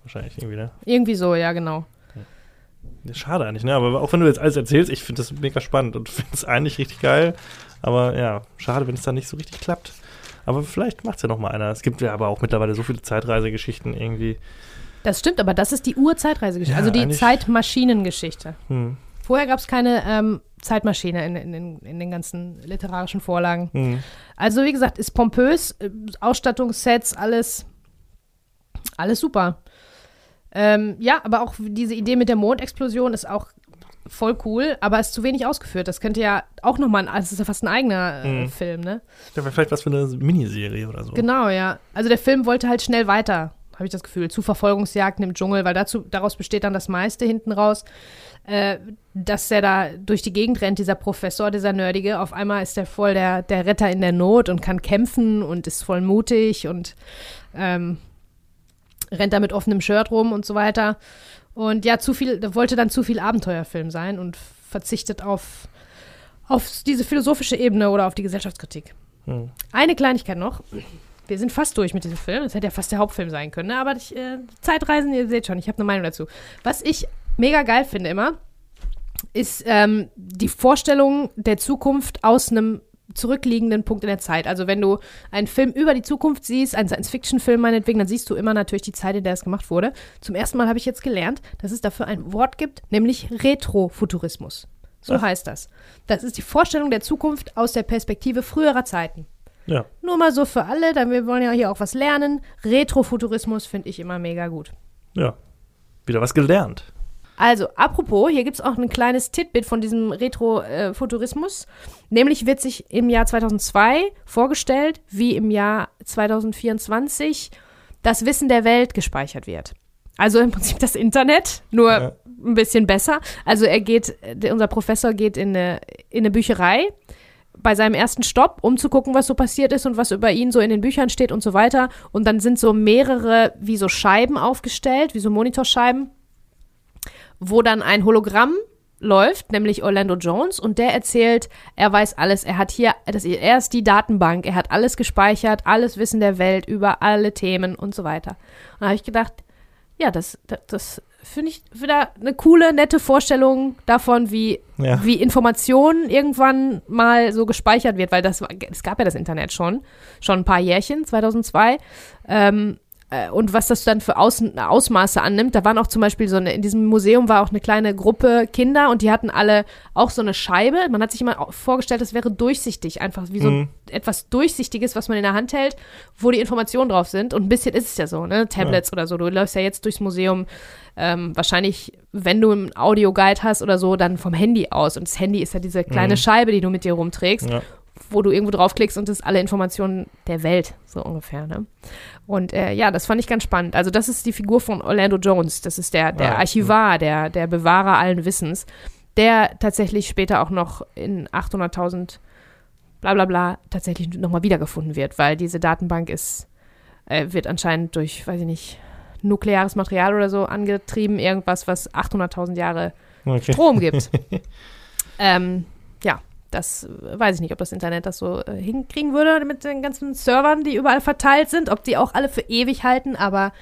Wahrscheinlich irgendwie, ne? Irgendwie so, ja, genau. Ja, Schade eigentlich, ne? Aber auch wenn du jetzt alles erzählst, ich finde das mega spannend und finde es eigentlich richtig geil. Aber ja, schade, wenn es dann nicht so richtig klappt. Aber vielleicht macht es ja noch mal einer. Es gibt ja aber auch mittlerweile so viele Zeitreisegeschichten irgendwie. Das stimmt, aber das ist die Urzeitreisegeschichte, Ja, also die Zeitmaschinengeschichte. Hm. Vorher gab es keine ähm, Zeitmaschine in, in, in, in den ganzen literarischen Vorlagen. Hm. Also wie gesagt, ist pompös, äh, Ausstattungssets, alles, alles super. Ähm, ja, aber auch diese Idee mit der Mondexplosion ist auch voll cool, aber ist zu wenig ausgeführt. Das könnte ja auch nochmal, also das ist ja fast ein eigener äh, Mhm. Film, ne? Wäre vielleicht was für eine Miniserie oder so. Genau, ja. Also der Film wollte halt schnell weiter habe ich das Gefühl, zu Verfolgungsjagden im Dschungel, weil dazu, daraus besteht dann das meiste hinten raus, äh, dass er da durch die Gegend rennt, dieser Professor, dieser Nerdige. Auf einmal ist er voll der, der Retter in der Not und kann kämpfen und ist voll mutig und ähm, rennt da mit offenem Shirt rum und so weiter. Und ja, zu viel, wollte dann zu viel Abenteuerfilm sein und verzichtet auf, auf diese philosophische Ebene oder auf die Gesellschaftskritik. Hm. Eine Kleinigkeit noch. Wir sind fast durch mit diesem Film. Das hätte ja fast der Hauptfilm sein können. Ne? Aber ich, äh, Zeitreisen, ihr seht schon, ich habe eine Meinung dazu. Was ich mega geil finde immer, ist ähm, die Vorstellung der Zukunft aus einem zurückliegenden Punkt in der Zeit. Also wenn du einen Film über die Zukunft siehst, einen Science-Fiction-Film meinetwegen, dann siehst du immer natürlich die Zeit, in der es gemacht wurde. Zum ersten Mal habe ich jetzt gelernt, dass es dafür ein Wort gibt, nämlich Retrofuturismus. So Ach. heißt das. Das ist die Vorstellung der Zukunft aus der Perspektive früherer Zeiten. Ja. Nur mal so für alle, denn wir wollen ja hier auch was lernen. Retrofuturismus finde ich immer mega gut. Ja, wieder was gelernt. Also, apropos, hier gibt es auch ein kleines Titbit von diesem Retrofuturismus. Nämlich wird sich im Jahr 2002 vorgestellt, wie im Jahr 2024 das Wissen der Welt gespeichert wird. Also im Prinzip das Internet, nur ja. ein bisschen besser. Also er geht, unser Professor geht in eine, in eine Bücherei bei seinem ersten Stopp, um zu gucken, was so passiert ist und was über ihn so in den Büchern steht und so weiter. Und dann sind so mehrere wie so Scheiben aufgestellt, wie so Monitorscheiben, wo dann ein Hologramm läuft, nämlich Orlando Jones, und der erzählt, er weiß alles. Er hat hier, das, er ist die Datenbank, er hat alles gespeichert, alles Wissen der Welt über alle Themen und so weiter. Und da habe ich gedacht, ja, das, das, das finde ich wieder eine coole, nette Vorstellung davon, wie, ja. wie Information irgendwann mal so gespeichert wird, weil das es gab ja das Internet schon, schon ein paar Jährchen, 2002. Ähm, äh, und was das dann für Aus Ausmaße annimmt. Da waren auch zum Beispiel so eine, in diesem Museum war auch eine kleine Gruppe Kinder und die hatten alle auch so eine Scheibe. Man hat sich immer vorgestellt, das wäre durchsichtig, einfach wie so mhm. etwas Durchsichtiges, was man in der Hand hält, wo die Informationen drauf sind. Und ein bisschen ist es ja so, ne? Tablets ja. oder so. Du läufst ja jetzt durchs Museum ähm, wahrscheinlich, wenn du einen Audioguide hast oder so, dann vom Handy aus. Und das Handy ist ja diese kleine mhm. Scheibe, die du mit dir rumträgst. Ja wo du irgendwo draufklickst und das ist alle Informationen der Welt, so ungefähr. Ne? Und äh, ja, das fand ich ganz spannend. Also, das ist die Figur von Orlando Jones. Das ist der, der Archivar, der, der Bewahrer allen Wissens, der tatsächlich später auch noch in 800.000 bla bla bla tatsächlich nochmal wiedergefunden wird, weil diese Datenbank ist, äh, wird anscheinend durch, weiß ich nicht, nukleares Material oder so angetrieben, irgendwas, was 800.000 Jahre okay. Strom gibt. ähm, ja, das weiß ich nicht, ob das Internet das so äh, hinkriegen würde mit den ganzen Servern, die überall verteilt sind, ob die auch alle für ewig halten, aber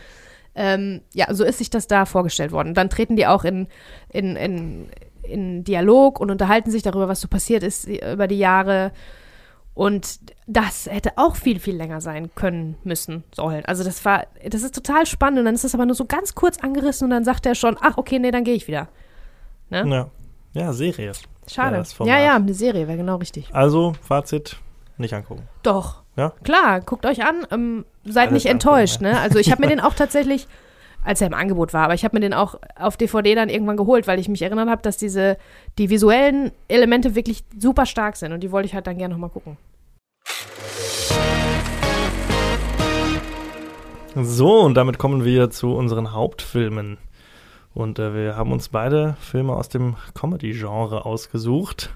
ähm, ja, so ist sich das da vorgestellt worden. Dann treten die auch in, in, in, in Dialog und unterhalten sich darüber, was so passiert ist über die Jahre. Und das hätte auch viel, viel länger sein können, müssen, sollen. Also das war, das ist total spannend. Und dann ist das aber nur so ganz kurz angerissen und dann sagt er schon, ach, okay, nee, dann gehe ich wieder. Ne? Ja. ja, Serie. Schade. Ja, ja, eine Serie wäre genau richtig. Also, Fazit, nicht angucken. Doch. Ja? Klar, guckt euch an. Ähm, seid Alles nicht enttäuscht, angucken, ne? Also ich habe mir den auch tatsächlich, als er im Angebot war, aber ich habe mir den auch auf DVD dann irgendwann geholt, weil ich mich erinnert habe, dass diese, die visuellen Elemente wirklich super stark sind und die wollte ich halt dann gerne nochmal gucken. So, und damit kommen wir zu unseren Hauptfilmen. Und äh, wir haben uns beide Filme aus dem Comedy-Genre ausgesucht.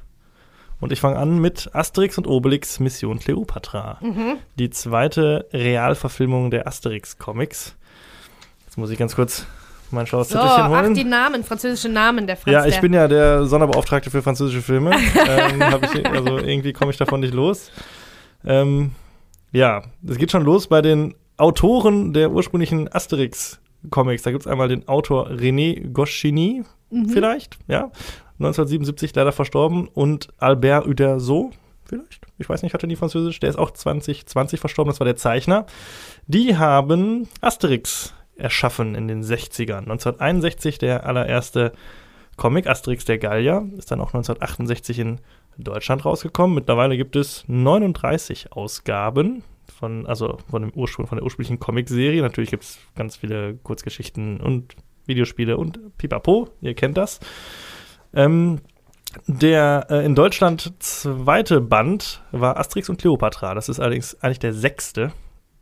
Und ich fange an mit Asterix und Obelix Mission Cleopatra. Mhm. Die zweite Realverfilmung der Asterix-Comics. Jetzt muss ich ganz kurz mein schlaues so, Zettelchen holen. Ach, die Namen, französische Namen der Franz Ja, ich bin ja der Sonderbeauftragte für französische Filme. ähm, ich, also irgendwie komme ich davon nicht los. Ähm, ja, es geht schon los bei den Autoren der ursprünglichen Asterix Comics. Da gibt es einmal den Autor René Goscinny, mhm. vielleicht, ja. 1977 leider verstorben. Und Albert Uderzo, vielleicht, ich weiß nicht, hatte nie Französisch, der ist auch 2020 verstorben, das war der Zeichner. Die haben Asterix erschaffen in den 60ern. 1961 der allererste Comic, Asterix der Gallier, ist dann auch 1968 in Deutschland rausgekommen. Mittlerweile gibt es 39 Ausgaben von, also von dem Ursprung, von der ursprünglichen Comicserie. Natürlich gibt es ganz viele Kurzgeschichten und Videospiele und Pipapo, ihr kennt das. Ähm, der äh, in Deutschland zweite Band war Asterix und Cleopatra. Das ist allerdings eigentlich der sechste.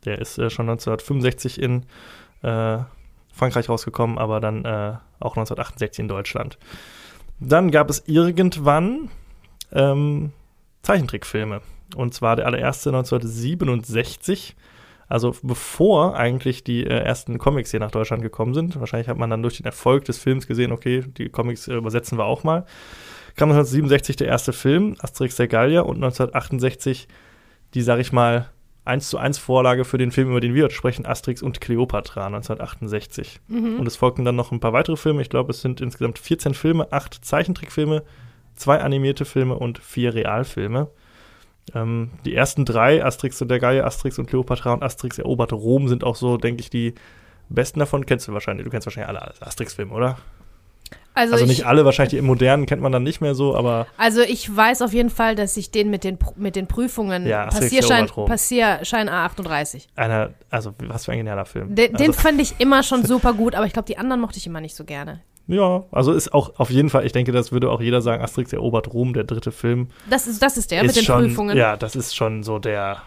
Der ist äh, schon 1965 in äh, Frankreich rausgekommen, aber dann äh, auch 1968 in Deutschland. Dann gab es irgendwann ähm, Zeichentrickfilme. Und zwar der allererste 1967. Also bevor eigentlich die äh, ersten Comics hier nach Deutschland gekommen sind. Wahrscheinlich hat man dann durch den Erfolg des Films gesehen, okay, die Comics äh, übersetzen wir auch mal. Kam 1967 der erste Film, Asterix der Gallier, und 1968 die, sag ich mal, 1 zu 1 Vorlage für den Film, über den wir heute sprechen, Asterix und Cleopatra 1968. Mhm. Und es folgten dann noch ein paar weitere Filme. Ich glaube, es sind insgesamt 14 Filme, 8 Zeichentrickfilme, zwei animierte Filme und vier Realfilme. Ähm, die ersten drei, Asterix und der Gallier, Asterix und Cleopatra und Asterix eroberte Rom, sind auch so, denke ich, die besten davon. Kennst du wahrscheinlich. Du kennst wahrscheinlich alle Asterix-Filme, oder? Also, Also ich, nicht alle, wahrscheinlich die im modernen kennt man dann nicht mehr so, aber also ich weiß auf jeden Fall, dass ich den mit den, mit den Prüfungen Ja, Passierschein. Passierschein A38. einer, also was für ein genialer Film. Den, den also, fand ich immer schon super gut, aber ich glaube, die anderen mochte ich immer nicht so gerne. Ja, also ist auch auf jeden Fall, ich denke, das würde auch jeder sagen, Asterix erobert Rom, der dritte Film. Das ist, das ist der ist mit den schon, Prüfungen. Ja, das ist schon so der,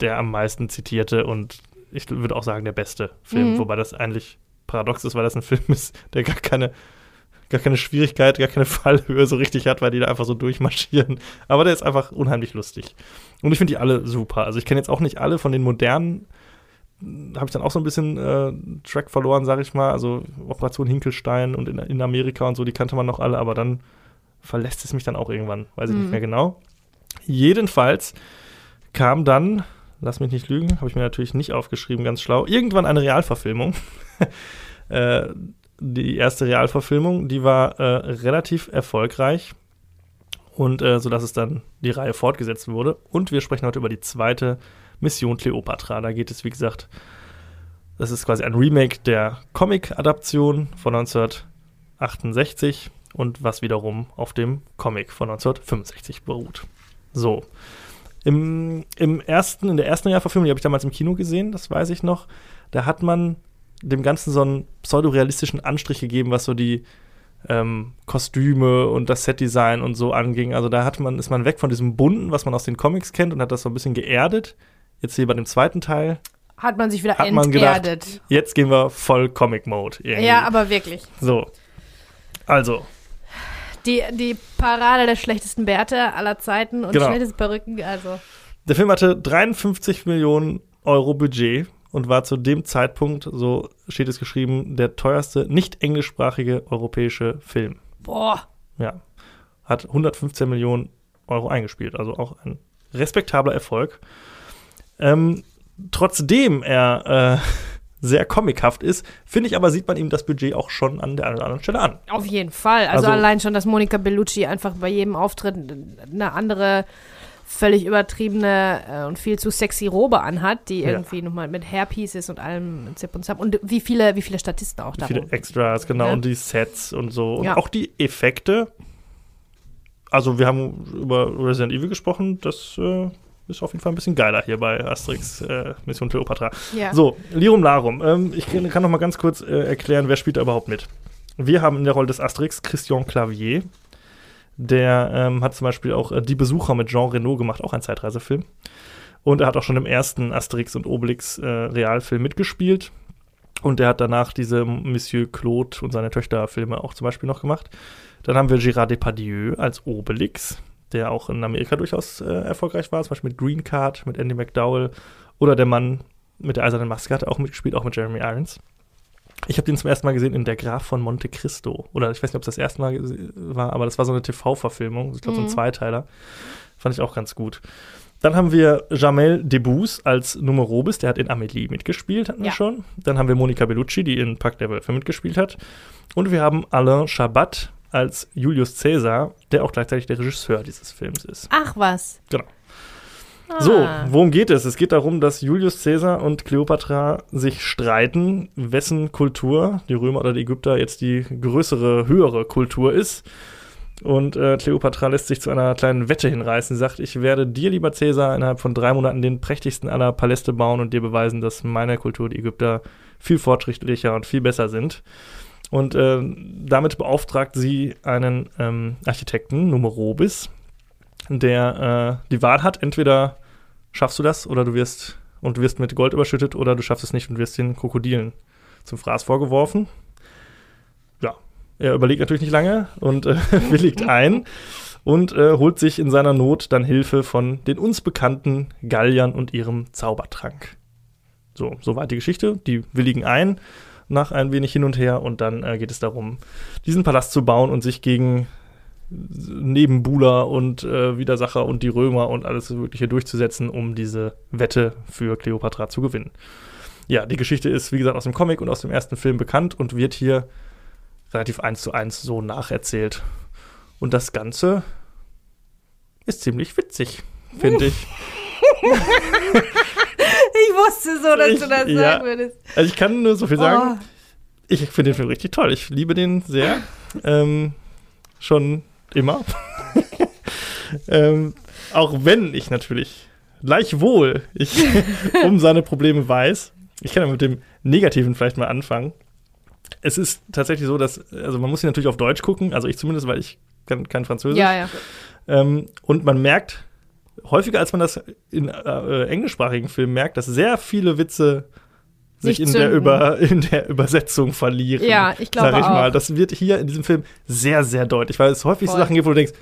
der am meisten zitierte und ich würde auch sagen, der beste Film. Mhm. Wobei das eigentlich paradox ist, weil das ein Film ist, der gar keine, gar keine Schwierigkeit, gar keine Fallhöhe so richtig hat, weil die da einfach so durchmarschieren. Aber der ist einfach unheimlich lustig. Und ich finde die alle super. Also ich kenne jetzt auch nicht alle von den modernen, habe ich dann auch so ein bisschen äh, Track verloren, sage ich mal. Also Operation Hinkelstein und in, in Amerika und so, die kannte man noch alle, aber dann verlässt es mich dann auch irgendwann, weiß ich Mhm. nicht mehr genau. Jedenfalls kam dann, lass mich nicht lügen, habe ich mir natürlich nicht aufgeschrieben, ganz schlau, irgendwann eine Realverfilmung. äh, die erste Realverfilmung, die war äh, relativ erfolgreich und äh, sodass es dann die Reihe fortgesetzt wurde. Und wir sprechen heute über die zweite Mission Cleopatra. Da geht es, wie gesagt, das ist quasi ein Remake der Comic-Adaption von 1968 und was wiederum auf dem Comic von 1965 beruht. So. Im, im ersten, in der ersten Realverfilmung, die habe ich damals im Kino gesehen, das weiß ich noch, da hat man dem Ganzen so einen pseudorealistischen Anstrich gegeben, was so die ähm, Kostüme und das Setdesign und so anging. Also da hat man, ist man weg von diesem Bunten, was man aus den Comics kennt, und hat das so ein bisschen geerdet. Jetzt hier bei dem zweiten Teil, Hat man sich wieder Hat man gedacht, enterdet. jetzt gehen wir voll Comic-Mode. Ja, aber wirklich. So. Also, Die, die Parade der schlechtesten Bärte aller Zeiten und Genau. schlechtesten Perücken, also. der Film hatte 53 Millionen Euro Budget und war zu dem Zeitpunkt, so steht es geschrieben, der teuerste nicht englischsprachige europäische Film. Boah. Ja. Hat 115 Millionen Euro eingespielt, also auch ein respektabler Erfolg. Ähm, trotzdem er äh, sehr comichaft ist, finde ich aber, sieht man ihm das Budget auch schon an der einen oder anderen Stelle an. Auf jeden Fall. Also, Also- allein schon, dass Monika Bellucci einfach bei jedem Auftritt eine andere, völlig übertriebene äh, und viel zu sexy Robe anhat, die Ja. irgendwie nochmal mit Hairpieces und allem Zip und Zap. Und wie viele, wie viele Statisten auch da Viele Extras, genau, Ja. und die Sets und so. Und Ja. auch die Effekte. Also, wir haben über Resident Evil gesprochen, das äh, ist auf jeden Fall ein bisschen geiler hier bei Asterix äh, Mission Cleopatra. Ja. So, Lirum Larum. Ähm, ich kann noch mal ganz kurz äh, erklären, wer spielt da überhaupt mit. Wir haben in der Rolle des Asterix Christian Clavier. Der ähm, hat zum Beispiel auch äh, Die Besucher mit Jean Reno gemacht, auch ein Zeitreisefilm. Und er hat auch schon im ersten Asterix und Obelix äh, Realfilm mitgespielt. Und er hat danach diese Monsieur Claude und seine Töchter Filme auch zum Beispiel noch gemacht. Dann haben wir Gérard Depardieu als Obelix, der auch in Amerika durchaus äh, erfolgreich war, zum Beispiel mit Green Card, mit Andy McDowell oder der Mann mit der eisernen Maske hat auch mitgespielt, auch mit Jeremy Irons. Ich habe den zum ersten Mal gesehen in Der Graf von Monte Cristo. Oder ich weiß nicht, ob es das erste Mal war, aber das war so eine TV-Verfilmung. Ich glaube, so ein Mhm. Zweiteiler. Fand ich auch ganz gut. Dann haben wir Jamel Debbouze als Numerobis, der hat in Amélie mitgespielt, hatten wir Ja. schon. Dann haben wir Monica Bellucci, die in Pakt der Wölfe mitgespielt hat. Und wir haben Alain Chabat als Julius Caesar, der auch gleichzeitig der Regisseur dieses Films ist. Ach was. Genau. Ah. So, worum geht es? Es geht darum, dass Julius Caesar und Kleopatra sich streiten, wessen Kultur, die Römer oder die Ägypter, jetzt die größere, höhere Kultur ist. Und äh, Kleopatra lässt sich zu einer kleinen Wette hinreißen. Sagt, ich werde dir, lieber Caesar, innerhalb von drei Monaten den prächtigsten aller Paläste bauen und dir beweisen, dass meine Kultur, die Ägypter, viel fortschrittlicher und viel besser sind. Und äh, damit beauftragt sie einen ähm, Architekten, Numerobis, der äh, die Wahl hat, entweder schaffst du das oder du wirst und wirst mit Gold überschüttet oder du schaffst es nicht und wirst den Krokodilen zum Fraß vorgeworfen. Ja, er überlegt natürlich nicht lange und äh, willigt ein und äh, holt sich in seiner Not dann Hilfe von den uns bekannten Galliern und ihrem Zaubertrank. So, soweit die Geschichte. Die willigen ein nach ein wenig hin und her und dann äh, geht es darum, diesen Palast zu bauen und sich gegen Nebenbuhler und äh, Widersacher und die Römer und alles Mögliche durchzusetzen, um diese Wette für Kleopatra zu gewinnen. Ja, die Geschichte ist, wie gesagt, aus dem Comic und aus dem ersten Film bekannt und wird hier relativ eins zu eins so nacherzählt. Und das Ganze ist ziemlich witzig, finde ich. ich wusste so, dass Ich- du das ja. sagen würdest. Also ich kann nur so viel sagen. Oh. Ich finde den Film richtig toll. Ich liebe den sehr. ähm, schon immer. ähm, auch wenn ich natürlich gleichwohl ich um seine Probleme weiß. Ich kann ja mit dem Negativen vielleicht mal anfangen. Es ist tatsächlich so, dass, also man muss ihn natürlich auf Deutsch gucken, also ich zumindest, weil ich kann kein Französisch. Ja, ja. Ähm, und man merkt, häufiger als man das in äh, englischsprachigen Filmen merkt, dass sehr viele Witze sich in der. Über, in der Übersetzung verlieren. Ja, ich glaube Sag ich auch. mal. Das wird hier in diesem Film sehr, sehr deutlich, weil es häufig so Voll. Sachen gibt, wo du denkst,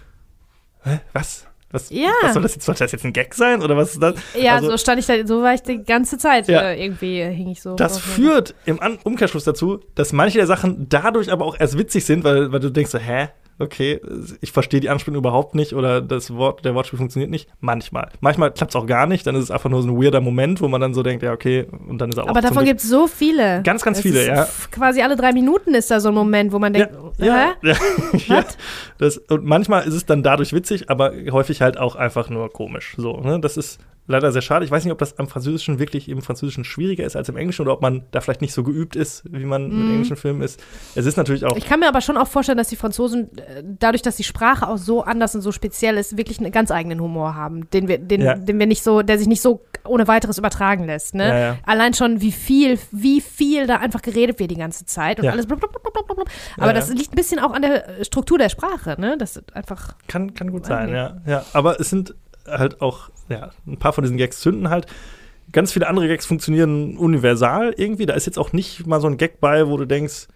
Hä, was? Was, Ja. was soll das jetzt? Soll das jetzt ein Gag sein? Oder was ist das? Ja, Also- so stand ich da, so war ich die ganze Zeit. Ja. Äh, irgendwie hing ich so. Das führt im An Umkehrschluss dazu, dass manche der Sachen dadurch aber auch erst witzig sind, weil, weil du denkst so, hä? Okay, ich verstehe die Anspielung überhaupt nicht oder das Wort, der Wortspiel funktioniert nicht. Manchmal. Manchmal klappt es auch gar nicht, dann ist es einfach nur so ein weirder Moment, wo man dann so denkt, ja, okay, und dann ist er auch Aber davon gibt es so viele. Ganz, ganz Es viele, ja. Quasi alle drei Minuten ist da so ein Moment, wo man Ja, denkt, ja, hä? ja, ja. Das, und manchmal ist es dann dadurch witzig, aber häufig halt auch einfach nur komisch. So, ne? Das ist leider sehr schade. Ich weiß nicht, ob das am Französischen wirklich im Französischen schwieriger ist als im Englischen oder ob man da vielleicht nicht so geübt ist, wie man mit englischen Filmen ist. Es ist natürlich auch. Ich kann mir aber schon auch vorstellen, dass die Franzosen, äh, dadurch, dass die Sprache auch so anders und so speziell ist, wirklich einen ganz eigenen Humor haben, den wir, den, Ja. den wir nicht so, der sich nicht so ohne weiteres übertragen lässt. Ne? Ja, ja. Allein schon, wie viel, wie viel da einfach geredet wird die ganze Zeit und Ja. alles blub, blub, blub, blub. Aber das liegt ein bisschen auch an der Struktur der Sprache, ne? Das ist einfach. Kann, kann gut sein, ja, ja. Aber es sind halt auch, ja, ein paar von diesen Gags zünden halt. Ganz viele andere Gags funktionieren universal irgendwie. Da ist jetzt auch nicht mal so ein Gag bei, wo du denkst,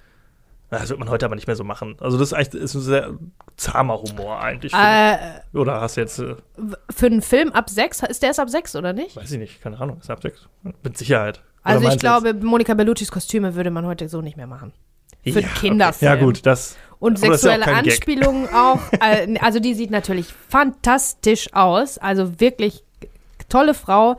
"Na, das wird man heute aber nicht mehr so machen. Also das ist eigentlich ist ein sehr zahmer Humor eigentlich. Äh. Oder hast du jetzt, äh, für einen Film ab sechs, ist der erst ab sechs, oder nicht? weiß ich nicht, keine Ahnung, ist ab sechs. Mit Sicherheit. Also ich du jetzt- glaube, Monika Bellucci's Kostüme würde man heute so nicht mehr machen. Für okay. Kinderfilm. Ja gut, das. Und Aber ja auch sexuelle Gag. Anspielungen auch. äh, also die sieht natürlich fantastisch aus. Also wirklich tolle Frau.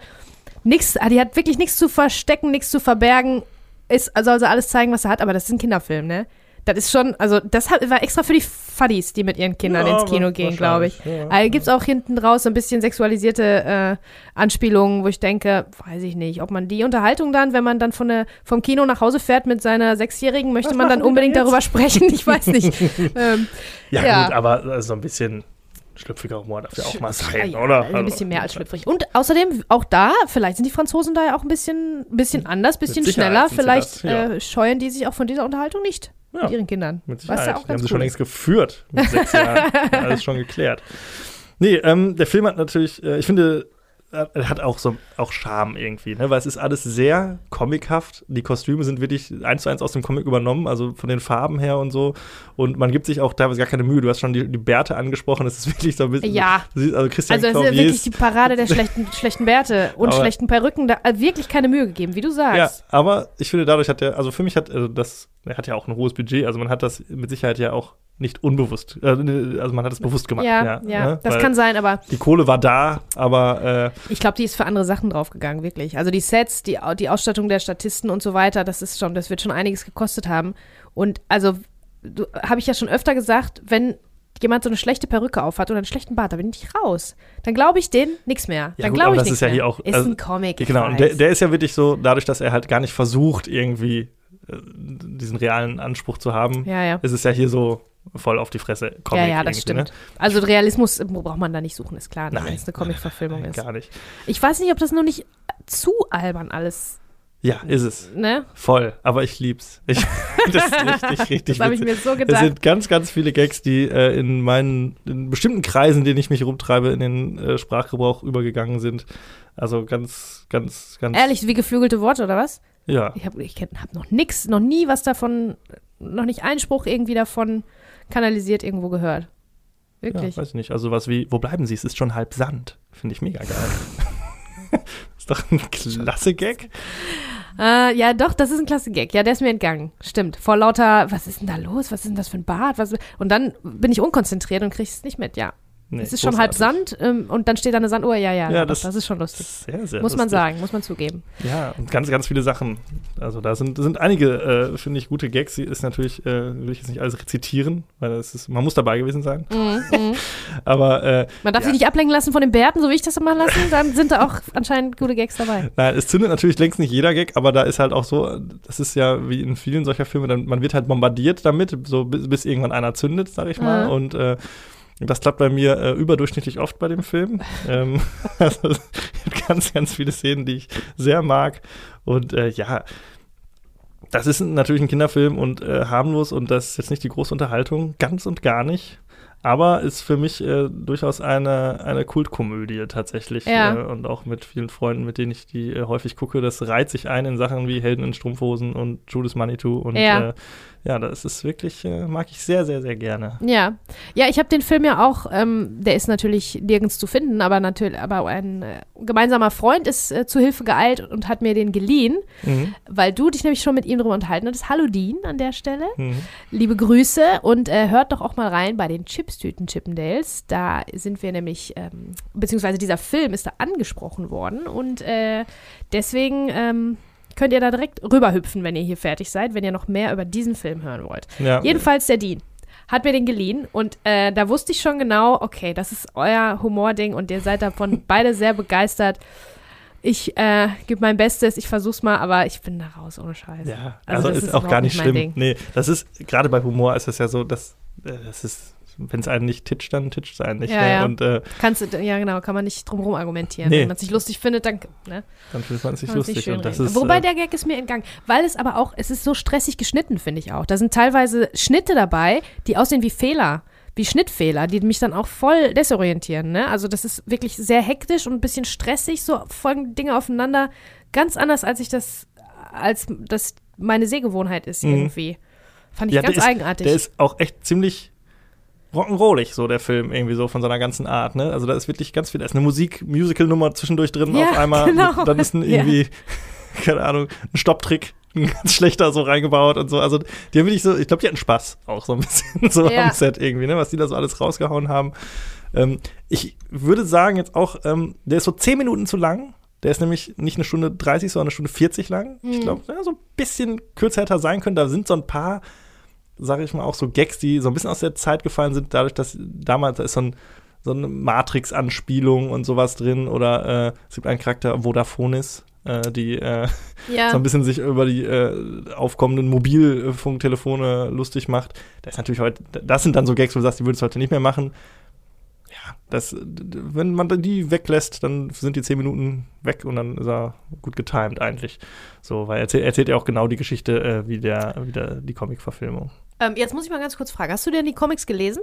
Nix, ah, die hat wirklich nichts zu verstecken, nichts zu verbergen. Ist, soll sie alles zeigen, was sie hat, aber das ist ein Kinderfilm, ne? Das ist schon, also das war extra für die Fuddies, die mit ihren Kindern Ja, ins Kino gehen, glaube ich. ja. Also gibt es auch hinten raus so ein bisschen sexualisierte äh, Anspielungen, wo ich denke, weiß ich nicht, ob man die Unterhaltung dann, wenn man dann von der, vom Kino nach Hause fährt mit seiner Sechsjährigen, möchte Was man dann unbedingt darüber sprechen. Ich weiß nicht. ähm, Ja, gut, aber äh, so ein bisschen schlüpfiger Humor darf ja auch mal sein, ja, oder? Ein Also, bisschen mehr als schlüpfrig. Und außerdem, auch da, vielleicht sind die Franzosen da ja auch ein bisschen, ein bisschen anders, ein bisschen schneller. Vielleicht das, ja. äh, scheuen die sich auch von dieser Unterhaltung nicht Ja. mit ihren Kindern. Mit Was Sicherheit. ja auch die haben sie cool schon ist. längst geführt mit sechs Jahren. Alles schon geklärt. Nee, ähm, der Film hat natürlich, äh, ich finde, hat auch so auch Charme irgendwie, ne? Weil es ist alles sehr comichaft. Die Kostüme sind wirklich eins zu eins aus dem Comic übernommen, also von den Farben her und so. Und man gibt sich auch teilweise gar keine Mühe. Du hast schon die, die Bärte angesprochen. Es ist wirklich so ein bisschen. Ja. Also Christian Also das ist ja wirklich die Parade der schlechten, schlechten Bärte und Aber- schlechten Perücken. Da äh, wirklich keine Mühe gegeben, wie du sagst. Ja, aber ich finde, dadurch hat er, also für mich hat also das, er hat ja auch ein hohes Budget, also man hat das mit Sicherheit ja auch nicht unbewusst, äh, also man hat es bewusst gemacht. Ja, ja, ne? das Weil kann sein, aber Die Kohle war da, aber äh, ich glaube, die ist für andere Sachen draufgegangen, wirklich. Also die Sets, die, die Ausstattung der Statisten und so weiter, das ist schon, das wird schon einiges gekostet haben. Und also, habe ich ja schon öfter gesagt, wenn jemand so eine schlechte Perücke aufhat oder einen schlechten Bart, da bin ich raus. Dann glaube ich denen nichts mehr. Ja, Dann glaube ich das nichts ist ja mehr. hier auch- Ist also- ein Comic. genau, der, der ist ja wirklich so, dadurch, dass er halt gar nicht versucht, irgendwie äh, diesen realen Anspruch zu haben, ja, ja. ist es ja hier so voll auf die Fresse Comic Ja, ja, das irgendwie, ne? stimmt. Also Realismus braucht man da nicht suchen, ist klar, ne, wenn es eine Comic-Verfilmung ist. Gar nicht. Ich weiß nicht, ob das nur nicht zu albern alles Ja, ist es. Ne? Voll. Aber ich lieb's. Ich, das ist richtig, richtig Das habe ich mir so Es gedacht. sind ganz, ganz viele Gags, die äh, in meinen, in bestimmten Kreisen, in denen ich mich rumtreibe, in den äh, Sprachgebrauch übergegangen sind. Also ganz, ganz, ganz. Ehrlich, wie geflügelte Worte oder was? Ja. Ich habe ich hab noch nix, noch nie was davon, noch nicht einen Spruch irgendwie davon kanalisiert irgendwo gehört. Ja, Wirklich. weiß ich nicht. Also was wie, wo bleiben Sie? Es ist schon halb Sand. Finde ich mega geil. ist doch ein klasse Gag. Äh, ja, doch, das ist ein klasse Gag. Ja, der ist mir entgangen. Stimmt. Vor lauter, was ist denn da los? Was ist denn das für ein Bad? Was, und dann bin ich unkonzentriert und kriege es nicht mit. Ja, Nee, es ist schon halb großartig. Sand ähm, und dann steht da eine Sanduhr. Ja, ja, Ja, doch, das- das, ist schon lustig. Sehr, sehr Muss man lustig. sagen, muss man zugeben. Ja, und ganz, ganz viele Sachen. Also da sind, sind einige, äh, finde ich, gute Gags. Sie ist natürlich, äh, will ich jetzt nicht alles rezitieren, weil es ist, man muss dabei gewesen sein. Mhm, mhm. Aber äh, Man darf Ja. sich nicht ablenken lassen von den Bärten, so wie ich das immer lassen. Dann sind da auch anscheinend gute Gags dabei. Nein, es zündet natürlich längst nicht jeder Gag, aber da ist halt auch so, das ist ja wie in vielen solcher Filme, dann, man wird halt bombardiert damit, so bis, bis irgendwann einer zündet, sag ich mal. Mhm. Und äh, das klappt bei mir äh, überdurchschnittlich oft bei dem Film. ähm, also es gibt ganz, ganz viele Szenen, die ich sehr mag. Und äh, ja, das ist natürlich ein Kinderfilm und äh, harmlos und das ist jetzt nicht die große Unterhaltung, ganz und gar nicht. Aber ist für mich äh, durchaus eine, eine Kultkomödie tatsächlich. Ja. Äh, und auch mit vielen Freunden, mit denen ich die äh, häufig gucke. Das reiht sich ein in Sachen wie Helden in Strumpfhosen und Judas Manitou. Und Ja. Ja, das ist wirklich, äh, mag ich sehr, sehr, sehr gerne. Ja, ja, ich habe den Film ja auch, ähm, der ist natürlich nirgends zu finden, aber natürlich, aber ein äh, gemeinsamer Freund ist äh, zu Hilfe geeilt und hat mir den geliehen, Mhm. weil du dich nämlich schon mit ihm drüber unterhalten hattest. Hallo Dean an der Stelle. Mhm. Liebe Grüße und äh, hört doch auch mal rein bei den Chipstüten Chippendales. Da sind wir nämlich, ähm, beziehungsweise dieser Film ist da angesprochen worden und äh, deswegen ähm, könnt ihr da direkt rüberhüpfen, wenn ihr hier fertig seid, wenn ihr noch mehr über diesen Film hören wollt. Ja. Jedenfalls der Dean hat mir den geliehen und äh, da wusste ich schon genau, okay, das ist euer Humording und ihr seid davon beide sehr begeistert. Ich äh, gebe mein Bestes, ich versuch's mal, aber ich bin da raus ohne Scheiß. Ja, Also also, das ist, ist auch gar nicht schlimm. Ding. Nee, das ist, gerade bei Humor ist es ja so, dass äh, das ist, wenn es einen nicht titscht, dann titscht es einen nicht. Ja, ne? ja. Und äh, Kannst du, ja genau, kann man nicht drumherum argumentieren. Nee. Wenn man es nicht lustig findet, dann, ne, dann findet man es nicht lustig. nicht und ist, Wobei äh, der Gag ist mir entgangen, weil es aber auch, es ist so stressig geschnitten, finde ich auch. Da sind teilweise Schnitte dabei, die aussehen wie Fehler, wie Schnittfehler, die mich dann auch voll desorientieren. Ne? Also das ist wirklich sehr hektisch und ein bisschen stressig, so folgen Dinge aufeinander, ganz anders als ich das, als das meine Sehgewohnheit ist Mhm. irgendwie. Fand ich Ja, ganz ist- eigenartig. Der ist auch echt ziemlich rock'n'rollig, so der Film, irgendwie so von seiner ganzen Art, ne? Also da ist wirklich ganz viel, da ist eine Musik-Musical-Nummer zwischendurch drin Ja, auf einmal. genau. Dann ist ein Ja. irgendwie, keine Ahnung, ein Stopptrick, ein ganz schlechter so reingebaut und so. Also die haben wirklich so, ich glaube, die hatten Spaß auch so ein bisschen so Ja. am Set irgendwie, ne? Was die da so alles rausgehauen haben. Ähm, ich würde sagen jetzt auch, ähm, der ist so zehn Minuten zu lang. Der ist nämlich nicht eine Stunde 30, sondern eine Stunde 40 lang. Ich Mhm. glaube, ja, so ein bisschen kürzer hätte er sein können. Da sind so ein paar, sage ich mal, auch so Gags, die so ein bisschen aus der Zeit gefallen sind, dadurch, dass damals da ist so, ein, so eine Matrix-Anspielung und sowas drin. Oder äh, es gibt einen Charakter, Vodafonis, äh, die äh, ja. so ein bisschen sich über die äh, aufkommenden Mobilfunktelefone lustig macht. Das ist natürlich heute, das sind dann so Gags, wo du sagst, die würdest du heute nicht mehr machen. Ja, das, wenn man die weglässt, dann sind die zehn Minuten weg und dann ist er gut getimed eigentlich. So, weil er erzählt, erzählt ja auch genau die Geschichte äh, wie, der, wie der, die Comic-Verfilmung. Ähm, jetzt muss ich mal ganz kurz fragen, hast du denn die Comics gelesen?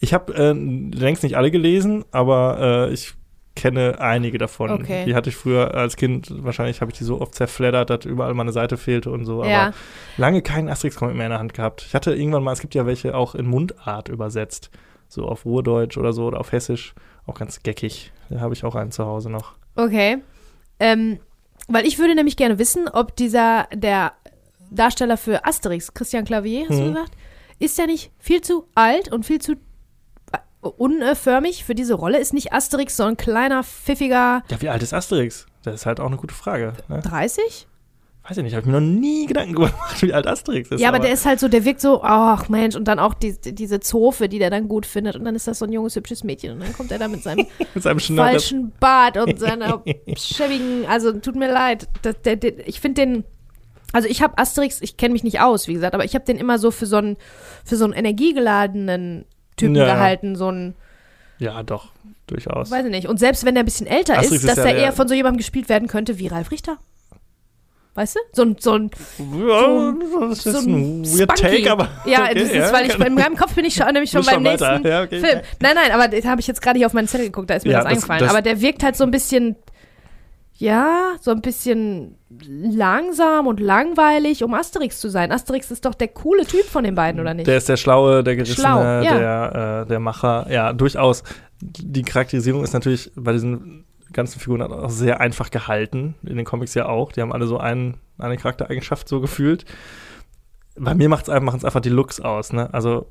Ich habe äh, längst nicht alle gelesen, aber äh, ich kenne einige davon. Okay. Die hatte ich früher als Kind, wahrscheinlich habe ich die so oft zerfleddert, dass überall meine Seite fehlte und so. Ja. Aber lange keinen Asterix-Comic mehr in der Hand gehabt. Ich hatte irgendwann mal, es gibt ja welche auch in Mundart übersetzt. So auf Urdeutsch oder so oder auf Hessisch. Auch ganz geckig. Da habe ich auch einen zu Hause noch. Okay. Ähm, weil ich würde nämlich gerne wissen, ob dieser, der Darsteller für Asterix, Christian Clavier, hast du Mhm. gesagt, ist der nicht viel zu alt und viel zu äh, unförmig für diese Rolle? Ist nicht Asterix so ein kleiner, pfiffiger Ja, wie alt ist Asterix? Das ist halt auch eine gute Frage. Ne? 30? Weiß ich nicht, habe ich mir noch nie Gedanken gemacht, wie alt Asterix ist. ja, aber, der ist halt so, der wirkt so, ach Mensch, und dann auch die, diese Zofe, die der dann gut findet. Und dann ist das so ein junges, hübsches Mädchen. Und dann kommt er da mit seinem mit seinem falschen Bart und seiner schäbigen, also tut mir leid. Das, der, der, ich finde den, also ich habe Asterix, ich kenne mich nicht aus, wie gesagt, aber ich habe den immer so für so einen, für so einen energiegeladenen Typen Ja. gehalten, so einen, Ja, doch, durchaus. weiß ich nicht. Und selbst wenn der ein bisschen älter Asterix ist, dass ist ja der- eher von so jemandem gespielt werden könnte wie Ralf Richter. Weißt du? So ein, so ein, Ja, das ist so ein ein weird Spunky. Take, aber. Ja, okay, das ist, weil ich in meinem Kopf bin ich schon, nämlich schon beim nächsten Ja, okay. Film. Nein, nein, aber da habe ich jetzt gerade hier auf meinen Zettel geguckt, da ist mir Ja, das das- eingefallen. das- aber der wirkt halt so ein bisschen, ja, so ein bisschen langsam und langweilig, um Asterix zu sein. Asterix ist doch der coole Typ von den beiden, oder nicht? Der ist der Schlaue, der Gerissene, Schlau, ja. der, äh, der Macher. Ja, durchaus. Die Charakterisierung ist natürlich bei diesen ganzen Figuren auch sehr einfach gehalten. In den Comics ja auch. Die haben alle so einen, eine Charaktereigenschaft so gefühlt. Bei mir macht's einfach, machen's einfach die Looks aus. Ne? Also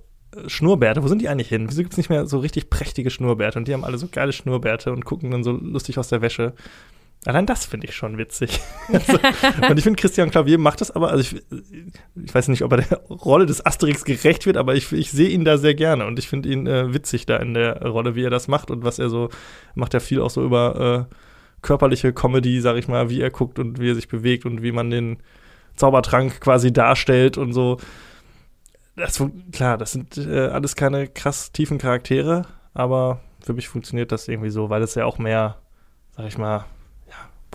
Schnurrbärte, wo sind die eigentlich hin? Wieso gibt's nicht mehr so richtig prächtige Schnurrbärte? Und die haben alle so geile Schnurrbärte und gucken dann so lustig aus der Wäsche. Allein das finde ich schon witzig. also, und ich finde, Christian Clavier macht das aber, also ich, ich weiß nicht, ob er der Rolle des Asterix gerecht wird, aber ich, ich sehe ihn da sehr gerne und ich finde ihn äh, witzig da in der Rolle, wie er das macht und was er so, macht er viel auch so über äh, körperliche Comedy, sag ich mal, wie er guckt und wie er sich bewegt und wie man den Zaubertrank quasi darstellt und so. Das, klar, das sind äh, alles keine krass tiefen Charaktere, aber für mich funktioniert das irgendwie so, weil es ja auch mehr, sag ich mal,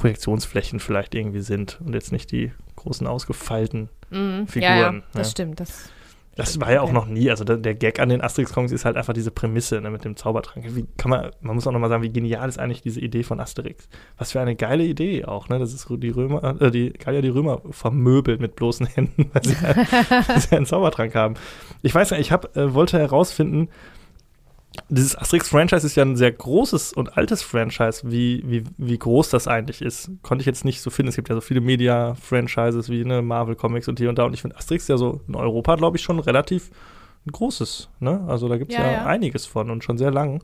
Projektionsflächen vielleicht irgendwie sind und jetzt nicht die großen ausgefeilten. Mhm. Figuren, Ja, ja, das ja. stimmt. Das, Das war ja auch noch nie, also der, der Gag an den Asterix-Comics ist halt einfach diese Prämisse ne, mit dem Zaubertrank. Wie kann man, man muss auch nochmal sagen, wie genial ist eigentlich diese Idee von Asterix. Was für eine geile Idee auch, ne? Das ist die Römer, äh, die Gallier die Römer vermöbelt mit bloßen Händen, weil sie, weil sie einen Zaubertrank haben. Ich weiß nicht, ich hab, äh, wollte herausfinden, dieses Asterix-Franchise ist ja ein sehr großes und altes Franchise. Wie, wie, wie groß das eigentlich ist, konnte ich jetzt nicht so finden. Es gibt ja so viele Media-Franchises wie ne, Marvel Comics und hier und da. Und ich finde Asterix ja so in Europa, glaube ich, schon relativ ein großes. Ne? Also da gibt es Ja, ja, ja. einiges von und schon sehr lang.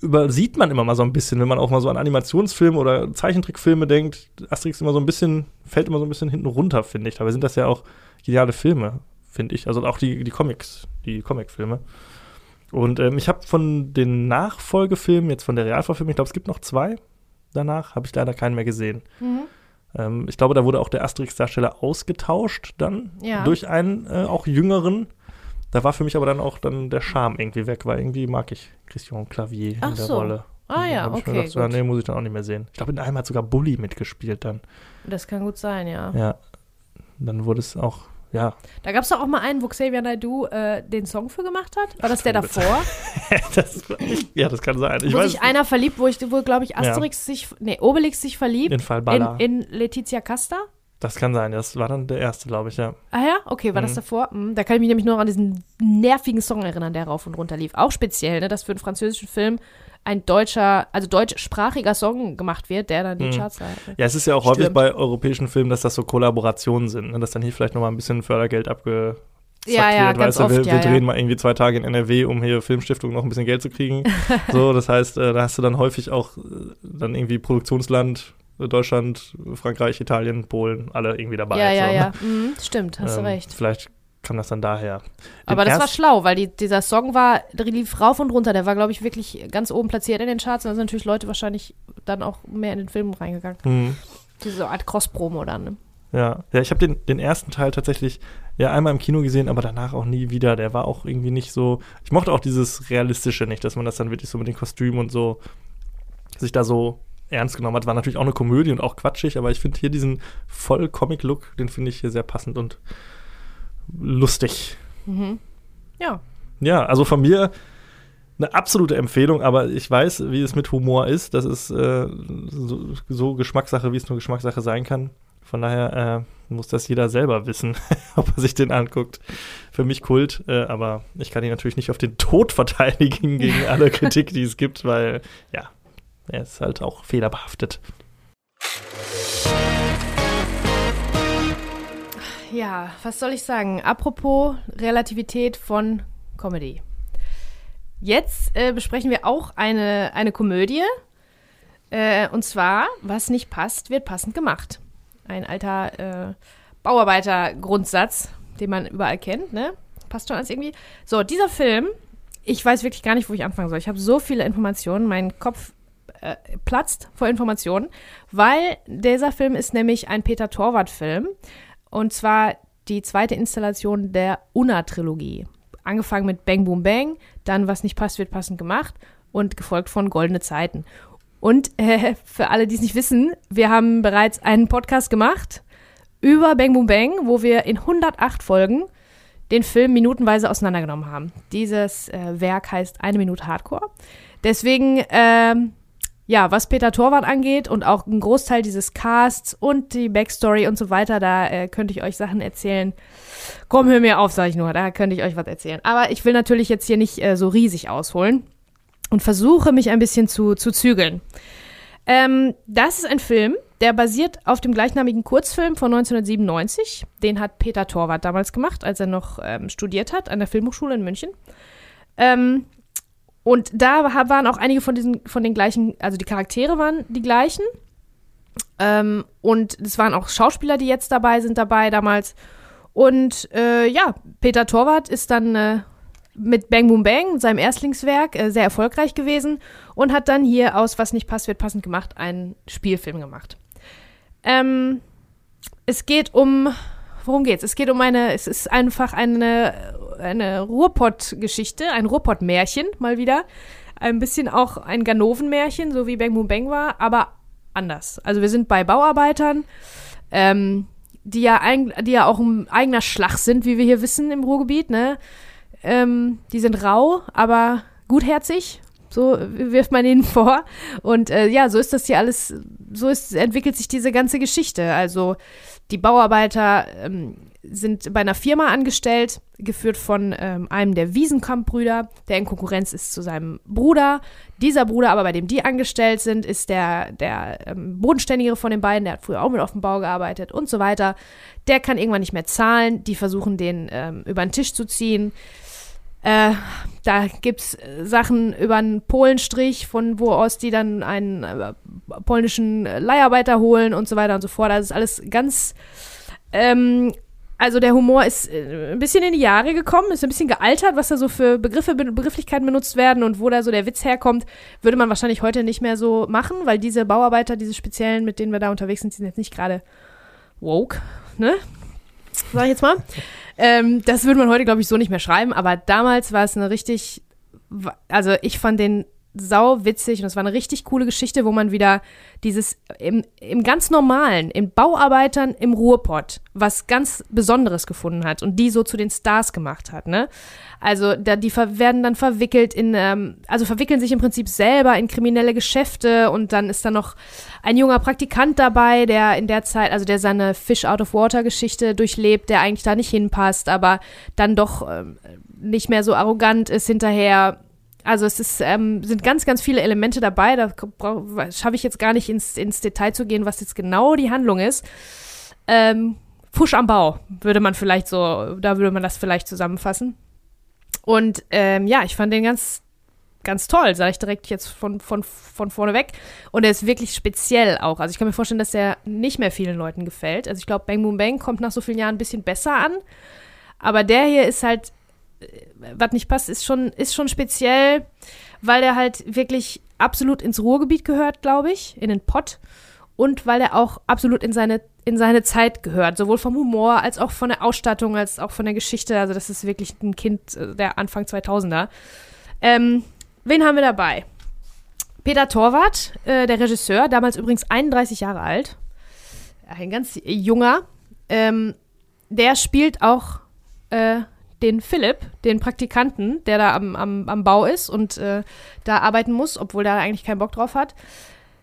Übersieht man immer mal so ein bisschen, wenn man auch mal so an Animationsfilme oder Zeichentrickfilme denkt. Asterix immer so ein bisschen, fällt immer so ein bisschen hinten runter, finde ich. Dabei sind das ja auch geniale Filme, finde ich. Also auch die, die Comics, die Comicfilme. Und ähm, ich habe von den Nachfolgefilmen, jetzt von der Realverfilmung, ich glaube, es gibt noch zwei danach, habe ich leider keinen mehr gesehen. mhm. Ähm, ich glaube, da wurde auch der Asterix-Darsteller ausgetauscht dann Ja. durch einen äh, auch jüngeren. Da war für mich aber dann auch dann der Charme irgendwie weg, weil irgendwie mag ich Christian Clavier Ach in der so. Rolle. Ah ja, hab ich mir okay, gedacht, so, nee, muss ich dann auch nicht mehr sehen. Ich glaube, in einem hat sogar Bully mitgespielt dann. Das kann gut sein, ja. Ja. Dann wurde es auch, ja. Da gab es doch auch mal einen, wo Xavier Naidoo äh, den Song für gemacht hat. War das der davor? das, ja, das kann sein. Ich wo weiß sich einer verliebt, wo ich, wo glaube ich Asterix sich, nee, Obelix sich verliebt in Fall in, Balla. in Letizia Casta. das kann sein. Das war dann der erste, glaube ich, ja. Ah ja, okay, war das Mhm. davor? Mhm, da kann ich mich nämlich nur an diesen nervigen Song erinnern, der rauf und runter lief. Auch speziell, ne, dass für einen französischen Film ein deutscher, also deutschsprachiger Song gemacht wird, der dann die Mhm. Charts hat. ne? Ja, es ist ja auch häufig Stürmt. bei europäischen Filmen, dass das so Kollaborationen sind, ne? dass dann hier vielleicht nochmal ein bisschen Fördergeld abge Ja, ja, ganz weißt du, wir, oft, wir ja, drehen ja. mal irgendwie zwei Tage in NRW, um hier Filmstiftung noch ein bisschen Geld zu kriegen. so, das heißt, äh, da hast du dann häufig auch äh, dann irgendwie Produktionsland, äh, Deutschland, Frankreich, Italien, Polen, alle irgendwie dabei. Ja, ja, so, ja. Ne? Mhm, stimmt, hast Ähm, du recht. Vielleicht kam das dann daher. Den Aber das war schlau, weil die, dieser Song war, der lief rauf und runter. Der war, glaube ich, wirklich ganz oben platziert in den Charts. Und da sind natürlich Leute wahrscheinlich dann auch mehr in den Film reingegangen. Hm. Diese Art Cross-Promo dann. Ne? Ja, ja ich habe den, den ersten Teil tatsächlich ja einmal im Kino gesehen, aber danach auch nie wieder. Der war auch irgendwie nicht so. Ich mochte auch dieses Realistische nicht, dass man das dann wirklich so mit den Kostümen und so sich da so ernst genommen hat. War natürlich auch eine Komödie und auch quatschig, aber ich finde hier diesen voll Comic-Look, den finde ich hier sehr passend und lustig. Mhm. Ja. Ja, also von mir eine absolute Empfehlung, aber ich weiß, wie es mit Humor ist. Das ist äh, so, so Geschmackssache, wie es nur Geschmackssache sein kann. Von daher äh, muss das jeder selber wissen, ob er sich den anguckt. Für mich Kult, äh, aber ich kann ihn natürlich nicht auf den Tod verteidigen gegen alle Kritik, die es gibt, weil ja, er ist halt auch fehlerbehaftet. Ja, was soll ich sagen? Apropos Relativität von Comedy. Jetzt äh, besprechen wir auch eine, eine Komödie. Äh, und zwar, was nicht passt, wird passend gemacht. Ein alter äh, Bauarbeiter-Grundsatz, den man überall kennt, ne? Passt schon alles irgendwie. So, dieser Film, ich weiß wirklich gar nicht, wo ich anfangen soll. Ich habe so viele Informationen, mein Kopf äh, platzt vor Informationen, weil dieser Film ist nämlich ein Peter Torwart-Film. Und zwar die zweite Installation der Unna-Trilogie. Angefangen mit Bang Boom Bang, dann Was nicht passt, wird passend gemacht und gefolgt von Goldene Zeiten. Und äh, für alle, die es nicht wissen, wir haben bereits einen Podcast gemacht über Bang Boom Bang, wo wir in 108 Folgen den Film minutenweise auseinandergenommen haben. Dieses äh, Werk heißt Eine Minute Hardcore. Deswegen, ähm, ja, was Peter Torwart angeht und auch ein Großteil dieses Casts und die Backstory und so weiter, da äh, könnte ich euch Sachen erzählen. Komm, hör mir auf, sag ich nur, da könnte ich euch was erzählen. Aber ich will natürlich jetzt hier nicht äh, so riesig ausholen und versuche mich ein bisschen zu, zu zügeln. Ähm, das ist ein Film, der basiert auf dem gleichnamigen Kurzfilm von 1997. Den hat Peter Torwart damals gemacht, als er noch ähm, studiert hat an der Filmhochschule in München. Ähm, und da waren auch einige von diesen, von den gleichen, also die Charaktere waren die gleichen. Ähm, und es waren auch Schauspieler, die jetzt dabei sind, dabei damals. Und äh, ja, Peter Torwart ist dann äh, mit Bang Boom Bang, seinem Erstlingswerk, äh, sehr erfolgreich gewesen und hat dann hier aus Was nicht passt, wird passend gemacht, einen Spielfilm gemacht. Ähm, es geht um, worum geht's? Es geht um eine, es ist einfach eine, eine Ruhrpott-Geschichte, ein Ruhrpott-Märchen mal wieder. Ein bisschen auch ein Ganoven-Märchen, so wie Bang Boom Bang war, aber anders. Also wir sind bei Bauarbeitern, ähm, die ja, ein, die ja auch ein eigener Schlag sind, wie wir hier wissen im Ruhrgebiet, ne? Ähm, die sind rau, aber gutherzig. So wirft man ihnen vor. Und äh, ja, so ist das hier alles, so ist, entwickelt sich diese ganze Geschichte. Also die Bauarbeiter ähm, sind bei einer Firma angestellt, geführt von ähm, einem der Wiesenkamp-Brüder, der in Konkurrenz ist zu seinem Bruder. Dieser Bruder, aber bei dem die angestellt sind, ist der, der ähm, bodenständigere von den beiden, der hat früher auch mit auf dem Bau gearbeitet und so weiter. Der kann irgendwann nicht mehr zahlen, die versuchen den ähm, über den Tisch zu ziehen. Äh, da gibt es Sachen über einen Polenstrich, von wo aus die dann einen äh, polnischen Leiharbeiter holen und so weiter und so fort. Das ist alles ganz. Ähm, also der Humor ist äh, ein bisschen in die Jahre gekommen, ist ein bisschen gealtert, was da so für Begriffe, Begrifflichkeiten benutzt werden und wo da so der Witz herkommt, würde man wahrscheinlich heute nicht mehr so machen, weil diese Bauarbeiter, diese speziellen, mit denen wir da unterwegs sind, sind jetzt nicht gerade woke, ne? Sag ich jetzt mal. Ähm, das würde man heute, glaube ich, so nicht mehr schreiben, aber damals war es eine richtig, also ich fand den sau witzig und es war eine richtig coole Geschichte, wo man wieder dieses im, im ganz normalen, in Bauarbeitern im Ruhrpott, was ganz Besonderes gefunden hat und die so zu den Stars gemacht hat, ne? Also da, die werden dann verwickelt in, ähm, also verwickeln sich im Prinzip selber in kriminelle Geschäfte und dann ist da noch ein junger Praktikant dabei, der in der Zeit, also der seine Fish out of Water Geschichte durchlebt, der eigentlich da nicht hinpasst, aber dann doch ähm, nicht mehr so arrogant ist hinterher also es ist, ähm, sind ganz, ganz viele Elemente dabei. Da schaffe ich jetzt gar nicht ins, ins Detail zu gehen, was jetzt genau die Handlung ist. Ähm, Fusch am Bau würde man vielleicht so, da würde man das vielleicht zusammenfassen. Und ähm, ja, ich fand den ganz, ganz toll, sage ich direkt jetzt von, von, von vorne weg. Und er ist wirklich speziell auch. Also ich kann mir vorstellen, dass er nicht mehr vielen Leuten gefällt. Also ich glaube, Bang Boom Bang kommt nach so vielen Jahren ein bisschen besser an. Aber der hier ist halt was nicht passt, ist schon, ist schon speziell, weil er halt wirklich absolut ins Ruhrgebiet gehört, glaube ich, in den Pott. Und weil er auch absolut in seine, in seine Zeit gehört, sowohl vom Humor als auch von der Ausstattung, als auch von der Geschichte. Also, das ist wirklich ein Kind äh, der Anfang 2000er. Ähm, wen haben wir dabei? Peter Torwart, äh, der Regisseur, damals übrigens 31 Jahre alt. Ein ganz junger. Ähm, der spielt auch äh, den Philipp, den Praktikanten, der da am, am, am Bau ist und äh, da arbeiten muss, obwohl der eigentlich keinen Bock drauf hat.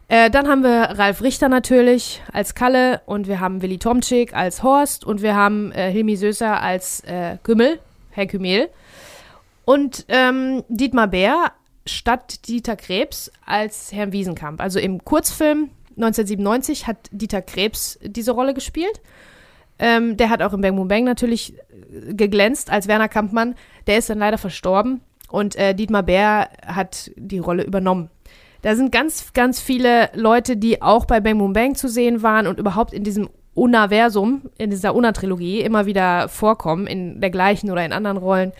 Äh, dann haben wir Ralf Richter natürlich als Kalle und wir haben Willi Tomczyk als Horst und wir haben äh, Hilmi Söser als äh, Kümmel, Herr Kümel. Und ähm, Dietmar Bär statt Dieter Krebs als Herrn Wiesenkamp. Also im Kurzfilm 1997 hat Dieter Krebs diese Rolle gespielt. Ähm, der hat auch im Bang Boom Bang natürlich geglänzt als Werner Kampmann. Der ist dann leider verstorben und äh, Dietmar Bär hat die Rolle übernommen. Da sind ganz, ganz viele Leute, die auch bei Bang Boom Bang zu sehen waren und überhaupt in diesem Universum, in dieser Una-Trilogie immer wieder vorkommen, in der gleichen oder in anderen Rollen.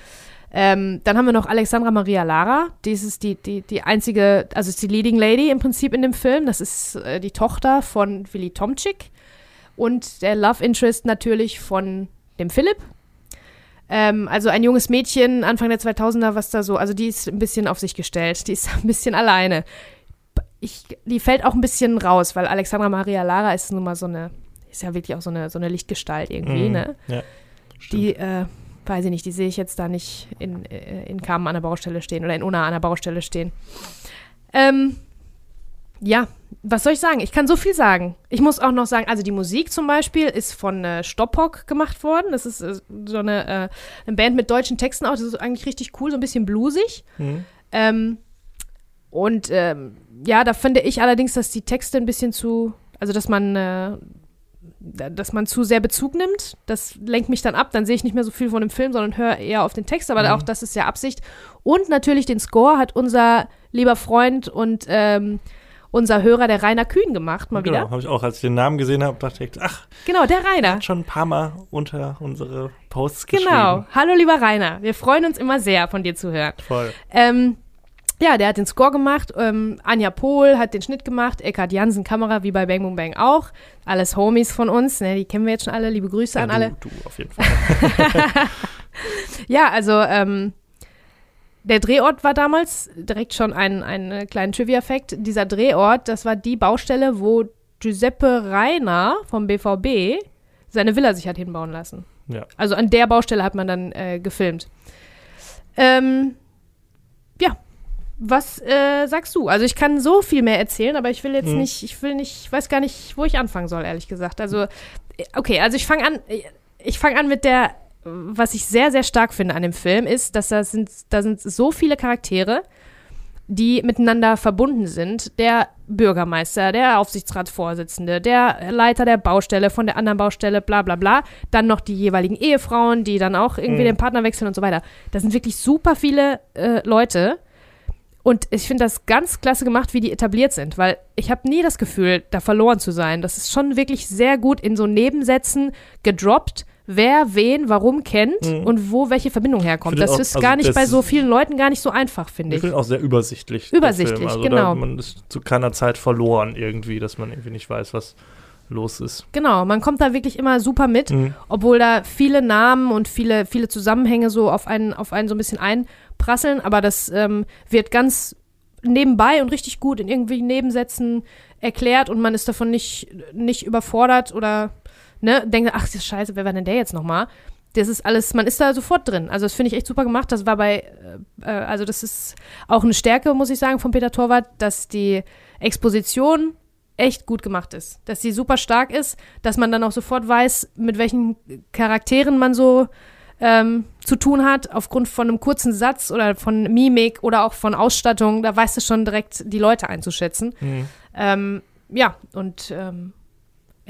Ähm, dann haben wir noch Alexandra Maria Lara. Die ist die, die, die einzige, also ist die Leading Lady im Prinzip in dem Film. Das ist äh, die Tochter von Willy Tomczyk und der Love Interest natürlich von dem Philipp. Ähm, also ein junges Mädchen, Anfang der 2000er, was da so, also die ist ein bisschen auf sich gestellt, die ist ein bisschen alleine. Ich, die fällt auch ein bisschen raus, weil Alexandra Maria Lara ist nun mal so eine ist ja wirklich auch so eine, so eine Lichtgestalt irgendwie, Mhm. ne? Ja. Die, äh, weiß ich nicht, die sehe ich jetzt da nicht in, äh, in Kamen an der Baustelle stehen oder in Unna an der Baustelle stehen. Ähm, ja, was soll ich sagen? Ich kann so viel sagen. Ich muss auch noch sagen, also die Musik zum Beispiel ist von äh, Stoppock gemacht worden. Das ist äh, so eine, äh, eine Band mit deutschen Texten auch. Das ist eigentlich richtig cool, so ein bisschen bluesig. Mhm. Ähm, und ähm, ja, da finde ich allerdings, dass die Texte ein bisschen zu, also dass man, äh, da- dass man zu sehr Bezug nimmt. Das lenkt mich dann ab. Dann sehe ich nicht mehr so viel von dem Film, sondern höre eher auf den Text. Aber Mhm. auch das ist ja Absicht. Und natürlich den Score hat unser lieber Freund und ähm, unser Hörer, der Rainer Kühn, gemacht, mal Genau, wieder. habe ich auch, als ich den Namen gesehen habe, dachte ich, ach, Genau, der Rainer. hat schon ein paar Mal unter unsere Posts Genau. geschrieben. Hallo, lieber Rainer. Wir freuen uns immer sehr, von dir zu hören. Voll. Ähm, ja, der hat den Score gemacht. Ähm, Anja Pohl hat den Schnitt gemacht. Eckhard Jansen Kamera, wie bei Bang Boom Bang auch. Alles Homies von uns. Ne, die kennen wir jetzt schon alle. Liebe Grüße Ja, an du, alle. du auf jeden Fall. Ja, also ähm, der Drehort war damals direkt schon ein, ein äh, kleiner Trivia-Fact. Dieser Drehort, das war die Baustelle, wo Giuseppe Reiner vom BVB seine Villa sich hat hinbauen lassen. Ja. Also an der Baustelle hat man dann äh, gefilmt. Ähm, ja, was äh, sagst du? Also ich kann so viel mehr erzählen, aber ich will jetzt Mhm. nicht, ich will nicht, ich weiß gar nicht, wo ich anfangen soll, ehrlich gesagt. Also, äh, okay, also ich fange an, äh, ich fange an mit der, was ich sehr, sehr stark finde an dem Film, ist, dass da sind, da sind so viele Charaktere, die miteinander verbunden sind. Der Bürgermeister, der Aufsichtsratsvorsitzende, der Leiter der Baustelle von der anderen Baustelle, bla bla bla. Dann noch die jeweiligen Ehefrauen, die dann auch irgendwie Mhm. den Partner wechseln und so weiter. Das sind wirklich super viele äh, Leute. Und ich finde das ganz klasse gemacht, wie die etabliert sind, weil ich habe nie das Gefühl, da verloren zu sein. Das ist schon wirklich sehr gut in so Nebensätzen gedroppt, wer wen warum kennt Mhm. und wo welche Verbindung herkommt. Das auch, ist also gar nicht das bei so vielen Leuten gar nicht so einfach, finde Ich ich. finde auch sehr übersichtlich. Übersichtlich, also genau. Da, man ist zu keiner Zeit verloren irgendwie, dass man irgendwie nicht weiß, was los ist. Genau, man kommt da wirklich immer super mit, Mhm. obwohl da viele Namen und viele, viele Zusammenhänge so auf einen, auf einen so ein bisschen einprasseln, aber das ähm, wird ganz nebenbei und richtig gut in irgendwie Nebensätzen erklärt und man ist davon nicht, nicht überfordert oder ne, denkt, ach, das ist scheiße, wer war denn der jetzt nochmal? Das ist alles, man ist da sofort drin. Also das finde ich echt super gemacht. Das war bei, äh, äh, also das ist auch eine Stärke, muss ich sagen, von Peter Torwart, dass die Exposition echt gut gemacht ist. Dass sie super stark ist, dass man dann auch sofort weiß, mit welchen Charakteren man so ähm, zu tun hat, aufgrund von einem kurzen Satz oder von Mimik oder auch von Ausstattung. Da weißt du schon direkt, die Leute einzuschätzen. Mhm. Ähm, ja, und ähm,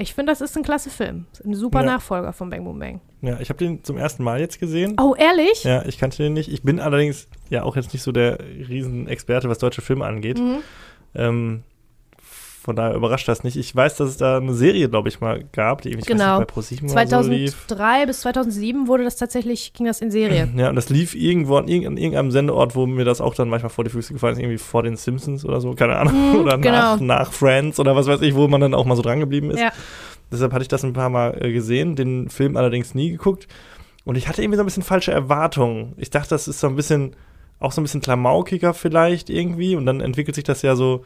ich finde, das ist ein klasse Film. Ein super Ja. Nachfolger von Bang Boom Bang. Ja, ich habe den zum ersten Mal jetzt gesehen. Oh, ehrlich? Ja, ich kannte den nicht. Ich bin allerdings ja auch jetzt nicht so der Riesenexperte, was deutsche Filme angeht. Mhm. Ähm, von daher überrascht das nicht. Ich weiß, dass es da eine Serie, glaube ich, mal gab, die irgendwie ich Genau. nicht, bei ProSieben oder so lief. 2003 bis 2007 wurde das tatsächlich, ging das in Serie. Ja, und das lief irgendwo an, irgend- an irgendeinem Sendeort, wo mir das auch dann manchmal vor die Füße gefallen ist, irgendwie vor den Simpsons oder so, keine Ahnung. Mhm, oder genau. nach, nach Friends oder was weiß ich, wo man dann auch mal so dran geblieben ist. Ja. Deshalb hatte ich das ein paar Mal äh, gesehen, den Film allerdings nie geguckt. Und ich hatte irgendwie so ein bisschen falsche Erwartungen. Ich dachte, das ist so ein bisschen, auch so ein bisschen klamaukiger vielleicht irgendwie. Und dann entwickelt sich das ja so,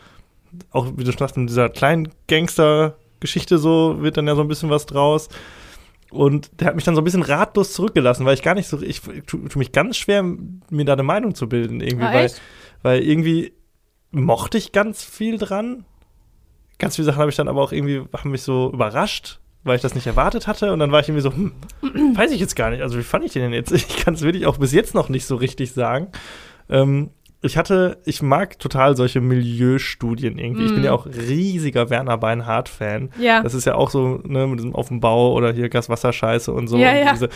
auch wie du schon sagst, in dieser kleinen Gangster-Geschichte so, wird dann ja so ein bisschen was draus. Und der hat mich dann so ein bisschen ratlos zurückgelassen, weil ich gar nicht so, ich tue tu mich ganz schwer, mir da eine Meinung zu bilden irgendwie, Ah, weil, weil irgendwie mochte ich ganz viel dran. Ganz viele Sachen habe ich dann aber auch irgendwie, haben mich so überrascht, weil ich das nicht erwartet hatte. Und dann war ich irgendwie so, hm, weiß ich jetzt gar nicht. Also wie fand ich den denn jetzt? Ich kann es wirklich auch bis jetzt noch nicht so richtig sagen. Ähm, ich hatte, ich mag total solche Milieustudien irgendwie. Ich bin Mhm. ja auch riesiger Werner Beinhardt-Fan. Ja. Das ist ja auch so, ne, mit diesem auf dem Bau oder hier Gas-Wasser-Scheiße und so. Ja, und ja. Diese,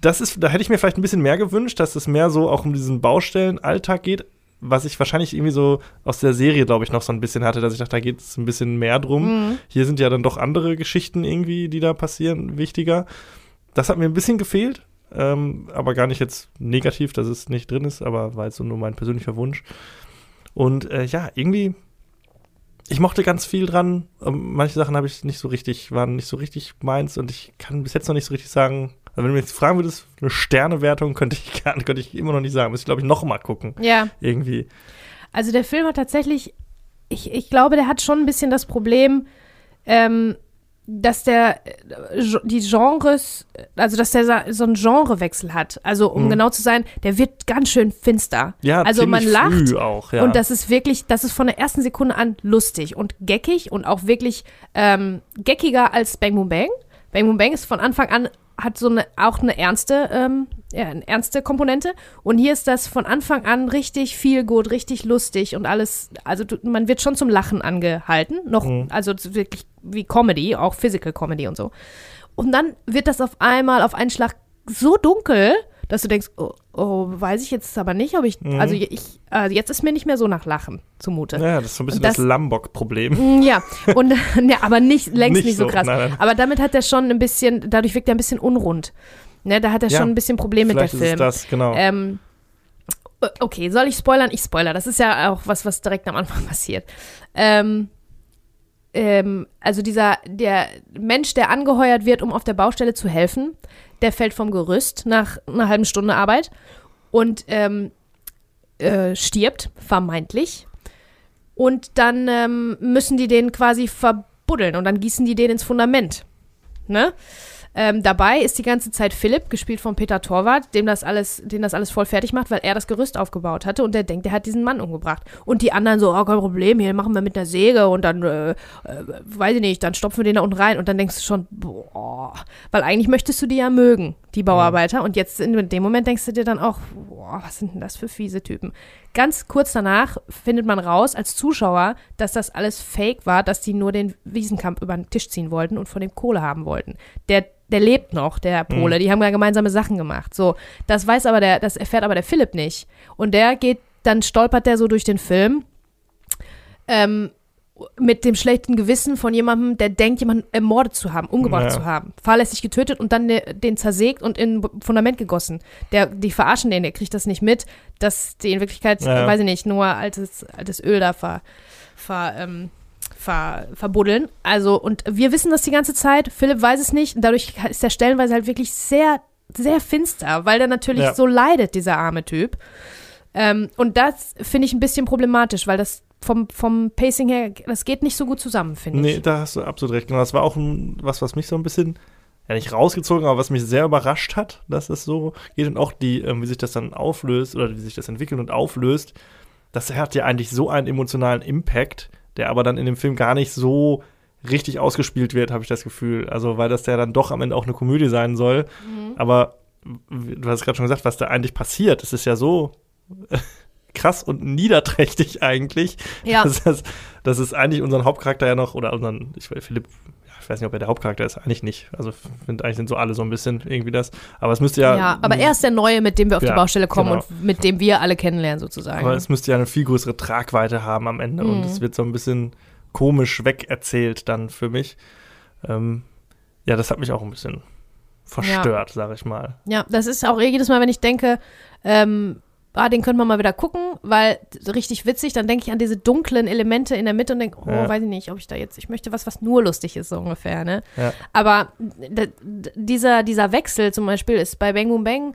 das ist, da hätte ich mir vielleicht ein bisschen mehr gewünscht, dass es mehr so auch um diesen Baustellenalltag geht, was ich wahrscheinlich irgendwie so aus der Serie, glaube ich, noch so ein bisschen hatte, dass ich dachte, da geht es ein bisschen mehr drum. Mhm. Hier sind ja dann doch andere Geschichten irgendwie, die da passieren, wichtiger. Das hat mir ein bisschen gefehlt, ähm, aber gar nicht jetzt negativ, dass es nicht drin ist, aber war jetzt so nur mein persönlicher Wunsch. Und äh, ja, irgendwie, ich mochte ganz viel dran. Ähm, manche Sachen habe ich nicht so richtig, waren nicht so richtig meins und ich kann bis jetzt noch nicht so richtig sagen. Also wenn du mich jetzt fragen würdest, eine Sternewertung könnte ich gar, könnte ich immer noch nicht sagen. Muss ich, glaube ich, noch mal gucken. Ja. Irgendwie. Also der Film hat tatsächlich, ich, ich glaube, der hat schon ein bisschen das Problem, ähm, dass der äh, die Genres, also dass der so einen Genrewechsel hat. Also um Mhm. genau zu sein, der wird ganz schön finster. Ja, also man lacht auch, ja. und das ist wirklich, das ist von der ersten Sekunde an lustig und geckig und auch wirklich ähm, geckiger als Bang Boom Bang. Bang Boom Bang ist von Anfang an hat so eine auch eine ernste, ähm, ja, eine ernste Komponente und hier ist das von Anfang an richtig viel gut, richtig lustig und alles. Also du, man wird schon zum Lachen angehalten, noch Mhm. also wirklich wie Comedy, auch Physical Comedy und so. Und dann wird das auf einmal auf einen Schlag so dunkel, dass du denkst, oh, oh weiß ich jetzt aber nicht, ob ich, Mhm. also ich, also jetzt ist mir nicht mehr so nach Lachen zumute. ja, das ist so ein bisschen Das- das, Lambok-Problem. Mm, Ja, und ja, aber nicht längst nicht, Nicht so so, krass. nein, nein. Aber damit hat er schon ein bisschen, dadurch wirkt er ein bisschen unrund. Ne, da hat er Ja, schon ein bisschen Problem mit der Vielleicht ist Film. das, genau. Ähm, okay, soll ich spoilern? Ich spoiler. Das ist ja auch was, was direkt am Anfang passiert. Ähm, ähm, also dieser, der Mensch, der angeheuert wird, um auf der Baustelle zu helfen, der fällt vom Gerüst nach einer halben Stunde Arbeit und ähm, äh, stirbt, vermeintlich. Und dann ähm, müssen die den quasi verbuddeln und dann gießen die den ins Fundament. Ne? Ähm, dabei ist die ganze Zeit Philipp, gespielt von Peter Torwart, dem das alles, den das alles voll fertig macht, weil er das Gerüst aufgebaut hatte und der denkt, er hat diesen Mann umgebracht. Und die anderen so, oh, kein Problem, hier machen wir mit einer Säge und dann, äh, äh, weiß ich nicht, dann stopfen wir den da unten rein und dann denkst du schon, boah, weil eigentlich möchtest du die ja mögen, die Bauarbeiter. Und jetzt in dem Moment denkst du dir dann auch, boah, was sind denn das für fiese Typen? Ganz kurz danach findet man raus als Zuschauer, dass das alles fake war, dass die nur den Wiesenkamp über den Tisch ziehen wollten und von dem Kohle haben wollten. Der, der lebt noch, der Pole. Die haben ja gemeinsame Sachen gemacht. So, das weiß aber der, das erfährt aber der Philipp nicht. Und der geht, dann stolpert der so durch den Film. Ähm, mit dem schlechten Gewissen von jemandem, der denkt, jemanden ermordet zu haben, umgebracht Ja. zu haben, fahrlässig getötet und dann de, den zersägt und in ein Fundament gegossen. Der, die verarschen den, der kriegt das nicht mit, dass die in Wirklichkeit, Ja. weiß ich nicht, nur altes, altes Öl da ver, ver, ähm, ver, verbuddeln. Also, und wir wissen das die ganze Zeit, Philipp weiß es nicht, und dadurch ist der stellenweise halt wirklich sehr, sehr finster, weil der natürlich Ja. so leidet, dieser arme Typ. Ähm, und das finde ich ein bisschen problematisch, weil das vom, vom Pacing her, das geht nicht so gut zusammen, finde Nee, ich. da hast du absolut recht. Genau, das war auch ein, was, was mich so ein bisschen, ja nicht rausgezogen, aber was mich sehr überrascht hat, dass es so geht und auch die, ähm, wie sich das dann auflöst oder wie sich das entwickelt und auflöst, das hat ja eigentlich so einen emotionalen Impact, der aber dann in dem Film gar nicht so richtig ausgespielt wird, habe ich das Gefühl. Also, weil das ja dann doch am Ende auch eine Komödie sein soll. Mhm. Aber du hast gerade schon gesagt, was da eigentlich passiert, das ist ja so krass und niederträchtig eigentlich. Ja, Das, das, das ist eigentlich unseren Hauptcharakter ja noch, oder unseren, ich weiß, Philipp, ja, ich weiß nicht, ob er der Hauptcharakter ist, eigentlich nicht. Also, ich finde, eigentlich sind so alle so ein bisschen irgendwie das. Aber es müsste ja. ja, aber er ist der Neue, mit dem wir auf die Ja, Baustelle kommen genau. und mit dem wir alle kennenlernen, sozusagen. Aber es müsste ja eine viel größere Tragweite haben am Ende. Und Mhm. es wird so ein bisschen komisch wegerzählt dann für mich. Ähm, ja, das hat mich auch ein bisschen verstört, sag ich mal. Ja, das ist auch jedes Mal, wenn ich denke, ähm, ah, den könnte man mal wieder gucken, weil richtig witzig, dann denke ich an diese dunklen Elemente in der Mitte und denke, oh, Ja. weiß ich nicht, ob ich da jetzt, ich möchte was, was nur lustig ist, so ungefähr, ne? Ja. Aber dieser, dieser Wechsel zum Beispiel ist bei Bang Boom Bang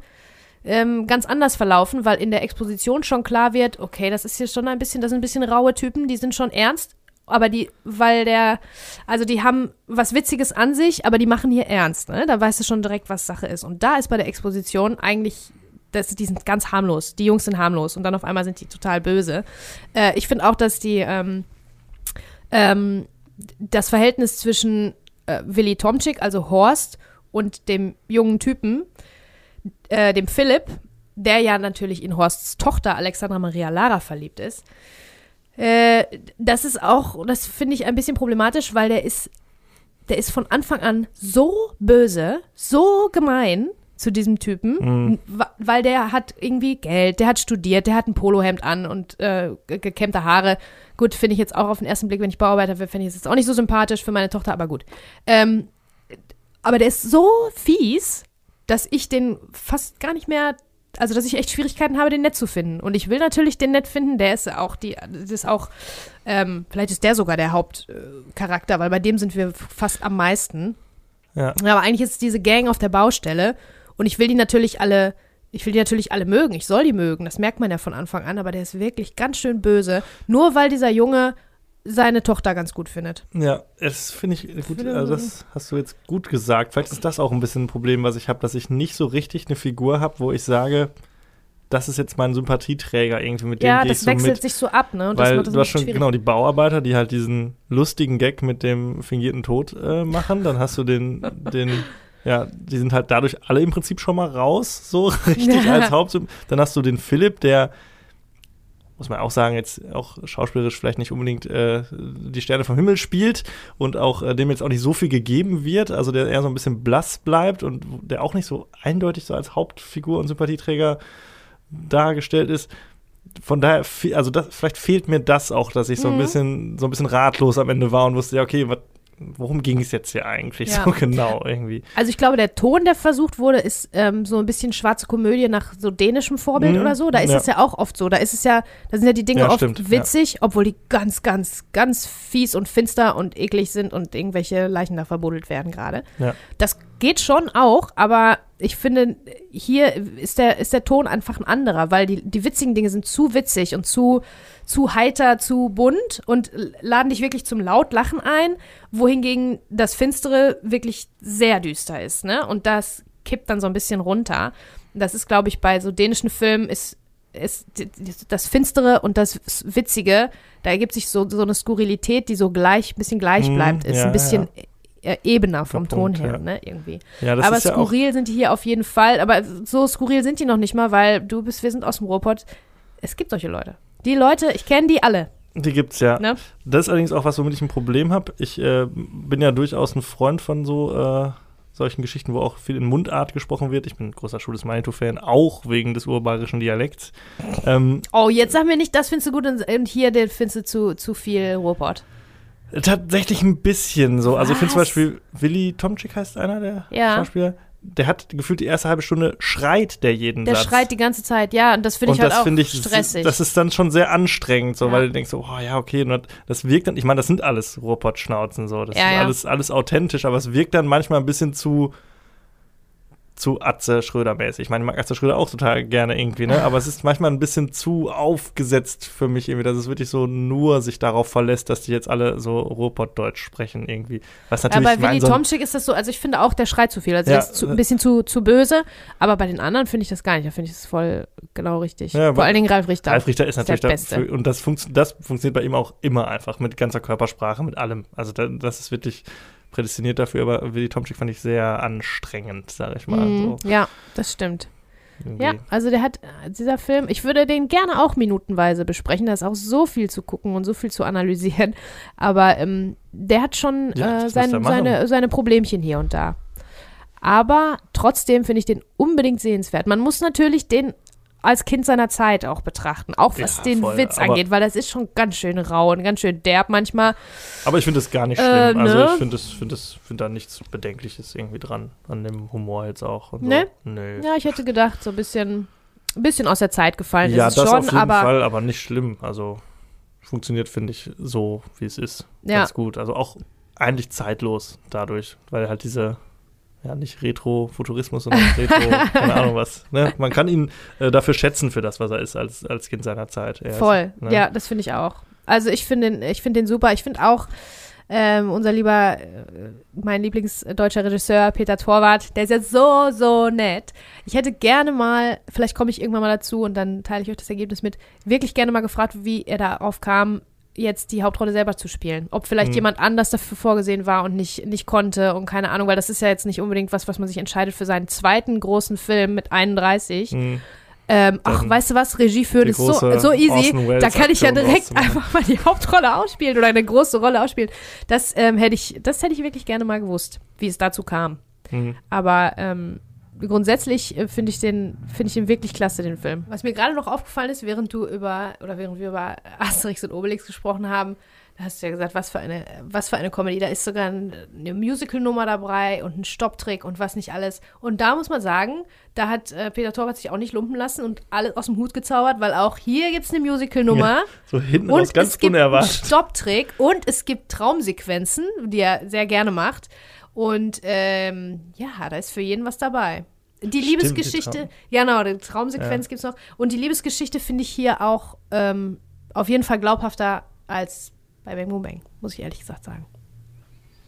ähm, ganz anders verlaufen, weil in der Exposition schon klar wird, okay, das ist hier schon ein bisschen, das sind ein bisschen raue Typen, die sind schon ernst, aber die, weil der, also die haben was Witziges an sich, aber die machen hier ernst, ne? Da weißt du schon direkt, was Sache ist. Und da ist bei der Exposition eigentlich, das, die sind ganz harmlos. Die Jungs sind harmlos und dann auf einmal sind die total böse. Äh, ich finde auch, dass die, ähm, ähm, das Verhältnis zwischen äh, Willi Tomczyk, also Horst, und dem jungen Typen, äh, dem Philipp, der ja natürlich in Horsts Tochter Alexandra Maria Lara verliebt ist, äh, das ist auch, das finde ich ein bisschen problematisch, weil der ist, der ist von Anfang an so böse, so gemein zu diesem Typen, Mhm. weil der hat irgendwie Geld, der hat studiert, der hat ein Polohemd an und äh, ge- gekämmte Haare. Gut, finde ich jetzt auch auf den ersten Blick, wenn ich Bauarbeiter wäre, finde ich es jetzt auch nicht so sympathisch für meine Tochter, aber gut. Ähm, aber der ist so fies, dass ich den fast gar nicht mehr, also dass ich echt Schwierigkeiten habe, den nett zu finden. Und ich will natürlich den nett finden, der ist auch die, das ist auch, ähm, vielleicht ist der sogar der Hauptcharakter, weil bei dem sind wir fast am meisten. Ja. Aber eigentlich ist es diese Gang auf der Baustelle und ich will die natürlich alle, ich will die natürlich alle mögen. Ich soll die mögen, das merkt man ja von Anfang an, aber der ist wirklich ganz schön böse. Nur weil dieser Junge seine Tochter ganz gut findet. Ja, das finde ich gut. Also das hast du jetzt gut gesagt. Vielleicht ist das auch ein bisschen ein Problem, was ich habe, dass ich nicht so richtig eine Figur habe, wo ich sage, das ist jetzt mein Sympathieträger irgendwie, mit dem Ja, ich das so wechselt mit. sich so ab, ne? Und das Weil das du hast schon bisschen genau die Bauarbeiter, die halt diesen lustigen Gag mit dem fingierten Tod äh, machen. Dann hast du den, den, ja, die sind halt dadurch alle im Prinzip schon mal raus, so richtig als Haupt. Dann hast du den Philipp, der muss man auch sagen, jetzt auch schauspielerisch vielleicht nicht unbedingt äh, die Sterne vom Himmel spielt und auch äh, dem jetzt auch nicht so viel gegeben wird, also der eher so ein bisschen blass bleibt und der auch nicht so eindeutig so als Hauptfigur und Sympathieträger dargestellt ist. Von daher, also das, vielleicht fehlt mir das auch, dass ich so ein Mhm. bisschen, so ein bisschen ratlos am Ende war und wusste, ja, okay, wat, worum ging es jetzt hier eigentlich Ja. so genau irgendwie? Also ich glaube, der Ton, der versucht wurde, ist ähm, so ein bisschen schwarze Komödie nach so dänischem Vorbild Mhm, oder so. Da ist ja. es ja auch oft so. Da ist es ja, da sind ja die Dinge Ja, oft stimmt, witzig, obwohl die ganz, ganz, ganz fies und finster und eklig sind und irgendwelche Leichen da verbuddelt werden gerade. Das geht schon auch, aber ich finde, hier ist der, ist der Ton einfach ein anderer, weil die, die witzigen Dinge sind zu witzig und zu, zu heiter, zu bunt und laden dich wirklich zum Lautlachen ein, wohingegen das Finstere wirklich sehr düster ist, ne? Und das kippt dann so ein bisschen runter. Das ist, glaube ich, bei so dänischen Filmen ist, ist das Finstere und das Witzige, da ergibt sich so, so eine Skurrilität, die so gleich, ein bisschen gleich Mhm, bleibt, ist ja, ein bisschen äh, ebener vom Guter Ton Punkt, her, ja. ne, irgendwie. Ja, das aber ist ja auch skurril sind die hier auf jeden Fall. Aber so skurril sind die noch nicht mal, weil du bist, wir sind aus dem Ruhrpott. Es gibt solche Leute. Die Leute, ich kenne die alle. Die gibt's ja. Ne? Das ist allerdings auch was, womit ich ein Problem habe. Ich äh, bin ja durchaus ein Freund von so äh, solchen Geschichten, wo auch viel in Mundart gesprochen wird. Ich bin ein großer Schules Manitou-Fan, auch wegen des urbayerischen Dialekts. Ähm, Oh, jetzt sag mir nicht, das findest du gut und, hier den findest du zu, zu viel Ruhrpott. tatsächlich ein bisschen so. Also ich finde zum? Beispiel, Willi Tomczyk heißt einer der Ja. Schauspieler. Der hat gefühlt die erste halbe Stunde schreit der jeden Der Satz. schreit die ganze Zeit, ja, und das finde und ich halt das auch ich, stressig. das ist dann schon sehr anstrengend, so, Ja. weil du denkst so, oh ja, okay, und das wirkt dann, ich meine, das sind alles Ruhrpott-Schnauzen, so, das Ja, ist ja. alles, alles authentisch, aber es wirkt dann manchmal ein bisschen zu, zu Atze Schröder-mäßig. Ich meine, ich mag Atze Schröder auch total gerne irgendwie, ne, aber es ist manchmal ein bisschen zu aufgesetzt für mich irgendwie, dass es wirklich so nur sich darauf verlässt, dass die jetzt alle so Ruhrpott-Deutsch sprechen irgendwie. Was ja, natürlich, bei ich meine, Willi so Tomczyk ist das so, also ich finde auch, der schreit zu viel. Also Ja, der ist zu, äh, ein bisschen zu, zu böse, aber bei den anderen finde ich das gar nicht. Da finde ich das voll genau richtig. Ja, Vor allen Dingen Ralf Richter. Ralf Richter ist Ist der natürlich Beste. dafür, und das, funktio das funktioniert bei ihm auch immer einfach mit ganzer Körpersprache, mit allem. Also da, das ist wirklich prädestiniert dafür, aber Willi Tomczyk fand ich sehr anstrengend, sag ich mal. Mhm, So, ja, das stimmt. irgendwie. Ja, also der hat, äh, dieser Film, ich würde den gerne auch minutenweise besprechen, da ist auch so viel zu gucken und so viel zu analysieren, aber ähm, der hat schon Ja, äh, sein, seine, seine Problemchen hier und da. Aber trotzdem finde ich den unbedingt sehenswert. Man muss natürlich den als Kind seiner Zeit auch betrachten, auch was Ja, den voll, Witz angeht, weil das ist schon ganz schön rau und ganz schön derb manchmal. Aber ich finde es gar nicht Äh, schlimm. also ne? ich finde es, finde da nichts Bedenkliches irgendwie dran, an dem Humor jetzt auch. Und Ne? So. Nö. Ja, ich hätte gedacht, so ein bisschen, ein bisschen aus der Zeit gefallen Ja, ist es das schon, auf jeden aber Fall, aber nicht schlimm. Also funktioniert, finde ich, so, wie es ist. Ja. Ganz gut. Also auch eigentlich zeitlos dadurch, weil halt diese, ja, nicht Retro-Futurismus, sondern Retro, keine Ahnung was. Ne? Man kann ihn äh, dafür schätzen, für das, was er ist, als, als Kind seiner Zeit. Er ist, Voll, ne? ja, das finde ich auch. Also ich finde den, ich den super. Ich finde auch ähm, unser lieber, äh, mein Lieblingsdeutscher Regisseur Peter Torwart, der ist ja so, so nett. Ich hätte gerne mal, vielleicht komme ich irgendwann mal dazu und dann teile ich euch das Ergebnis mit, wirklich gerne mal gefragt, wie er darauf kam, jetzt die Hauptrolle selber zu spielen. Ob vielleicht Hm. jemand anders dafür vorgesehen war und nicht, nicht konnte und keine Ahnung, weil das ist ja jetzt nicht unbedingt was, was man sich entscheidet für seinen zweiten großen Film mit 31. Hm. Ähm, ach, weißt du was? Regie führen ist so, so easy. Da kann ich ja direkt einfach mal die Hauptrolle ausspielen oder eine große Rolle ausspielen. Das ähm, hätte ich, das hätte ich wirklich gerne mal gewusst, wie es dazu kam. Hm. Aber ähm, grundsätzlich äh, finde ich den, finde ich den wirklich klasse, den Film. Was mir gerade noch aufgefallen ist, während du über, oder während wir über Asterix und Obelix gesprochen haben, da hast du ja gesagt, was für eine, was für eine Comedy. Da ist sogar ein, eine Musical-Nummer dabei und ein Stopptrick und was nicht alles. Und da muss man sagen, da hat äh, Peter Torwart sich auch nicht lumpen lassen und alles aus dem Hut gezaubert, weil auch hier gibt es eine Musical-Nummer. So hinten Und raus, ganz es gibt einen unerwartet. Stopptrick und es gibt Traumsequenzen, die er sehr gerne macht. Und ähm, ja, da ist für jeden was dabei. Die die Liebesgeschichte, ja genau, die Traumsequenz gibt's noch. Und die Liebesgeschichte finde ich hier auch ähm, auf jeden Fall glaubhafter als bei Bang Boom Bang, muss ich ehrlich gesagt sagen.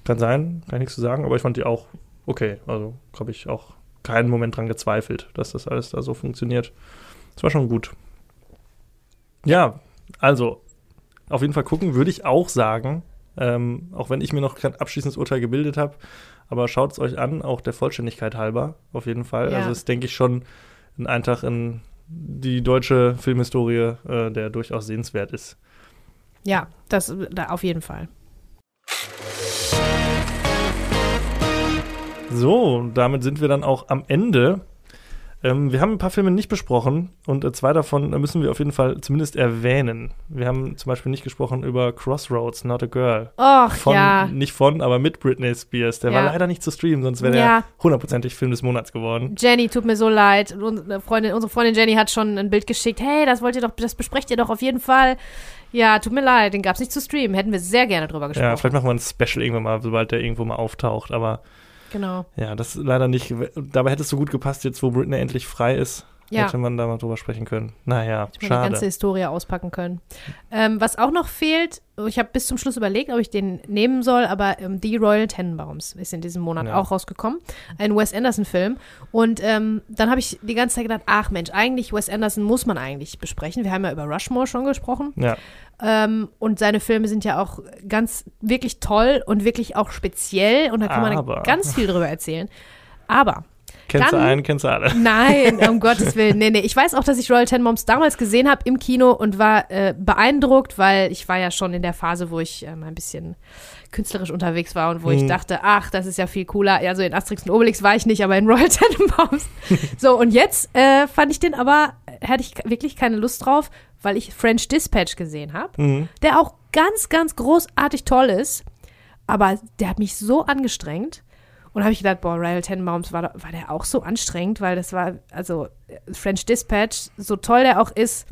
Kann sein, kann ich nichts zu sagen, aber ich fand die auch okay. Also habe ich auch keinen Moment dran gezweifelt, dass das alles da so funktioniert. Das war schon gut. Ja, also auf jeden Fall gucken würde ich auch sagen, ähm, auch wenn ich mir noch kein abschließendes Urteil gebildet habe. Aber schaut es euch an, auch der Vollständigkeit halber, auf jeden Fall. Ja. Also ist, denke ich, schon ein Eintag in die deutsche Filmhistorie, äh, der durchaus sehenswert ist. Ja, das da auf jeden Fall. So, damit sind wir dann auch am Ende. Ähm, wir haben ein paar Filme nicht besprochen und äh, zwei davon äh, müssen wir auf jeden Fall zumindest erwähnen. Wir haben zum Beispiel nicht gesprochen über Crossroads, Not a Girl. Och, Von, ja. Nicht von, aber mit Britney Spears. Der Ja. war leider nicht zu streamen, sonst wäre Ja. der hundertprozentig Film des Monats geworden. Jenny, tut mir so leid. Unsere Freundin, unsere Freundin Jenny hat schon ein Bild geschickt. Hey, das wollt ihr doch, das besprecht ihr doch auf jeden Fall. Ja, tut mir leid, den gab's nicht zu streamen. Hätten wir sehr gerne drüber gesprochen. Ja, vielleicht machen wir ein Special irgendwann mal, sobald der irgendwo mal auftaucht. Aber genau. ja, das leider nicht. Dabei hätte es so gut gepasst, jetzt wo Britney endlich frei ist. Ja. Hätte man da mal drüber sprechen können. Naja, Hätte man die ganze schade. Historie auspacken können. Ähm, was auch noch fehlt, ich habe bis zum Schluss überlegt, ob ich den nehmen soll, aber ähm, The Royal Tenenbaums ist in diesem Monat Ja. auch rausgekommen. Ein Wes Anderson-Film. Und ähm, dann habe ich die ganze Zeit gedacht, ach Mensch, eigentlich Wes Anderson muss man eigentlich besprechen. Wir haben ja über Rushmore schon gesprochen. Ja, Ähm, und seine Filme sind ja auch ganz, wirklich toll und wirklich auch speziell. Und da kann Aber. man ganz viel drüber erzählen. Aber kennst du Dann- einen, kennst du alle. Nein, um Gottes Willen. Nee, nee. Ich weiß auch, dass ich Royal Tenenbaums damals gesehen habe im Kino und war äh, beeindruckt, weil ich war ja schon in der Phase, wo ich ähm, ein bisschen künstlerisch unterwegs war und wo ich Hm. dachte, ach, das ist ja viel cooler. Also in Asterix und Obelix war ich nicht, aber in Royal Tenenbaums. so, und jetzt äh, fand ich den aber, hatte ich wirklich keine Lust drauf, weil ich French Dispatch gesehen habe, Mhm. der auch ganz, ganz großartig toll ist. Aber der hat mich so angestrengt. Und habe ich gedacht, boah, Royal Tenenbaums war, war der auch so anstrengend, weil das war, also French Dispatch, so toll der auch ist,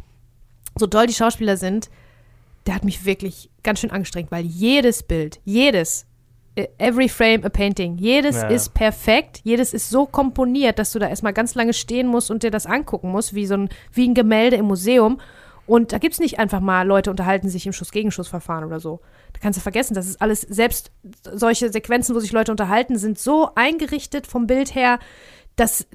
so toll die Schauspieler sind, der hat mich wirklich ganz schön angestrengt, weil jedes Bild, jedes, äh, every frame a painting, jedes Ja. ist perfekt, jedes ist so komponiert, dass du da erstmal ganz lange stehen musst und dir das angucken musst, wie so ein, wie ein Gemälde im Museum. Und da gibt es nicht einfach mal, Leute unterhalten sich im Schuss-Gegenschuss-Verfahren oder so. Da kannst du vergessen, das ist alles, selbst solche Sequenzen, wo sich Leute unterhalten, sind so eingerichtet vom Bild her, dass,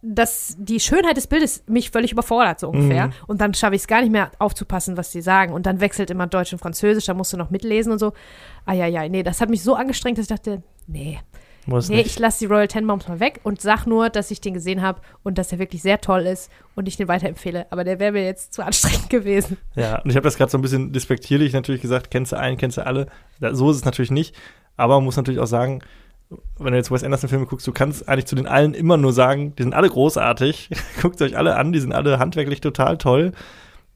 dass die Schönheit des Bildes mich völlig überfordert, so ungefähr. Mhm. Und dann schaffe ich es gar nicht mehr aufzupassen, was sie sagen. Und dann wechselt immer Deutsch und Französisch, da musst du noch mitlesen und so. Eieiei, nee, das hat mich so angestrengt, dass ich dachte, nee, Muss nee, nicht. ich lasse die Royal Tenenbaums mal weg und sag nur, dass ich den gesehen habe und dass er wirklich sehr toll ist und ich den weiterempfehle. Aber der wäre mir jetzt zu anstrengend gewesen. Ja, und ich habe das gerade so ein bisschen despektierlich natürlich gesagt, kennst du einen, kennst du alle. So ist es natürlich nicht. Aber man muss natürlich auch sagen, wenn du jetzt Wes Anderson-Filme guckst, du kannst eigentlich zu den allen immer nur sagen, die sind alle großartig. Guckt euch alle an, die sind alle handwerklich total toll.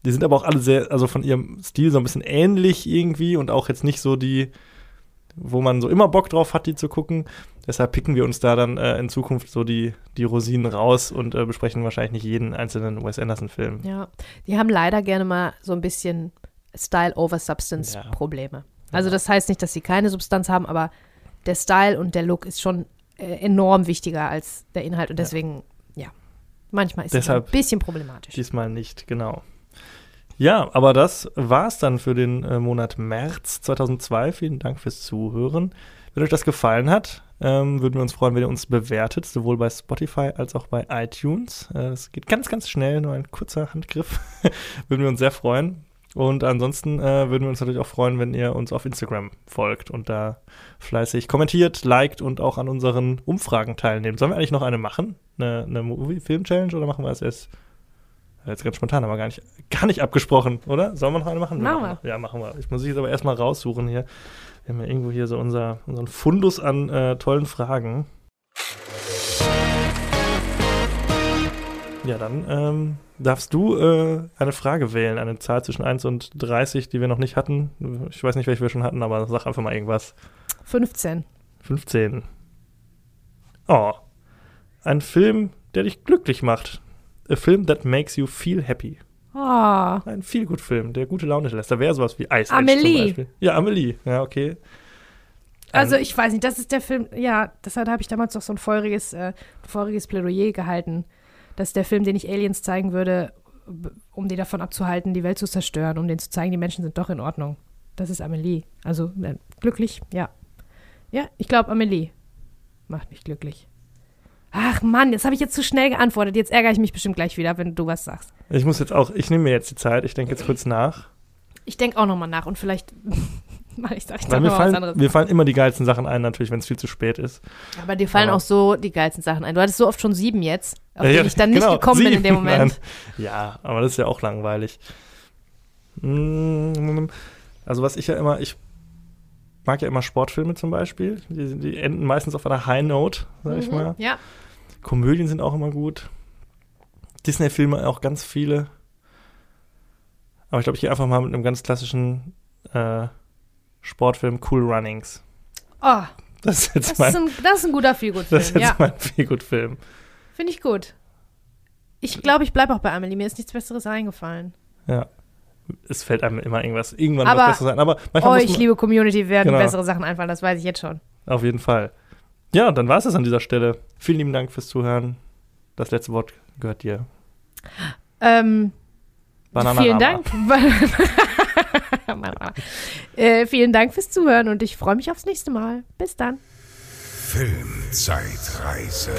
Die sind aber auch alle sehr, also von ihrem Stil so ein bisschen ähnlich irgendwie und auch jetzt nicht so die, wo man so immer Bock drauf hat, die zu gucken. Deshalb picken wir uns da dann äh, in Zukunft so die, die Rosinen raus und äh, besprechen wahrscheinlich nicht jeden einzelnen Wes Anderson-Film. Ja, die haben leider gerne mal so ein bisschen Style over Substance Ja. Probleme. Also Ja. das heißt nicht, dass sie keine Substanz haben, aber der Style und der Look ist schon äh, enorm wichtiger als der Inhalt und Ja. deswegen, ja, manchmal ist es ein bisschen problematisch. Diesmal nicht, genau. Ja, aber das war's dann für den äh, Monat März 2002. Vielen Dank fürs Zuhören. Wenn euch das gefallen hat, ähm, würden wir uns freuen, wenn ihr uns bewertet, sowohl bei Spotify als auch bei iTunes. Äh, Es geht ganz, ganz schnell, nur ein kurzer Handgriff. würden wir uns sehr freuen. Und ansonsten äh, würden wir uns natürlich auch freuen, wenn ihr uns auf Instagram folgt und da fleißig kommentiert, liked und auch an unseren Umfragen teilnehmt. Sollen wir eigentlich noch eine machen? Eine, eine Movie-Film-Challenge oder machen wir es erst? Ja, Jetzt ganz spontan, aber gar nicht, gar nicht abgesprochen, oder? Sollen wir noch eine machen? Machen machen Ja, machen wir. Ich muss ich jetzt aber erstmal raussuchen hier. Wir haben ja irgendwo hier so unser, unseren Fundus an äh, tollen Fragen. Ja, dann ähm, darfst du äh, eine Frage wählen, eine Zahl zwischen 1 und 30, die wir noch nicht hatten. Ich weiß nicht, welche wir schon hatten, aber sag einfach mal irgendwas. 15. 15. Oh. Ein Film, der dich glücklich macht. A film that makes you feel happy. Oh, Ein viel gut Film, der gute Laune lässt. Da wäre sowas wie Ice Amelie. zum Beispiel. Ja, Amelie. Ja, okay. also Ähm, ich weiß nicht, das ist der Film, ja, deshalb habe ich damals noch so ein feuriges, äh, feuriges Plädoyer gehalten. Das ist der Film, den ich Aliens zeigen würde, um die davon abzuhalten, die Welt zu zerstören, um denen zu zeigen, die Menschen sind doch in Ordnung. Das ist Amelie. Also äh, glücklich, ja. Ja, ich glaube Amelie macht mich glücklich. Ach Mann, jetzt habe ich jetzt zu schnell geantwortet. Jetzt ärgere ich mich bestimmt gleich wieder, wenn du was sagst. Ich muss jetzt auch, ich nehme mir jetzt die Zeit, ich denke jetzt kurz nach. Ich denke auch nochmal nach und vielleicht mal ich sag ich mir fallen, anderes. mir fallen immer die geilsten Sachen ein, natürlich, wenn es viel zu spät ist. Aber dir fallen Aber- auch so die geilsten Sachen ein. Du hattest so oft schon sieben jetzt, auf Ja, die ich dann nicht genau, gekommen bin in dem sieben, Moment. nein. Ja, aber das ist ja auch langweilig. Mm, Also was ich ja immer, ich mag ja immer Sportfilme zum Beispiel. Die, die enden meistens auf einer High Note, sag ich Mhm, mal. Ja. Komödien sind auch immer gut. Disney-Filme auch ganz viele. Aber ich glaube, ich gehe einfach mal mit einem ganz klassischen äh, Sportfilm Cool Runnings. Oh, Das ist jetzt das, mein, ist ein, das ist ein guter das ist Feelgood-Film. jetzt Ja, mein Feelgood-Film. finde ich gut. Ich glaube, ich bleibe auch bei Amelie. Mir ist nichts Besseres eingefallen. Ja. Es fällt einem immer irgendwas, irgendwann Aber was Besseres ein. Aber manchmal Euch, man, liebe Community, werden Genau. bessere Sachen einfallen. Das weiß ich jetzt schon. Auf jeden Fall. Ja, dann war es das an dieser Stelle. Vielen lieben Dank fürs Zuhören. Das letzte Wort gehört dir. Ähm, Bananarama. vielen Dank. äh, vielen Dank fürs Zuhören und ich freue mich aufs nächste Mal. Bis dann. Filmzeitreise.